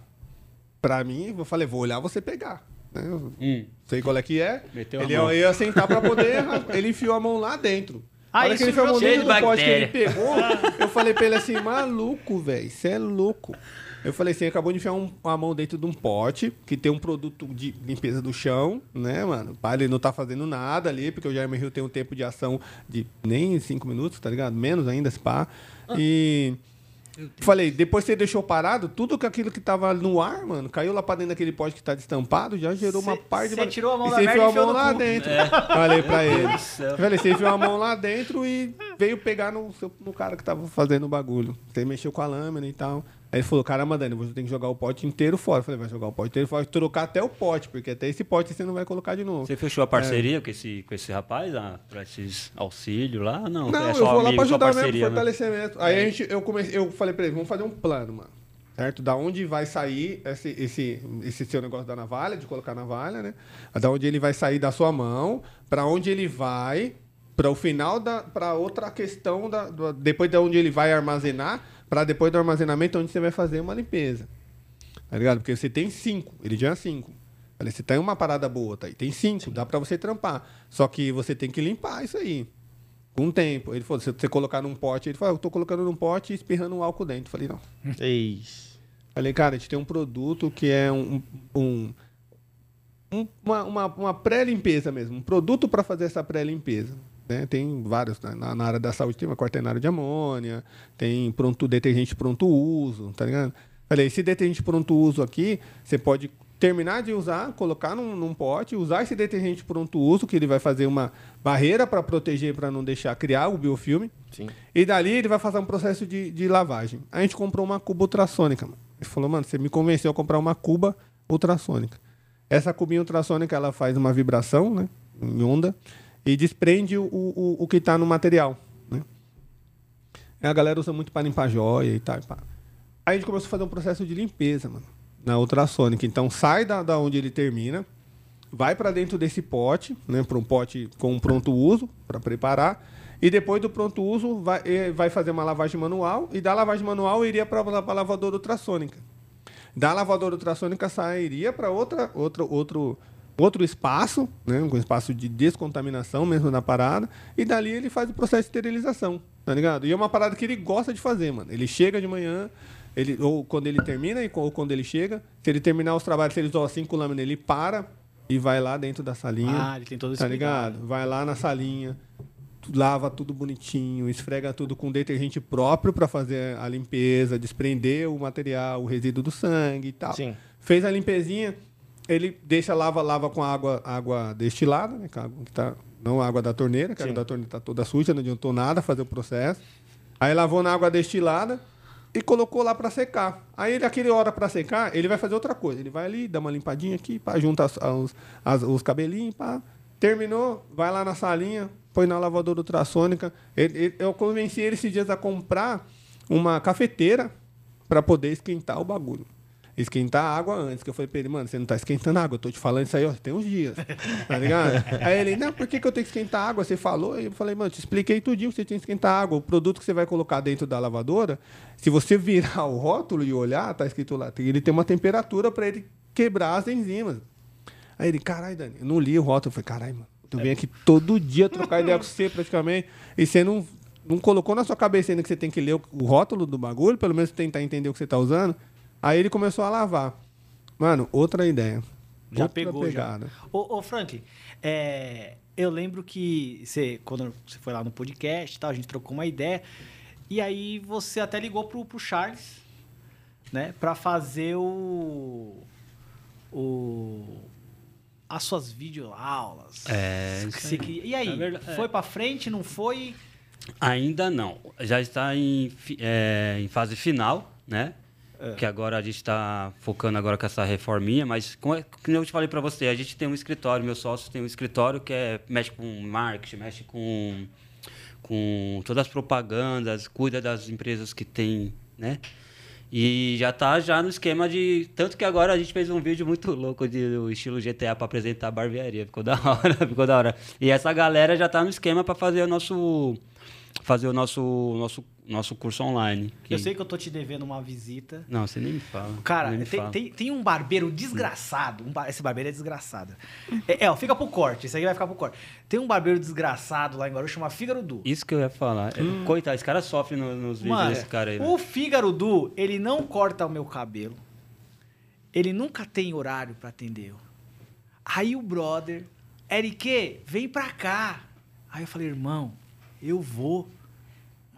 Pra mim, eu falei, vou olhar você pegar. né? Eu Hum. sei qual é que é. Meteu a ele mão. ia, ia sentar pra poder. ele enfiou a mão lá dentro. Ah, que ele enfiou a mão cheio dentro de do pote que ele pegou, eu falei pra ele assim, maluco, velho, você é louco. Eu falei assim, acabou de enfiar um- uma mão dentro de um pote que tem um produto de limpeza do chão, né, mano? Pá, ele não tá fazendo nada ali, porque o Jaime Hill tem um tempo de ação de nem cinco minutos, tá ligado? Menos ainda, se pá. E... Falei, depois você deixou parado, tudo que aquilo que tava no ar, mano, caiu lá pra dentro daquele pote que tá destampado, já gerou uma Cê- parte de. cê tirou a mão e da você merda enfiou a mão lá cu. dentro. [LAUGHS] Falei pra ele. Falei, você enfiou a mão lá dentro e veio pegar no, no cara que tava fazendo o bagulho. Você mexeu com a lâmina e tal. Aí ele falou, caramba, Dani, você tem que jogar o pote inteiro fora. Eu falei, vai jogar o pote inteiro fora, trocar até o pote, porque até esse pote você não vai colocar de novo. Você fechou a parceria com, esse, com esse rapaz ah, pra esses auxílios lá? Não, Não, é eu vou lá pra ajudar mesmo, né? fortalecimento. Aí a gente, eu, comecei, eu falei pra ele, vamos fazer um plano, mano. Certo? Da onde vai sair esse, esse, esse seu negócio da navalha, de colocar navalha, né? Da onde ele vai sair da sua mão, pra onde ele vai, para o final da. para outra questão, da, do- depois de onde ele vai armazenar, pra depois do armazenamento, onde você vai fazer uma limpeza. Tá ligado? Porque você tem cinco, ele tinha cinco. Falei, você tem uma parada boa, tá aí. Tem cinco, dá pra você trampar. Só que você tem que limpar isso aí. Com o tempo. Ele falou, se você colocar num pote, ele falou, "Ah, eu tô colocando num pote e espirrando um álcool dentro. Falei, não. [LAUGHS] Eis. Falei, cara, a gente tem um produto que é um, um- um- uma, uma, uma pré-limpeza mesmo, um produto para fazer essa pré-limpeza. Né? Tem vários, né? na, na área da saúde tem uma quaternário de amônia, tem pronto, detergente pronto uso, tá ligado? Falei, esse detergente pronto uso aqui, você pode terminar de usar, colocar num, num pote, usar esse detergente pronto uso, que ele vai fazer uma barreira para proteger, para não deixar criar o biofilme. Sim. E dali ele vai fazer um processo de, de lavagem. A gente comprou uma cuba ultrassônica, mano. Ele falou, mano, você me convenceu a comprar uma cuba ultrassônica. Essa cubinha ultrassônica, ela faz uma vibração, né? Em onda. E desprende o, o, o que está no material, né? A galera usa muito para limpar joia e tal. e. Aí a gente começou a fazer um processo de limpeza, mano. Na ultrassônica. Então sai da, da onde ele termina, vai para dentro desse pote, né, para um pote com pronto uso para preparar, e depois do pronto uso vai, eh, vai fazer uma lavagem manual e da lavagem manual iria para a lavadora ultrassônica. Da lavadora ultrassônica sairia para outra, outra, outro, outro espaço, né, um espaço de descontaminação mesmo da parada, e dali ele faz o processo de esterilização, tá ligado? E é uma parada que ele gosta de fazer, mano. Ele chega de manhã, ele, ou quando ele termina, ou quando ele chega, se ele terminar os trabalhos, se ele usar cinco lâminas, ele para e vai lá dentro da salinha. Ah, ele tem todo esse Tá cuidado. ligado? Vai lá na salinha, lava tudo bonitinho, esfrega tudo com detergente próprio para fazer a limpeza, desprender o material, o resíduo do sangue e tal. Sim. Fez a limpezinha. Ele deixa lava lava com água água destilada, né, que tá não água da torneira, que a água da torneira tá toda suja, não adiantou nada fazer o processo. Aí lavou na água destilada e colocou lá para secar. Aí ele aquele hora para secar, ele vai fazer outra coisa. Ele vai ali, dá uma limpadinha aqui, pá, junta as- os, as- os cabelinhos, pá. Terminou, vai lá na salinha, põe na lavadora ultrassônica. Ele- ele- eu convenci ele esses dias a comprar uma cafeteira para poder esquentar o bagulho. Esquentar a água antes, que eu falei pra ele, mano, você não tá esquentando água, eu tô te falando isso aí, ó, tem uns dias, tá ligado? [LAUGHS] aí ele, não, por que, que eu tenho que esquentar água? Você falou, e eu falei, mano, te expliquei tudinho que você tinha que esquentar água. O produto que você vai colocar dentro da lavadora, se você virar o rótulo e olhar, tá escrito lá, ele tem uma temperatura para ele quebrar as enzimas. Aí ele, caralho, Dani, eu não li o rótulo. Eu falei, caralho, mano, tu vem aqui todo dia trocar ideia com você praticamente, e você não, não colocou na sua cabeça ainda que você tem que ler o, o rótulo do bagulho, pelo menos tentar entender o que você tá usando. Aí ele começou a lavar. Mano, outra ideia. Já outra pegou, pegada. já. Ô, ô Franklin, é, eu lembro que você, quando você foi lá no podcast e tal, a gente trocou uma ideia. E aí você até ligou pro, pro Charles, né? Pra fazer o. o as suas videoaulas. É, você queria- E aí, É verdade, é. foi pra frente, não foi? Ainda não. Já está em, é, em fase final, né? É. Que agora a gente está focando agora com essa reforminha, mas como, é, como eu te falei para você, a gente tem um escritório, meu sócio tem um escritório que é, mexe com marketing, mexe com, com todas as propagandas, cuida das empresas que tem, né? E já tá já no esquema de. Tanto que agora a gente fez um vídeo muito louco de, do estilo GTA para apresentar a barbearia. Ficou da [LAUGHS] hora, ficou da hora. E essa galera já tá no esquema para fazer o nosso. Fazer o nosso, nosso, nosso curso online. que- Eu sei que eu tô te devendo uma visita. Não, você nem me fala. Cara, me tem, fala. tem, tem um barbeiro desgraçado. um esse barbeiro é desgraçado. É, é, ó, fica pro corte. Isso aí vai ficar pro corte. Tem um barbeiro desgraçado lá em Guarulhos, chama Fígaro Du. Isso que eu ia falar. É, Coitado, esse cara sofre no- nos vídeos Mano, desse cara aí. o Fígaro Du, ele não corta o meu cabelo. Ele nunca tem horário pra atender eu. Aí o brother, Eric, vem pra cá. Aí eu falei, irmão, eu vou.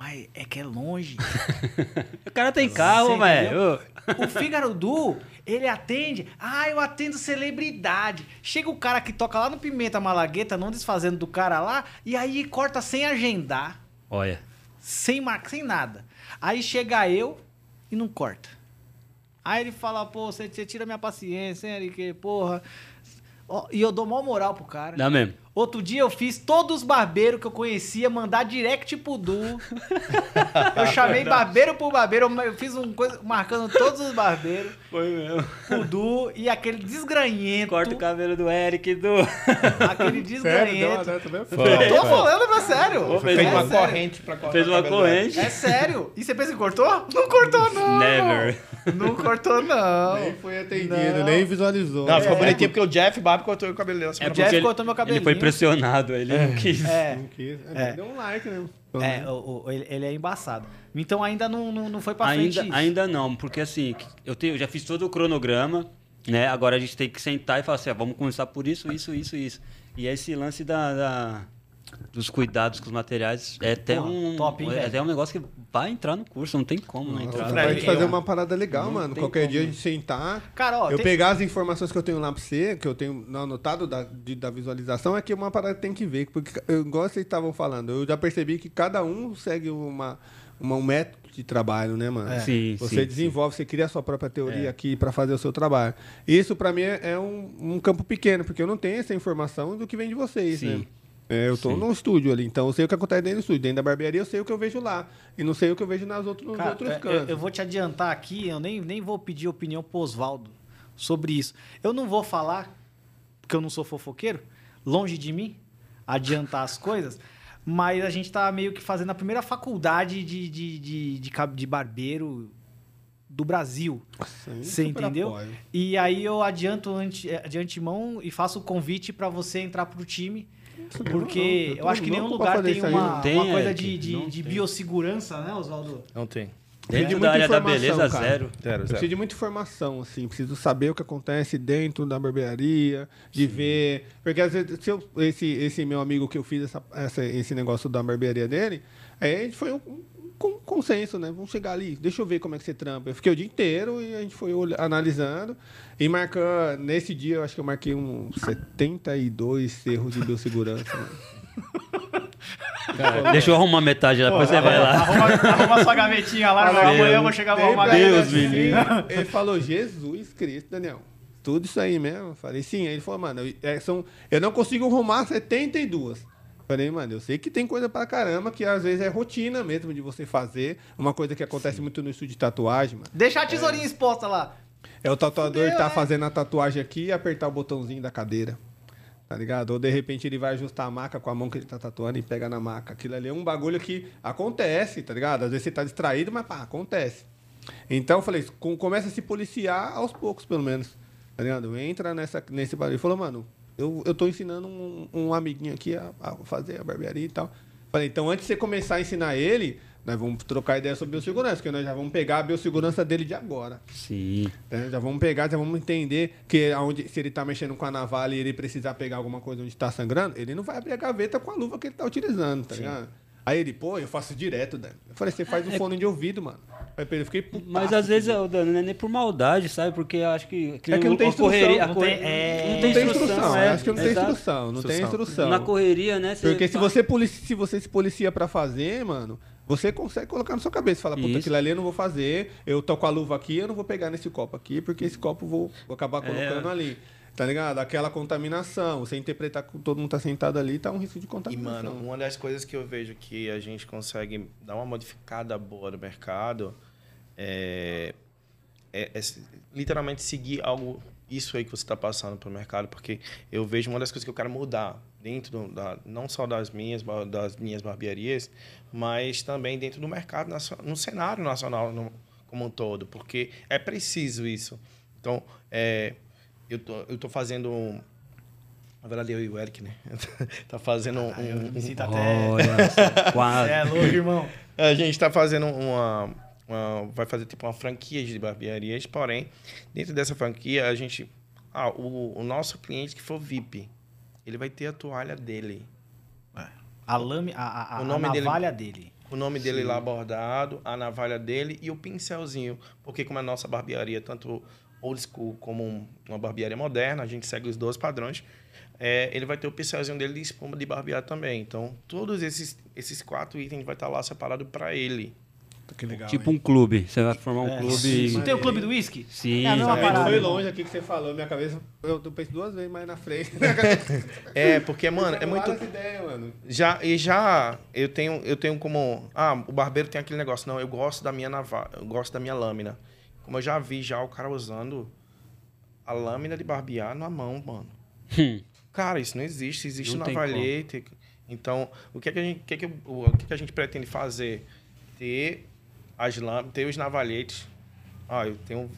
Mas é que é longe. [LAUGHS] O cara tem carro, velho. O Fígaro Du, ele atende. Ah, eu atendo celebridade. Chega o cara que toca lá no Pimenta Malagueta, não desfazendo do cara lá, e aí corta sem agendar, Olha. sem marca, sem nada. Aí chega eu e não corta. Aí ele fala, pô, você, você tira minha paciência, hein, Eric? Porra. Ó, e eu dou maior moral pro cara. Dá mesmo. Outro dia eu fiz todos os barbeiros que eu conhecia mandar direct pro Du. [LAUGHS] eu chamei barbeiro por barbeiro, eu fiz um coisa marcando todos os barbeiros Foi mesmo. pro Du e aquele desgranhento. Corta o cabelo do Eric do. Aquele [LAUGHS] desgranhento. Sério? Deu uma dessa mesmo? Foi. Eu tô falando pra sério. Pô, fez é uma sério. corrente pra cortar Fez o uma cabelo corrente. É sério. E você pensa que cortou? Não cortou, não. Never. Não cortou, não. Nem foi atendido, Não. nem visualizou. Não, ficou É. bonitinho porque o Jeff Barber cortou o cabelo dela. É Jeff porque ele, cortou meu ele foi cabelinho. Pressionado, ele não quis. É. Não quis. É. É. Deu um like, né? É, o- o- ele, ele é embaçado. Então ainda não, não, não foi pra Ainda, frente isso. ainda não, porque assim, eu, tenho, eu já fiz todo o cronograma, né? Agora a gente tem que sentar e falar assim, ó, vamos começar por isso, isso, isso, isso. E esse lance da, da- dos cuidados com os materiais é até Porra, um top, hein, é até um negócio que vai entrar no curso, não tem como não entrar. Fred, Vai te fazer eu- uma parada legal, Não mano. Qualquer como. dia a gente sentar. Cara, ó, eu tem- pegar as informações que eu tenho lá pra você, que eu tenho anotado da, de- da visualização, é que uma parada tem que ver. Porque, eu, igual vocês estavam falando, eu já percebi que cada um segue uma, uma- um método de trabalho, né, mano? É. Sim, Você sim, desenvolve, você cria a sua própria teoria É. aqui para fazer o seu trabalho. Isso, para mim, é é um, um campo pequeno, porque eu não tenho essa informação do que vem de vocês, Sim. né? É, eu tô Sim. no estúdio ali, então eu sei o que acontece dentro do estúdio. Dentro da barbearia, eu sei o que eu vejo lá. E não sei o que eu vejo nas outros, nos Cara, outros é, eu, cantos. eu vou te adiantar aqui, eu nem, nem vou pedir opinião pro Oswaldo sobre isso. Eu não vou falar, porque eu não sou fofoqueiro, longe de mim, adiantar as coisas, mas a gente tá meio que fazendo a primeira faculdade de, de, de, de, de barbeiro do Brasil. Eu Você entendeu? apoio. E aí eu adianto ante- eh, de antemão e faço o convite para você entrar pro time. Porque eu eu acho que nenhum lugar tem uma, tem, uma coisa Eric, de, de, não de tem. biossegurança, né, Oswaldo? Não tem. Dentro de da muita área da informação, beleza, cara. zero. Zero, zero. preciso de muita informação, assim. Preciso saber o que acontece dentro da barbearia, de ver. Porque às vezes, se eu- esse, esse meu amigo que eu fiz essa, essa- esse negócio da barbearia dele, aí a gente foi um, um con- consenso, né? Vamos chegar ali, deixa eu ver como é que você trampa. Eu fiquei o dia inteiro e a gente foi analisando e marcando. Nesse dia, eu acho que eu marquei uns 72 erros de biossegurança. né? [LAUGHS] Cara, deixa eu arrumar metade depois você vai lá. Arruma, arruma sua gavetinha lá, amanhã eu vou chegar arrumar pra ele Deus gavetinha. me livre. Ele falou, Jesus Cristo, Daniel. Tudo isso aí mesmo? Eu Falei, sim. Aí ele falou, mano, eu, é, são, eu não consigo arrumar 72. Eu Falei, mano, eu sei que tem coisa pra caramba que às vezes é rotina mesmo de você fazer. Uma coisa que acontece muito no estúdio de tatuagem, mano. Deixa a tesourinha exposta lá. É o tatuador Fudeu, tá né? fazendo a tatuagem aqui e apertar o botãozinho da cadeira. Tá ligado? Ou de repente ele vai ajustar a maca com a mão que ele tá tatuando e pega na maca. Aquilo ali é um bagulho que acontece, tá ligado? Às vezes você tá distraído, mas pá, acontece. Então eu falei, com- começa a se policiar aos poucos, pelo menos. Tá ligado? Entra nessa, nesse barulho. Ele falou, mano, eu, eu tô ensinando um, um amiguinho aqui a, a fazer a barbearia e tal. Falei, então antes de você começar a ensinar ele, nós vamos trocar ideia sobre biossegurança, porque nós já vamos pegar a biossegurança dele de agora. Sim. né? Já vamos pegar, já vamos entender que aonde, se ele tá mexendo com a navalha e ele precisar pegar alguma coisa onde tá sangrando, ele não vai abrir a gaveta com a luva que ele tá utilizando, tá ligado? Aí ele, pô, eu faço direto, Dan. Eu falei, você faz um fone de ouvido, mano. Aí eu fiquei putaço. Mas às vezes, eu, Dano, não é nem por maldade, sabe? Porque eu acho que... É que não tem correria- instrução, a não tem- é, não não tem instrução, instrução, é. acho que não tem Exato. instrução, não tem Instrução. Na correria, né? você Porque se você, polici- se você se policia pra fazer, mano, você consegue colocar na sua cabeça. Fala, puta, Isso. aquilo ali eu não vou fazer, eu tô com a luva aqui, eu não vou pegar nesse copo aqui, porque esse copo eu vou, vou acabar É. colocando ali. Tá ligado? Aquela contaminação, você interpretar que todo mundo tá sentado ali, tá um risco de E, contaminação. mano, uma das coisas que eu vejo que a gente consegue dar uma modificada boa no mercado é, é- é literalmente seguir algo, isso aí que você está passando pro mercado, porque eu vejo uma das coisas que eu quero mudar dentro do- da, não só das minhas, das minhas barbearias, mas também dentro do mercado, no cenário nacional no- como um todo, porque é preciso isso. Então, é, eu, tô, eu tô fazendo... um- Na verdade, eu e o Eric, né? [LAUGHS] tá fazendo um, Ai, eu um- me sinto até... Olha, quase. [LAUGHS] É louco, irmão. [LAUGHS] a gente está fazendo uma, uma- Vai fazer tipo uma franquia de barbearias, porém, dentro dessa franquia, a gente. Ah, o, o nosso cliente que for VIP, ele vai ter a toalha dele. A lame, a, a, O nome a dele- navalha dele. O nome dele lá bordado, a navalha dele e o pincelzinho. Porque como a nossa barbearia, é tanto old school como um- uma barbearia moderna, a gente segue os dois padrões. é, ele vai ter o pincelzinho dele de espuma de barbear também. Então, todos esses, esses quatro itens vai estar lá separado para ele. Que legal. Tipo hein? um clube. Você vai formar um É. clube. Não tem o clube do whisky? Sim. É gente parada, foi longe aqui que você falou, minha cabeça. Eu, penso duas vezes mais na frente. [LAUGHS] É, porque, mano, é muito. Ideias, mano. Já, e já eu tenho, eu tenho como. Ah, o barbeiro tem aquele negócio. Não, eu gosto da minha navalha, eu gosto da minha lâmina. Como eu já vi já o cara usando a lâmina de barbear na mão, mano. Hum. Cara, isso não existe, existe Não navalhete. Então, o que, é que a gente, o que, é que, o, o que, é que a gente pretende fazer? Ter as lâminas, ter os navalhetes. Ah, eu tenho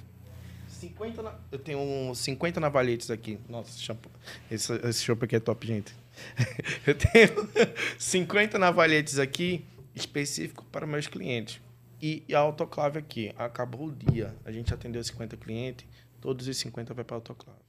50, na- eu tenho uns 50 navalhetes aqui. Nossa, esse shampoo, esse, esse shampoo aqui é top, gente. [LAUGHS] eu tenho [LAUGHS] 50 navalhetes aqui específico para meus clientes. E, e a autoclave aqui, acabou o dia, a gente atendeu 50 clientes, todos os 50 vai para a autoclave.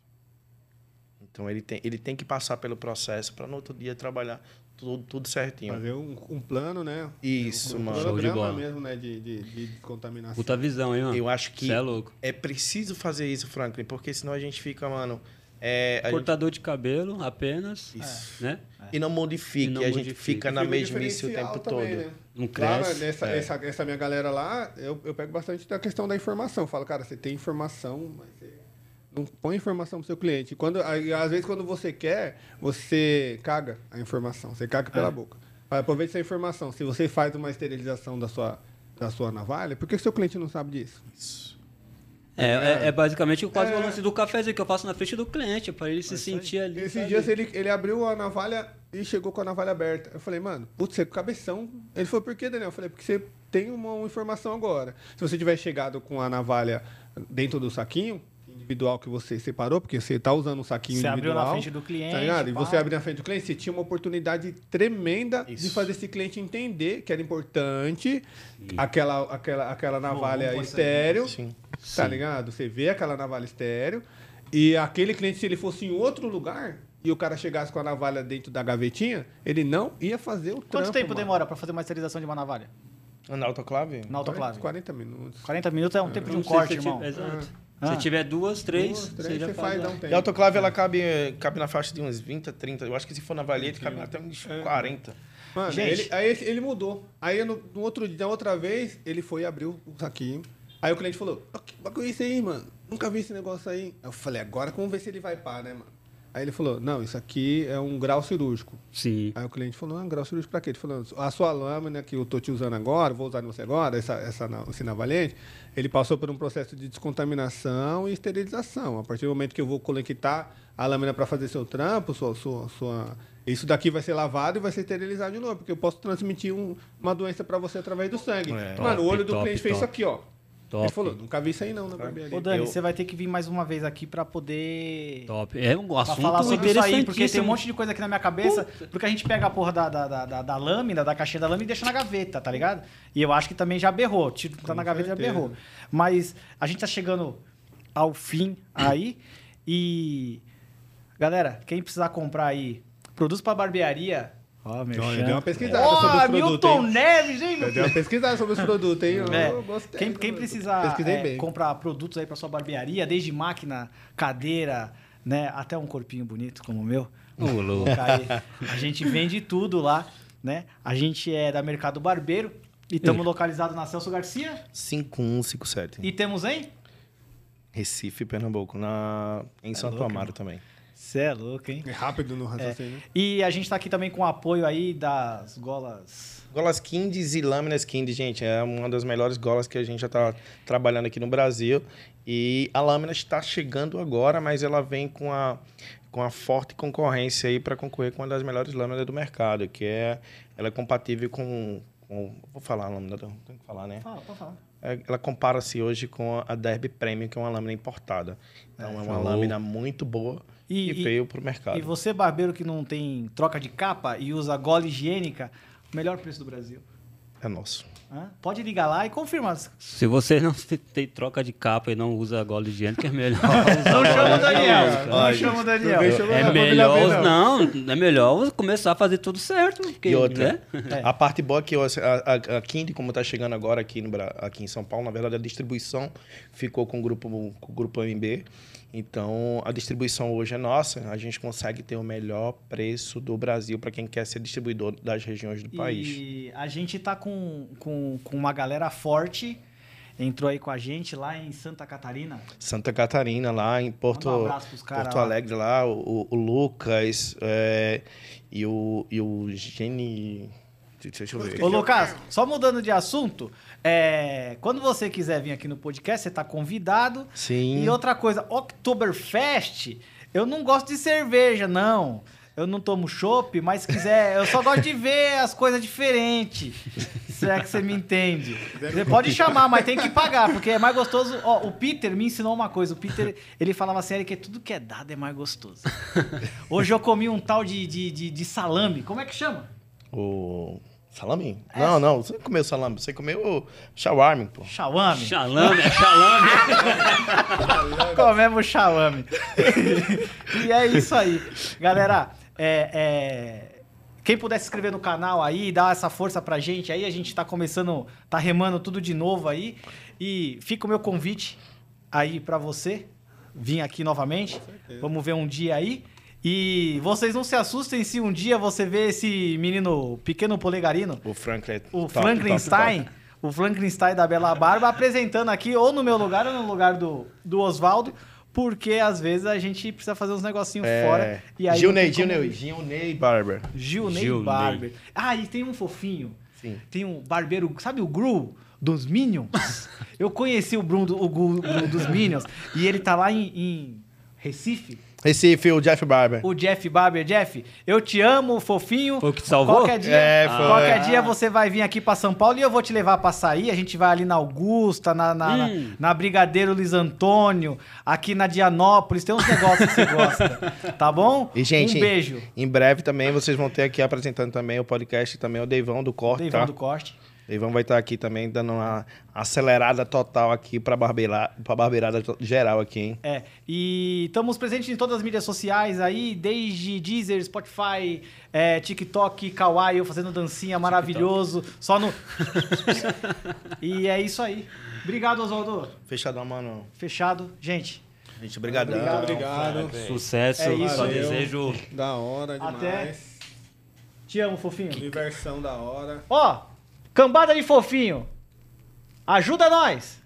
Então ele tem, ele tem que passar pelo processo para no outro dia trabalhar tudo, tudo certinho. Fazer um, um plano, né? Isso, um mano. Show de bola. mesmo, né? De, de, de descontaminação. Puta visão, hein, mano? Eu acho que Você é louco. é preciso fazer isso, Franklin, porque senão a gente fica, mano. É, a gente- Cortador de cabelo apenas. Isso. Né? E não modifique, E não a gente modifique. fica na mesmice o tempo também, todo. né? Não Lá, cresce. nessa, É. essa, essa minha galera lá, eu, eu pego bastante da questão da informação. Falo, cara, você tem informação, mas não põe informação pro seu cliente. Quando, às vezes, quando você quer, você caga a informação. Você caga É. pela boca. Fala, Aproveite essa informação. Se você faz uma esterilização da sua, da sua navalha, por que seu cliente não sabe disso? É, é, é basicamente quase É. o lance do cafezinho que eu faço na frente do cliente, pra ele se sentir ali. Esses sabe? dias ele, ele abriu a navalha e chegou com a navalha aberta. Eu falei, mano, putz, você é com cabeção. Ele falou, por que, Daniel? Eu falei, porque você tem uma, uma informação agora. Se você tiver chegado com a navalha dentro do saquinho, individual que você separou, porque você tá usando um saquinho Você abriu individual. na frente do cliente. Tá ligado? E você abrir na frente do cliente, você tinha uma oportunidade tremenda de Isso. fazer esse cliente entender que era importante aquela, aquela, aquela navalha isso estéreo. Sim. Tá ligado? Você vê aquela navalha estéreo. E aquele cliente, se ele fosse em outro lugar e o cara chegasse com a navalha dentro da gavetinha, ele não ia fazer o Quanto trampo, tempo mano. demora pra fazer uma esterilização de uma navalha? Na autoclave? Na autoclave? 40 minutos. 40 minutos é um tempo de um sei corte, se irmão. Exato. Ah. Se tiver duas, três, Duas, três, você já você faz. faz, um E a autoclave, ela cabe, cabe na faixa de uns 20, 30. Eu acho que se for na valete, cabe até uns 40. Mano, Gente. ele, aí ele, ele mudou. Aí no, no outro dia, outra vez, ele foi e abriu o saquinho. Aí o cliente falou, "Ó, que bagulho é isso aí, mano? Nunca vi esse negócio aí. Aí eu falei, agora vamos ver se ele vai pá, né, mano? Aí ele falou, não, isso aqui é um grau cirúrgico. Sim. Aí o cliente falou, ah, grau cirúrgico pra quê? Ele falou, a sua lâmina que eu tô te usando agora, vou usar em você agora, essa, essa, esse navalhete, ele passou por um processo de descontaminação e esterilização. A partir do momento que eu vou conectar a lâmina para fazer seu trampo, sua, sua, sua- isso daqui vai ser lavado e vai ser esterilizado de novo, porque eu posso transmitir um- uma doença para você através do sangue. É. Mano, o Top, olho do top, cliente fez isso top. aqui, ó. Top. Ele falou, nunca vi isso aí não na barbearia. Ô, Dani, Eu- você vai ter que vir mais uma vez aqui pra poder. Top. É um Pra assunto falar sobre isso aí, porque tem um monte de coisa aqui na minha cabeça. Porque a gente pega a porra da, da, da, da- da lâmina, da caixinha da lâmina e deixa na gaveta, tá ligado? E eu acho que também já berrou. Tiro tá Com na gaveta e já certeza. berrou. Mas a gente tá chegando ao fim aí. E. Galera, quem precisar comprar aí produtos pra barbearia. Ó, meu Ó, eu dei uma pesquisada sobre Ó, os produtos, Milton hein? Neves, hein, meu Eu dei uma pesquisada sobre os produtos, hein? Eu, É, eu gostei. quem, quem precisar é, comprar produtos aí para sua barbearia, desde máquina, cadeira, né, até um corpinho bonito como o meu, aí. a gente vende tudo lá, né? A gente é da Mercado Barbeiro e estamos localizados na Celso Garcia 5157. e temos em Recife, Pernambuco. Na... Em Santo louco, Amaro também. Cê é louco, hein? É rápido no raciocínio. E a gente tá aqui também com o apoio aí das golas. Golas Kindes e lâminas Kindes, gente, é uma das melhores golas que a gente já está trabalhando aqui no Brasil. E a lâmina está chegando agora, mas ela vem com a, com a forte concorrência aí para concorrer com uma das melhores lâminas do mercado, que é ela é compatível com, com vou falar a lâmina, não tem que falar, né? Fala, pode falar. É, Ela compara-se hoje com a Derby Premium, que é uma lâmina importada. Então é, uma show. lâmina muito boa E- e, veio para o mercado. E você, barbeiro que não tem troca de capa e usa gola higiênica, melhor preço do Brasil. É nosso. Hã? Pode ligar lá e confirma. Se você não te- [LAUGHS] tem troca de capa e não usa gola higiênica, é melhor [LAUGHS] usar Não chama o Daniel. Não chama o Daniel. É melhor, não, é melhor começar a fazer tudo certo. Porque, E outra, né? a parte boa é que a, a, a Kind, como está chegando agora aqui, no, aqui em São Paulo, na verdade a distribuição ficou com o grupo, com o grupo MB. Então a distribuição hoje é nossa. A gente consegue ter o melhor preço do Brasil para quem quer ser distribuidor das regiões do país. E a gente tá com, com, com uma galera forte. Entrou aí com a gente lá em Santa Catarina. Santa Catarina, lá em Porto, um caras Porto. Alegre, lá, o, o Lucas é, e, o, e o Geni. Deixa eu ver. Ô, Lucas, só mudando de assunto, é, quando você quiser vir aqui no podcast, você tá convidado. Sim. E outra coisa, Oktoberfest, eu não gosto de cerveja, não. Eu não tomo chopp, mas se quiser, eu só gosto de ver as coisas diferentes. [LAUGHS] Se é que você me entende. Você pode chamar, mas tem que pagar, porque é mais gostoso. Ó, o Peter me ensinou uma coisa. O Peter, ele falava assim, que tudo que é dado é mais gostoso. [LAUGHS] Hoje eu comi um tal de, de, de, de salame. Como é que chama? O salame? É. Não, não, você não comeu salame, você comeu o shawarma, pô. Shawame. Xalame, é xalame. Comemos chawame. [LAUGHS] e é isso aí. Galera, é, é, quem puder se inscrever no canal aí, dar essa força pra gente aí, a gente tá começando, tá remando tudo de novo aí. E fica o meu convite aí pra você vir aqui novamente. Vamos ver um dia aí. E vocês não se assustem se um dia você vê esse menino pequeno polegarino, O Franklin. o Frankenstein, o Frankenstein da Bela Barba, apresentando aqui, ou no meu lugar, ou no lugar do, do Oswaldo, porque às vezes a gente precisa fazer uns negocinhos É, fora. E aí Gilney, como Gilney, Barber. Gilney Gilney. Barber. Ah, e tem um fofinho. Sim. Tem um barbeiro, sabe o Gru dos Minions? [LAUGHS] Eu conheci o Bruno, o Gru, Gru dos Minions, e ele tá lá em, em Recife. Recife, o Jeff Barber. o Jeff Barber. Jeff, eu te amo, fofinho. Foi o que te salvou? Qualquer dia, É, foi. qualquer Ah. dia você vai vir aqui pra São Paulo e eu vou te levar pra sair. A gente vai ali na Augusta, na, na, na- Hum. na Brigadeiro Luiz Antônio, aqui na Dianópolis. Tem uns negócios que você gosta. [LAUGHS] Tá bom? E, gente, um beijo. Em breve também vocês vão ter aqui apresentando também o podcast, também o Deivão do Corte, Deivão tá? do Corte. Deivão vai estar aqui também dando uma acelerada total aqui pra, barbeira, pra barbeirada geral aqui, hein? É, e estamos presentes em todas as mídias sociais aí, desde Deezer, Spotify, é, TikTok, Kawaii, eu fazendo dancinha maravilhoso, só no... [LAUGHS] e é isso aí. Obrigado, Oswaldo. Fechadão, mano. Fechado. Gente, Gente, brigadão. Obrigado. Sucesso, É isso. só desejo. Da hora Até. demais. te amo, fofinho. Diversão da hora. Ó, cambada de fofinho, ajuda nós.